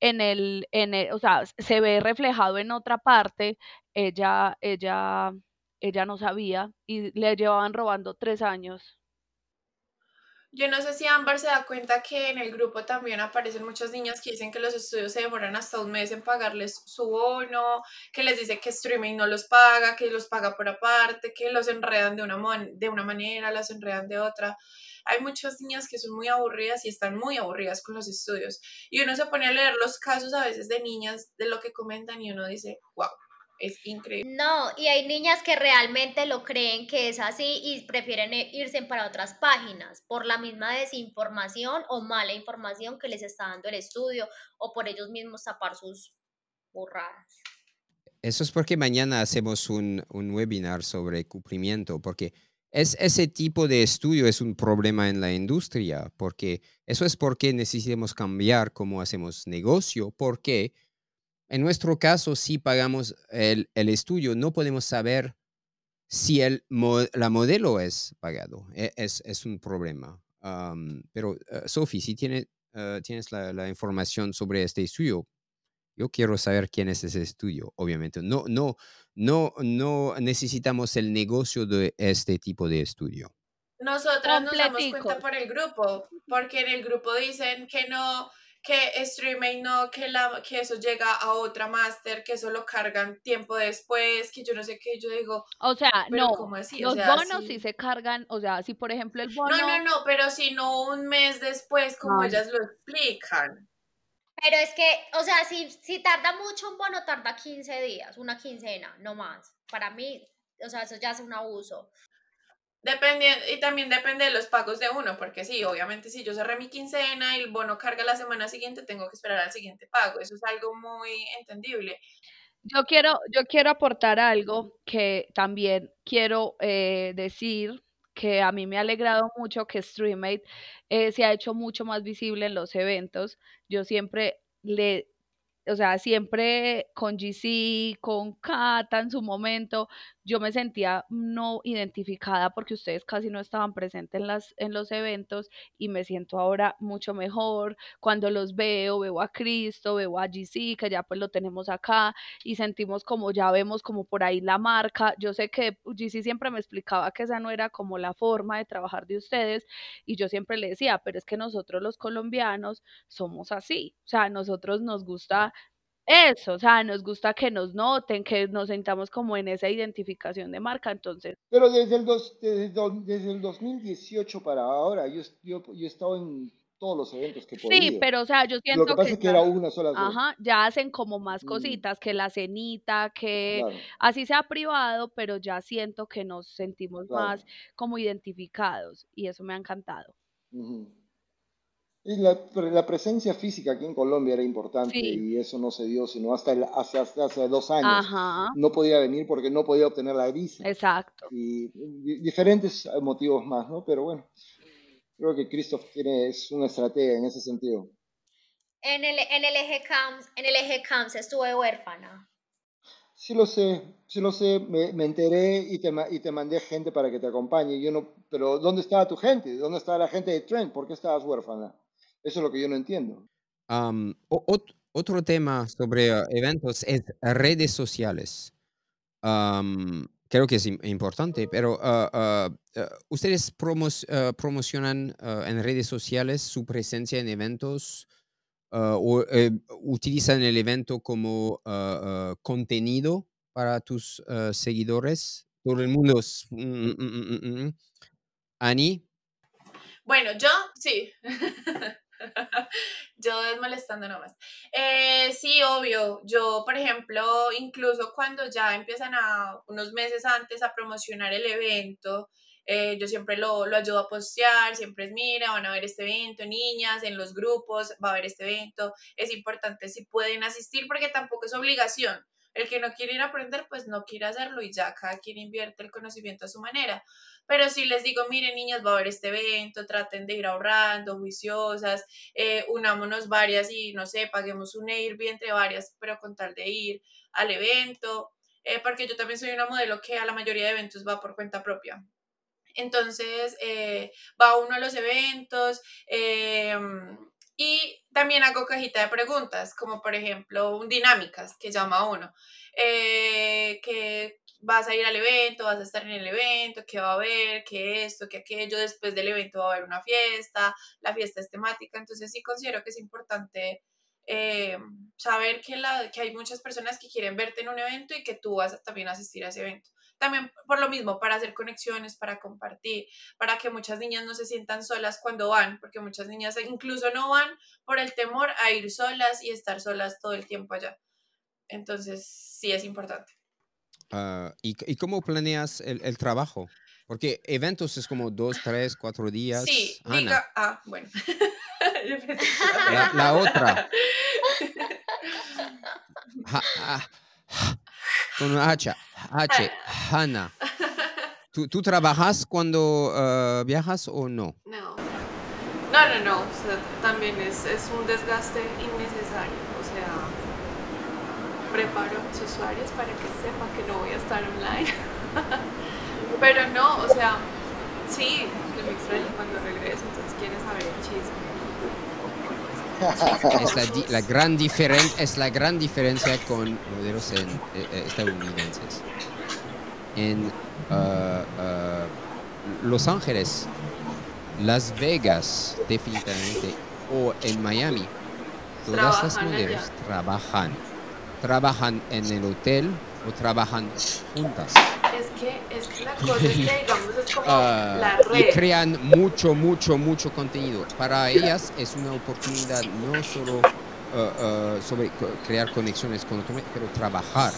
en el, en el, o sea, se ve reflejado en otra parte, ella, ella, ella no sabía y le llevaban robando tres años yo no sé si Ámbar se da cuenta que en el grupo también aparecen muchas niñas que dicen que los estudios se demoran hasta un mes en pagarles su bono, que les dice que streaming no los paga, que los paga por aparte, que los enredan de una, de una manera, las enredan de otra. Hay muchas niñas que son muy aburridas y están muy aburridas con los estudios. Y uno se pone a leer los casos a veces de niñas de lo que comentan y uno dice, wow, es increíble. No, y hay niñas que realmente lo creen que es así y prefieren e, irse para otras páginas por la misma desinformación o mala información que les está dando el estudio o por ellos mismos tapar sus burradas. Eso es porque mañana hacemos un, un webinar sobre cumplimiento, porque es, ese tipo de estudio es un problema en la industria, porque eso es porque necesitamos cambiar cómo hacemos negocio, porque en nuestro caso, si pagamos el, estudio, no podemos saber si el, la modelo es pagado. E, es, es un problema. Am, pero, eh, Sophie, si tiene, eh, tienes la, la información sobre este estudio, yo quiero saber quién es ese estudio, obviamente. No, no, no, no necesitamos el negocio de este tipo de estudio. Nosotras nos damos cuenta por el grupo, porque en el grupo dicen que no, que streaming no, que, la, que eso llega a otra máster, que eso lo cargan tiempo después, que yo no sé qué, yo digo, O sea, no, ¿cómo así? O los sea, bonos sí sí. se cargan, o sea, si por ejemplo el No, bono... no, no, pero si no un mes después, como ellas lo explican. Pero es que, o sea, si, si tarda mucho un bono, tarda 15 días, una quincena, no más. Para mí, o sea, eso ya es un abuso. Dependiendo, y también depende de los pagos de uno, porque sí, obviamente si yo cerré mi quincena y el bono carga la semana siguiente, tengo que esperar al siguiente pago. Eso es algo muy entendible. Yo quiero, yo quiero aportar algo que también quiero eh, decir que a mí me ha alegrado mucho que StreamMate eh, se ha hecho mucho más visible en los eventos. Yo siempre le, o sea, siempre con GC, con Kata en su momento, yo me sentía no identificada porque ustedes casi no estaban presentes en las, en los eventos y me siento ahora mucho mejor. Cuando los veo, veo a Cristo, veo a GC, que ya pues lo tenemos acá y sentimos como ya vemos como por ahí la marca. Yo sé que GC siempre me explicaba que esa no era como la forma de trabajar de ustedes y yo siempre le decía, pero es que nosotros los colombianos somos así, o sea, a nosotros nos gusta eso, o sea, nos gusta que nos noten, que nos sentamos como en esa identificación de marca, entonces, Pero desde el, dos- desde, desde el 2018 para ahora, yo, yo, yo he estado en todos los eventos que he sí, pero o sea, yo Lo que siento pasa que es que era una sola ajá, ya hacen como más Mm, cositas, que la cenita, que claro, así sea privado, pero ya siento que nos sentimos más como identificados y eso me ha encantado. Ujú. Y la, la presencia física aquí en Colombia era importante Sí, y eso no se dio sino hasta, el- hace, hasta hace dos años. ajá, No podía venir porque no podía obtener la visa exacto. y di- diferentes motivos más, ¿no? Pero bueno, creo que Christoph tiene, es una estratega en ese sentido. En el, en el eje CAMS, en el eje CAMS estuve huérfana. Sí lo sé, sí lo sé, me, me enteré y te, y te mandé gente para que te acompañe. Yo no, pero ¿dónde estaba tu gente? ¿Dónde estaba la gente de Trent? ¿Por qué estabas huérfana? Eso es lo que yo no entiendo. Ot- otro tema sobre eh, eventos es redes sociales. Creo que es im- importante, pero ah, ah, ah, ¿ustedes promocionan en redes sociales su presencia en eventos o eh, utilizan el evento como contenido para tus seguidores? Todo el mundo... es- mm, mm, mm, mm. Ani, Bueno, yo sí. *laughs* *laughs* yo desmolestando nomás. Eh, sí, obvio. Yo, por ejemplo, incluso cuando ya empiezan a unos meses antes a promocionar el evento, eh, yo siempre lo, lo ayudo a postear, siempre es, mira, van a ver este evento, niñas, en los grupos, va a haber este evento. Es importante si pueden asistir porque tampoco es obligación. El que no quiere ir a aprender, pues no quiere hacerlo y ya cada quien invierte el conocimiento a su manera. Pero si les digo, miren niñas, va a haber este evento, traten de ir ahorrando, juiciosas, eh, unámonos varias y no sé, paguemos un Airbnb entre varias, pero con tal de ir al evento, eh, porque yo también soy una modelo que a la mayoría de eventos va por cuenta propia. Entonces, eh, va uno a los eventos eh, y también hago cajita de preguntas, como por ejemplo dinámicas que llama uno, eh, que vas a ir al evento, vas a estar en el evento, qué va a haber, qué esto, qué aquello, después del evento va a haber una fiesta, la fiesta es temática, entonces sí considero que es importante eh, saber que, la, que hay muchas personas que quieren verte en un evento y que tú vas a también asistir a ese evento. También por lo mismo, para hacer conexiones, para compartir, para que muchas niñas no se sientan solas cuando van, porque muchas niñas incluso no van por el temor a ir solas y estar solas todo el tiempo allá. Entonces, sí es importante. ah, ¿y, y cómo planeas el, el trabajo? Porque eventos es como dos, tres, cuatro días. Sí, Ana, diga, ah, bueno. *laughs* La, la otra. *laughs* Ah, con una H. H. Hanna. *laughs* ¿Tú, tú trabajas cuando ah, viajas o no? No, no, no, no. O sea, también es, es un desgaste innecesario. O sea, preparo a mis usuarios para que sepan que no voy a estar online. *laughs* Pero no, o sea, Sí, que me extraño cuando regreso, entonces quieres saber el chisme. *laughs* Es la, di- la gran diferen- es la gran diferencia con modelos en, eh, eh, estadounidenses. En ah, ah, Los Ángeles, Las Vegas, definitivamente, o en Miami, todas las modelos allá. trabajan. Trabajan en el hotel o trabajan juntas. Es que, es que la cosa es que, digamos, es como *laughs* Ah, la y crean mucho, mucho, mucho contenido. Para ellas es una oportunidad no solo ah, sobre crear conexiones con otros, pero trabajar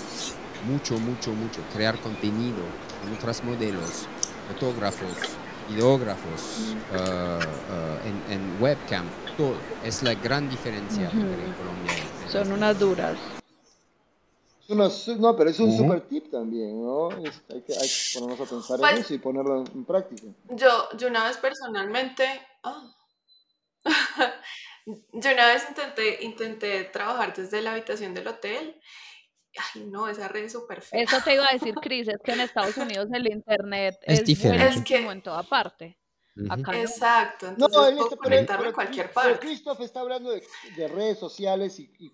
mucho, mucho, mucho, crear contenido con otros modelos, fotógrafos, videógrafos, ah, en, en webcam, todo. Es la gran diferencia entre Colombia y en Son unas duras. No, pero es un Ujú. super tip también, ¿no? Es- hay, que, hay que ponernos a pensar en Pues- eso y ponerlo en, en práctica. Yo, yo una vez personalmente, ah. *laughs* yo una vez intenté, intenté trabajar desde la habitación del hotel. Ay, no, esa red es súper fea. Eso te iba a decir, *laughs* Cris, es que en Estados Unidos el internet Es es, diferente. Es que- en toda parte. No. Exacto, No, entonces él puedo está, pero, conectarme pero en cualquier Cris- pero parte. Christoph está hablando de, de redes sociales y, y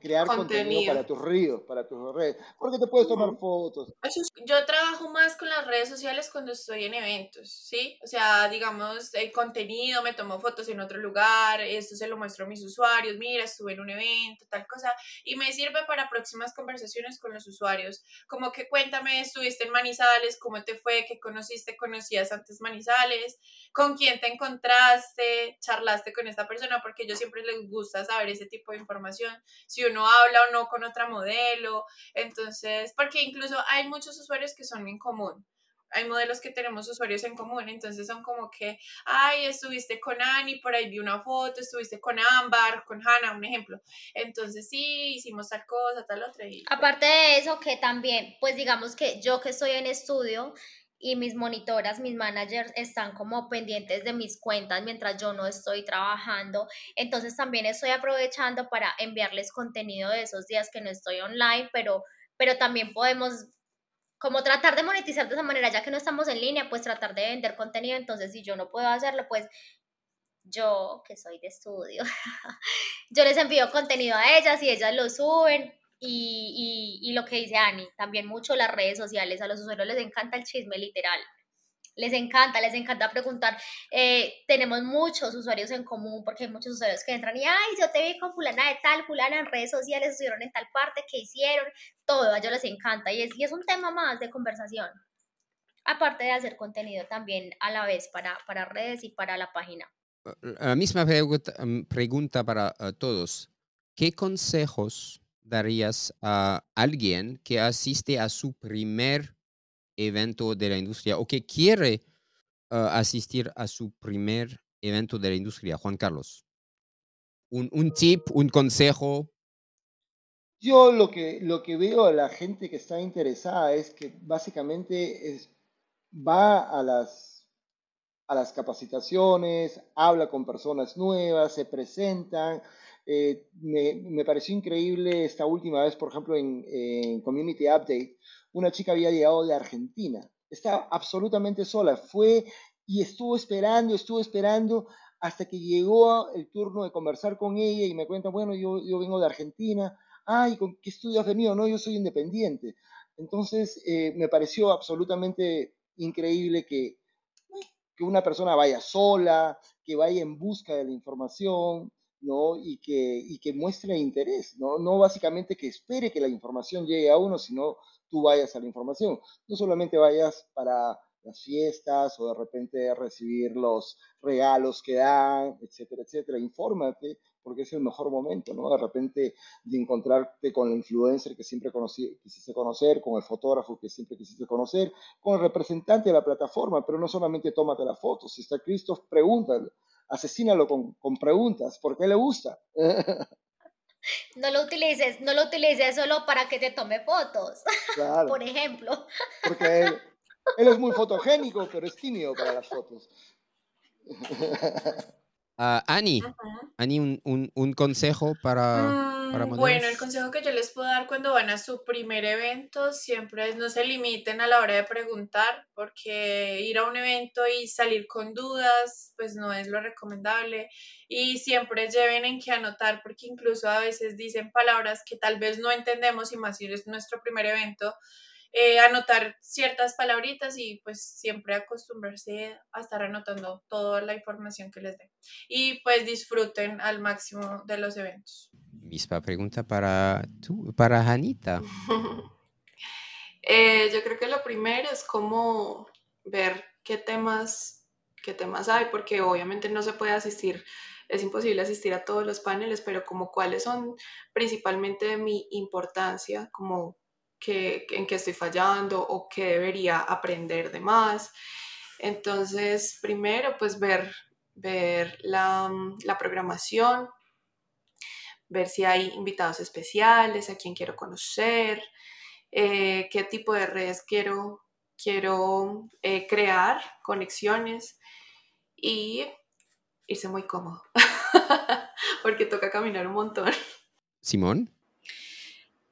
crear contenido. Contenido. para tus ríos, para tus redes. Porque te puedes tomar Ujú. fotos. Eso es- Yo trabajo más con las redes sociales cuando estoy en eventos, ¿sí? O sea, digamos, el contenido, me tomo fotos en otro lugar, esto se lo muestro a mis usuarios, mira, estuve en un evento, tal cosa, y me sirve para próximas conversaciones con los usuarios, como que cuéntame, estuviste en Manizales, cómo te fue, qué conociste, conocías antes Manizales, con quién te encontraste, charlaste con esta persona, porque ellos siempre les gusta saber ese tipo de información, si uno habla o no con otra modelo, entonces, porque incluso hay muchos usuarios que son en común. Hay modelos que tenemos usuarios en común, entonces son como que, ay, estuviste con Ani, por ahí vi una foto, estuviste con Ámbar, con Hannah, un ejemplo. Entonces sí, hicimos tal cosa, tal otra. Y, Aparte de eso, que también, pues digamos que yo que estoy en estudio y mis monitoras, mis managers están como pendientes de mis cuentas mientras yo no estoy trabajando, entonces también estoy aprovechando para enviarles contenido de esos días que no estoy online, pero, pero también podemos como tratar de monetizar de esa manera, ya que no estamos en línea, pues tratar de vender contenido, entonces si yo no puedo hacerlo, pues yo que soy de estudio, *laughs* yo les envío contenido a ellas y ellas lo suben y, y, y lo que dice Ani, también mucho las redes sociales, a los usuarios les encanta el chisme literal, les encanta, les encanta preguntar, eh, tenemos muchos usuarios en común porque hay muchos usuarios que entran y, ay, yo te vi con fulana de tal, fulana en redes sociales, estuvieron en tal parte, ¿qué hicieron? Todo, a ellos les encanta y es, y es un tema más de conversación. Aparte de hacer contenido también a la vez para, para redes y para la página. La misma pregunta, mm, pregunta para uh, todos. ¿Qué consejos darías a alguien que asiste a su primer evento de la industria o que quiere uh, asistir a su primer evento de la industria? Juan Carlos. Un, un tip, un consejo. Yo lo que, lo que veo a la gente que está interesada es que básicamente es, va a las, a las capacitaciones, habla con personas nuevas, se presentan. Eh, me, pareció increíble esta última vez, por ejemplo, en, Community Update, una chica había llegado de Argentina, estaba absolutamente sola, fue y estuvo esperando, estuvo esperando hasta que llegó el turno de conversar con ella y me cuenta, bueno, yo, yo vengo de Argentina, ay, ¿con qué estudio has venido? No, yo soy independiente. Entonces, eh, me pareció absolutamente increíble que una persona vaya sola, que vaya en busca de la información, ¿no? Y que, y que muestre interés, ¿no? No básicamente que espere que la información llegue a uno, sino tú vayas a la información. No solamente vayas para las fiestas o de repente recibir los regalos que dan, etcétera, etcétera. Infórmate porque es el mejor momento, ¿no? De repente de encontrarte con el influencer que siempre quisiste conocer, con el fotógrafo que siempre quisiste conocer, con el representante de la plataforma, pero no solamente tómate la foto. Si está Christoph, pregúntale, asesínalo con, con preguntas, ¿por qué le gusta? *laughs* No lo utilices, no lo utilices solo para que te tome fotos, claro, por ejemplo. Porque él, él, es muy fotogénico, pero es tímido para las fotos. Ah, Ani. Ani, un, un- un consejo para, Mm, Bueno, el consejo que yo les puedo dar cuando van a su primer evento siempre es no se limiten a la hora de preguntar, porque ir a un evento y salir con dudas, pues no es lo recomendable. Y siempre lleven en qué anotar, porque incluso a veces dicen palabras que tal vez no entendemos y más si es nuestro primer evento. eh, anotar ciertas palabritas y pues siempre acostumbrarse a estar anotando toda la información que les den. Y pues disfruten al máximo de los eventos. Misma pregunta para tú, para Janita. *laughs* Eh, yo creo que lo primero es como ver qué temas, qué temas hay, porque obviamente no se puede asistir, es imposible asistir a todos los paneles, pero como cuáles son principalmente de mi importancia, como que, en qué estoy fallando o qué debería aprender de más. Entonces, primero, pues ver, ver la, la programación, ver si hay invitados especiales, a quién quiero conocer, eh, qué tipo de redes quiero, quiero eh, crear, conexiones y irse muy cómodo, *laughs* porque toca caminar un montón. Simón.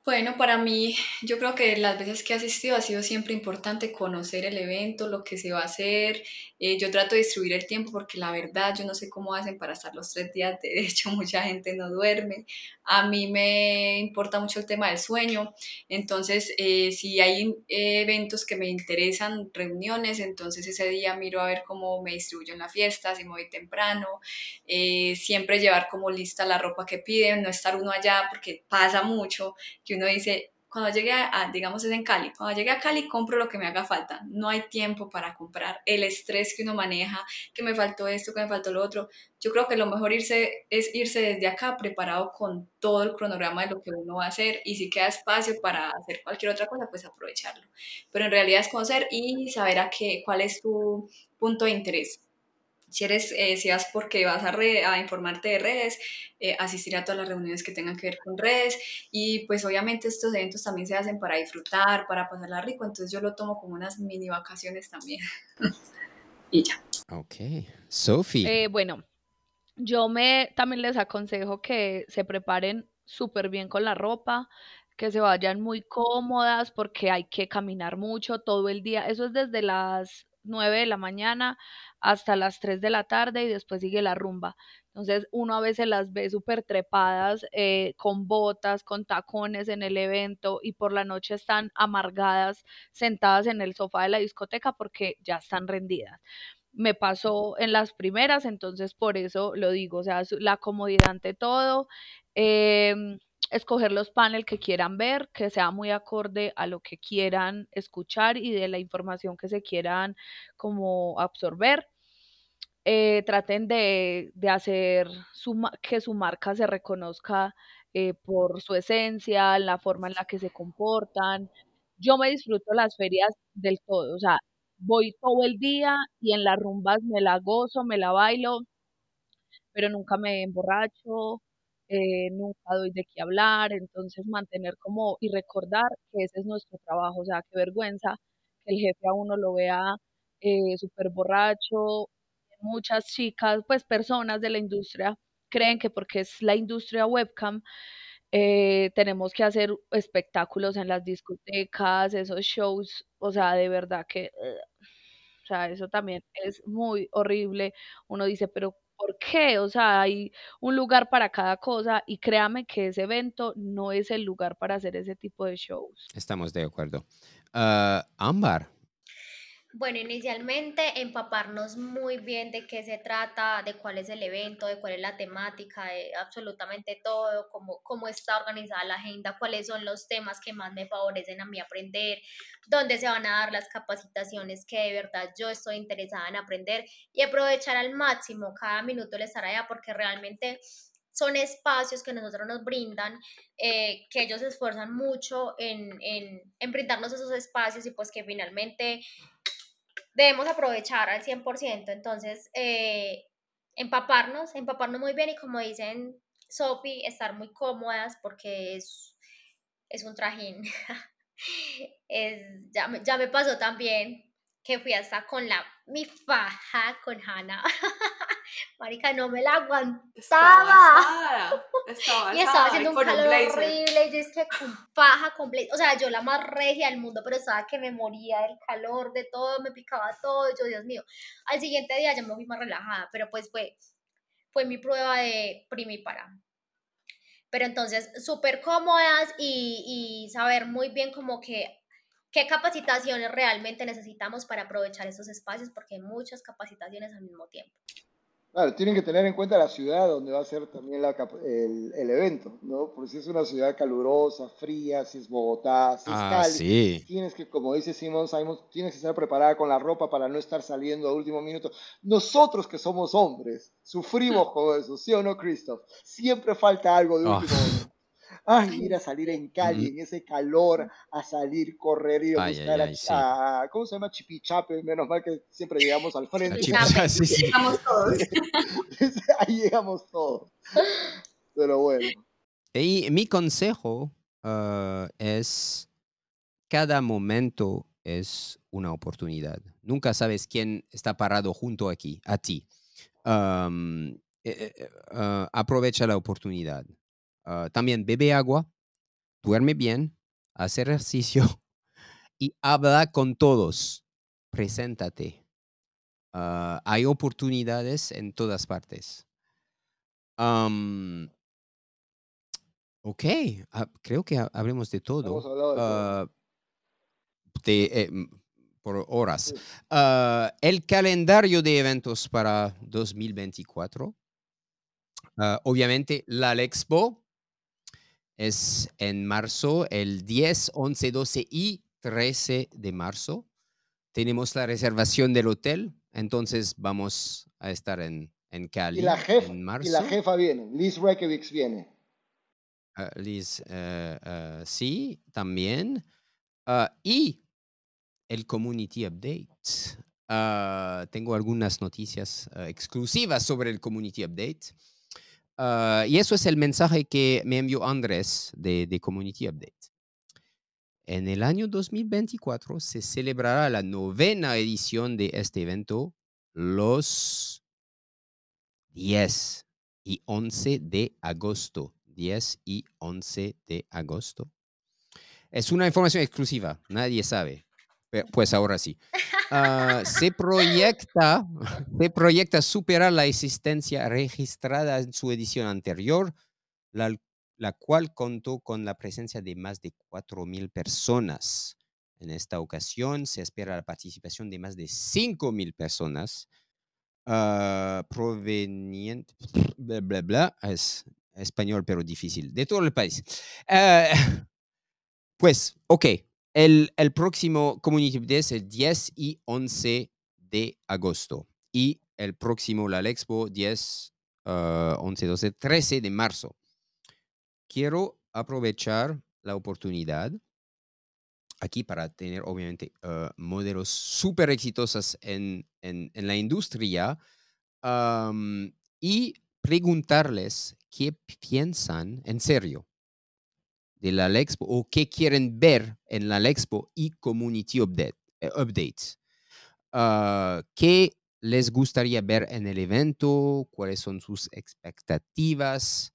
Bueno, para mí, yo creo que las veces que he asistido ha sido siempre importante conocer el evento, lo que se va a hacer. Eh, yo trato de distribuir el tiempo porque la verdad yo no sé cómo hacen para estar los tres días. De hecho, mucha gente no duerme. A mí me importa mucho el tema del sueño. Entonces, eh, si hay eh, eventos que me interesan, reuniones, entonces ese día miro a ver cómo me distribuyo en la fiesta, si me voy temprano. Siempre llevar como lista la ropa que piden, no estar uno allá porque pasa mucho uno dice, cuando llegue a, digamos es en Cali, cuando llegue a Cali compro lo que me haga falta, no hay tiempo para comprar, el estrés que uno maneja, que me faltó esto, que me faltó lo otro, yo creo que lo mejor irse es irse desde acá preparado con todo el cronograma de lo que uno va a hacer. Y si queda espacio para hacer cualquier otra cosa, pues aprovecharlo, pero en realidad es conocer y saber a qué, cuál es tu punto de interés si eres, eh, si vas porque vas a, re, a, informarte de redes, eh, asistir a todas las reuniones que tengan que ver con redes y pues obviamente estos eventos también se hacen para disfrutar, para pasarla rico, entonces yo lo tomo como unas mini vacaciones también. *laughs* y ya. Ok. Sophie. Eh, bueno, yo me también les aconsejo que se preparen súper bien con la ropa, que se vayan muy cómodas porque hay que caminar mucho todo el día. Eso es desde las 9 de la mañana hasta las 3 de la tarde y después sigue la rumba. Entonces uno a veces las ve súper trepadas, eh, con botas, con tacones en el evento y por la noche están amargadas, sentadas en el sofá de la discoteca porque ya están rendidas. Me pasó en las primeras, entonces por eso lo digo, o sea, la comodidad ante todo. Eh, escoger los paneles que quieran ver, que sea muy acorde a lo que quieran escuchar y de la información que se quieran como absorber. Eh, traten de, de hacer que su marca se reconozca eh, por su esencia, la forma en la que se comportan. Yo me disfruto las ferias del todo, o sea, voy todo el día y en las rumbas me la gozo, me la bailo, pero nunca me emborracho, eh, nunca doy de qué hablar, entonces mantener como y recordar que ese es nuestro trabajo, o sea, qué vergüenza que el jefe a uno lo vea eh, súper borracho. Muchas chicas, pues personas de la industria creen que porque es la industria webcam, eh, tenemos que hacer espectáculos en las discotecas, esos shows, o sea, de verdad que, o sea, eso también es muy horrible. Uno dice, pero ¿por qué? O sea, hay un lugar para cada cosa y créame que ese evento no es el lugar para hacer ese tipo de shows. Estamos de acuerdo. Uh, Ámbar. Bueno, inicialmente empaparnos muy bien de qué se trata, de cuál es el evento, de cuál es la temática, de absolutamente todo, cómo, cómo está organizada la agenda, cuáles son los temas que más me favorecen a mí aprender, dónde se van a dar las capacitaciones que de verdad yo estoy interesada en aprender y aprovechar al máximo cada minuto el estar allá porque realmente son espacios que nosotros nos brindan, eh, que ellos se esfuerzan mucho en, en, en, brindarnos esos espacios y pues que finalmente debemos aprovechar al 100%. Entonces, eh, empaparnos, empaparnos muy bien y como dicen Sophie, estar muy cómodas porque es, es un trajín. *laughs* es, ya, ya me pasó también que fui hasta con la mi faja con Hannah. *laughs* Marica, no me la aguantaba. Estaba, estaba y estaba haciendo un calor horrible. Y yo es que con faja completa. O sea, yo la más regia del mundo, pero estaba que me moría del calor, de todo, me picaba todo. Yo, Dios mío. Al siguiente día ya me fui más relajada, pero pues fue, fue mi prueba de primípara. Pero entonces, súper cómodas y, y saber muy bien como que qué capacitaciones realmente necesitamos para aprovechar estos espacios, porque hay muchas capacitaciones al mismo tiempo. Claro, tienen que tener en cuenta la ciudad donde va a ser también la, el, el, evento, ¿no? Porque si es una ciudad calurosa, fría, si es Bogotá, si es ah, Cali, sí. tienes que, como dice Simon Simon, tienes que estar preparada con la ropa para no estar saliendo a último minuto. Nosotros que somos hombres, sufrimos con eso, ¿sí o no, Christoph? Siempre falta algo de ah. último minuto. Ay, ir a salir en Cali, en ese calor, a salir, correr y a buscar a, ¿cómo se llama? Chipichape, menos mal que siempre llegamos al frente. *laughs* sí, sí. Llegamos todos. *laughs* Ahí llegamos todos. Pero bueno. Y mi consejo ah, es, cada momento es una oportunidad. Nunca sabes quién está parado junto aquí, a ti. Eh, eh, eh, ah, aprovecha la oportunidad. Ah, también bebe agua, duerme bien, hace ejercicio *laughs* y habla con todos. Preséntate. Ah, hay oportunidades en todas partes. ok, ah, creo que hablemos de todo. Eh, por horas. el calendario de eventos para 2024. obviamente, la Expo es en marzo, el 10, 11, 12 y 13 de marzo. Tenemos la reservación del hotel, entonces vamos a estar en, en Cali y la jefa, en marzo. Y la jefa viene, Liz Reykjavik viene. Ah, Liz, eh, eh, sí, también. Ah, y el Community Update. Ah, tengo algunas noticias exclusivas sobre el Community Update. Ah, y eso es el mensaje que me envió Andrés de, de, Community Update. En el año 2024 se celebrará la novena edición de este evento los 10 y 11 de agosto. 10 y 11 de agosto. Es una información exclusiva, nadie sabe. Pues ahora sí. Ah, se, proyecta, se proyecta superar la existencia registrada en su edición anterior, la, la cual contó con la presencia de más de 4.000 personas. En esta ocasión se espera la participación de más de 5.000 personas uh, provenientes, bla, bla, bla, es español pero difícil, de todo el país. Uh, pues, ok, el, próximo Community Day es el 10 y 11 de agosto. Y el próximo La Expo 10, 11, 12, 13 de marzo. Quiero aprovechar la oportunidad aquí para tener obviamente uh, modelos súper exitosos en, la industria y preguntarles qué piensan en serio de la Expo o qué quieren ver en la Expo y Community update, eh, Updates. Ah, ¿Qué les gustaría ver en el evento? ¿Cuáles son sus expectativas?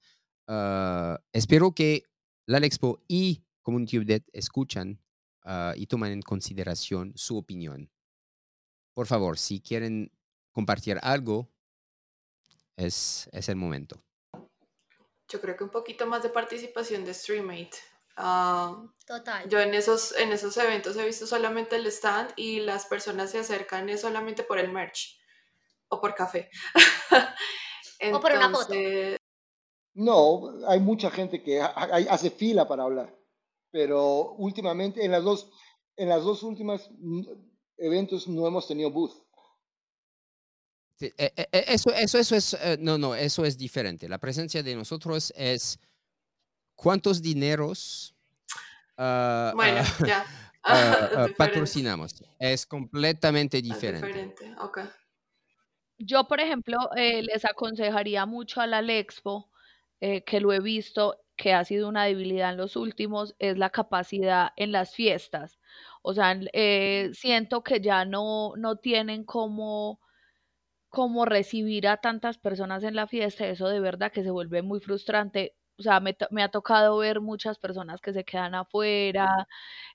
Ah, espero que la Expo y Community Update escuchan ah, y toman en consideración su opinión. Por favor, si quieren compartir algo, es, es el momento. Yo creo que un poquito más de participación de Streammate. Ah, Total. Yo en esos, en esos eventos he visto solamente el stand y las personas se acercan solamente por el merch o por café. *laughs* o por una foto. No, hay mucha gente que hace fila para hablar, pero últimamente en las dos, en las dos últimas mm, eventos no hemos tenido booth. E, e, e, eso, eso, eso es, eh, no, no, eso es diferente. La presencia de nosotros es cuántos dineros ah, bueno, ah, ya. *laughs* Ah, *laughs* patrocinamos. Es completamente diferente. diferente. Okay. Yo, por ejemplo, eh, les aconsejaría mucho a la Expo, eh, que lo he visto, que ha sido una debilidad en los últimos, es la capacidad en las fiestas. O sea, eh, siento que ya no, no tienen como como recibir a tantas personas en la fiesta, eso de verdad que se vuelve muy frustrante. O sea, me, me ha tocado ver muchas personas que se quedan afuera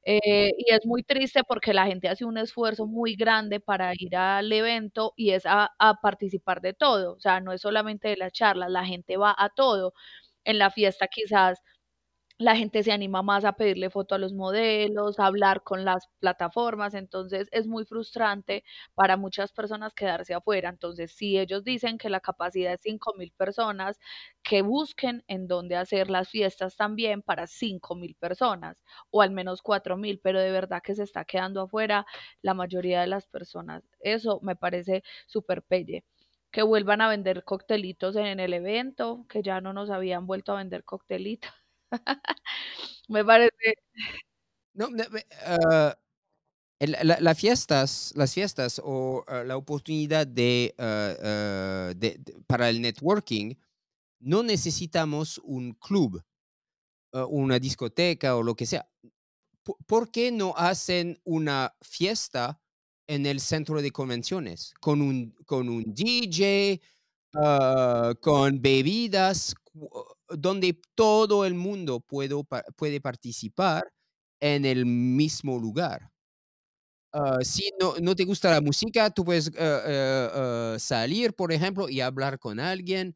eh, y es muy triste porque la gente hace un esfuerzo muy grande para ir al evento y es a, a participar de todo. O sea, no es solamente de las charlas, la gente va a todo. En la fiesta quizás la gente se anima más a pedirle foto a los modelos, a hablar con las plataformas, entonces es muy frustrante para muchas personas quedarse afuera. Entonces, si ellos dicen que la capacidad es 5.000 personas, que busquen en dónde hacer las fiestas también para 5.000 personas o al menos 4.000, pero de verdad que se está quedando afuera la mayoría de las personas. Eso me parece súper pelle que vuelvan a vender coctelitos en el evento, que ya no nos habían vuelto a vender coctelitos. *laughs* Me parece. No, uh, el, la, las fiestas, las fiestas o uh, la oportunidad de, uh, de, de, para el networking, no necesitamos un club, una discoteca o lo que sea. ¿Por qué no hacen una fiesta en el centro de convenciones con un, con un DJ, con bebidas, donde todo el mundo puedo, puede participar en el mismo lugar. Uh, si no, no, te gusta la música, tú puedes uh, uh, salir, por ejemplo, y hablar con alguien.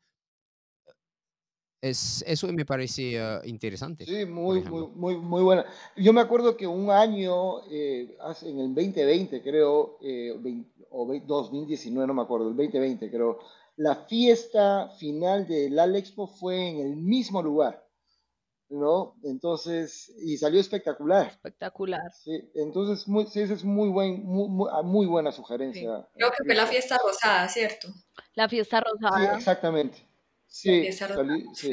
Es, eso me parece interesante. Sí, muy, muy, muy, muy buena. Yo me acuerdo que un año, eh, en el 2020, creo, eh, 20, o 2019, no me acuerdo, el 2020, creo, la fiesta final del Alexpo fue en el mismo lugar, ¿no? Entonces, y salió espectacular. Espectacular. Sí, entonces, muy, sí, esa es muy, buen, muy, ah, muy buena sugerencia. Sí. Creo que fue la fiesta rosada, ¿cierto? La fiesta rosada. Sí, exactamente. Sí, salí, sí.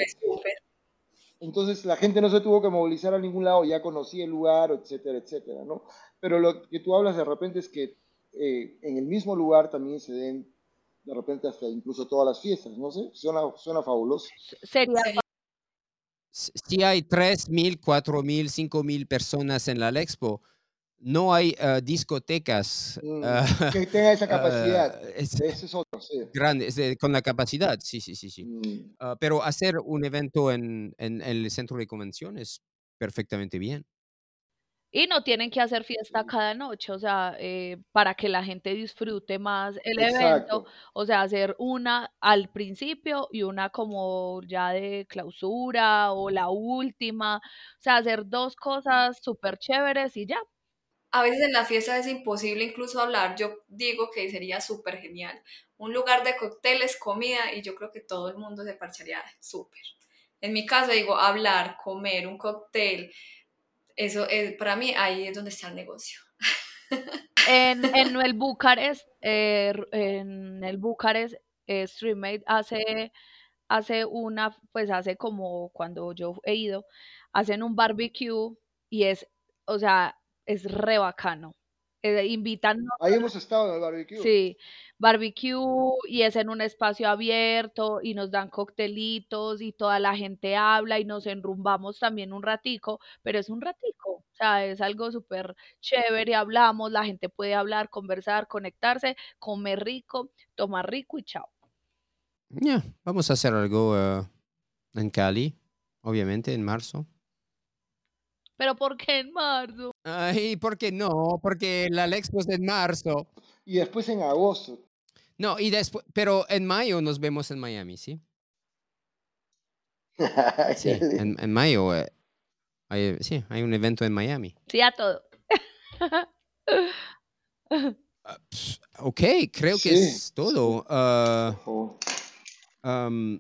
Entonces la gente no se tuvo que movilizar a ningún lado, ya conocía el lugar, etcétera, etcétera, ¿no? Pero lo que tú hablas de repente es que eh, en el mismo lugar también se den de repente hasta incluso todas las fiestas, no sé, suena, suena fabuloso. Sería. Si hay 3.000, 4.000, 5.000 personas en la Expo, no hay uh, discotecas mm, uh, *laughs* que tenga esa *laughs* capacidad. Uh, es, Ese es otro, sí. Grande, es con la capacidad, sí, sí, sí. sí. Mm. pero hacer un evento en, en, en el centro de convenciones, perfectamente bien. Y no tienen que hacer fiesta cada noche, o sea, eh, para que la gente disfrute más el Exacto. evento, o sea, hacer una al principio y una como ya de clausura o la última, o sea, hacer dos cosas súper chéveres y ya. A veces en la fiesta es imposible incluso hablar, yo digo que sería súper genial. Un lugar de cócteles, comida y yo creo que todo el mundo se parcharía súper. En mi caso digo, hablar, comer, un cóctel, eso es, para mí ahí es donde está el negocio. En, *laughs* en el Bucarest, eh, en el Bucarest, eh, StreamMate hace, hace una, pues hace como cuando yo he ido, hacen un barbecue y es, o sea, es re bacano. Eh, invitan. Ahí hemos estado en el barbecue. Sí, barbecue y es en un espacio abierto y nos dan coctelitos y toda la gente habla y nos enrumbamos también un ratico, pero es un ratico, o sea, es algo súper chévere, hablamos, la gente puede hablar, conversar, conectarse, comer rico, tomar rico y chao. Ya, yeah, vamos a hacer algo uh, en Cali, obviamente en marzo. ¿Pero por qué en marzo? Ay, ¿por qué no? Porque la Expo es en marzo. Y después en agosto. No, y después, pero en mayo nos vemos en Miami, ¿sí? *laughs* sí, en, en mayo, eh, hay, sí, hay un evento en Miami. Sí, a todo. uh, ok, creo sí. que es todo. Uh, um,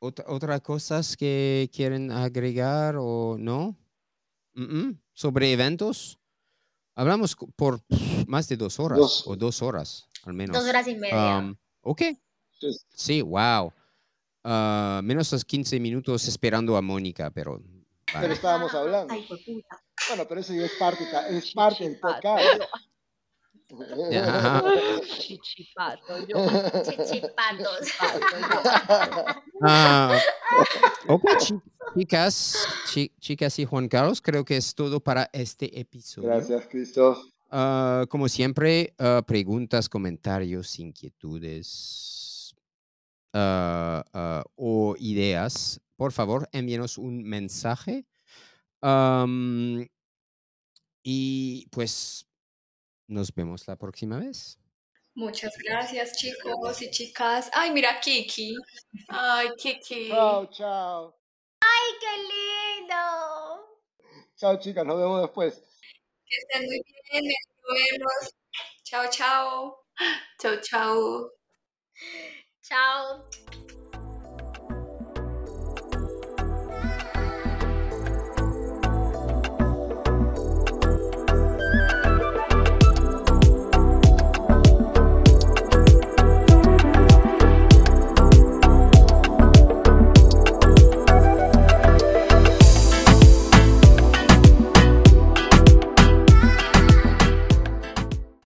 otra, ¿Otras cosas que quieren agregar o no? Mm -mm. Sobre eventos. Hablamos por más de dos horas Dos. o dos horas al menos. Dos horas y media. Um, ok. Sí. Sí, wow. Uh, menos los 15 minutos esperando a Mónica, pero. Pero estábamos hablando. Ay, por puta. Bueno, pero eso ya es parte, es parte del podcast. Ya. *laughs* Chichipato, yo. Chichipatos. *laughs* Ah, ok, *laughs* chicas, chi- chicas y Juan Carlos, creo que es todo para este episodio. Gracias, Christoph. Ah, como siempre, ah, preguntas, comentarios, inquietudes o ideas, por favor, envíenos un mensaje. Y pues nos vemos la próxima vez. Muchas gracias, chicos y chicas. Ay, mira, Kiki. Ay, Kiki. Chao, chao. ¡Ay, qué lindo! Chao, chicas. Nos vemos después. Que estén muy bien. Nos vemos. Chao, chao. Chau, chau. Chao.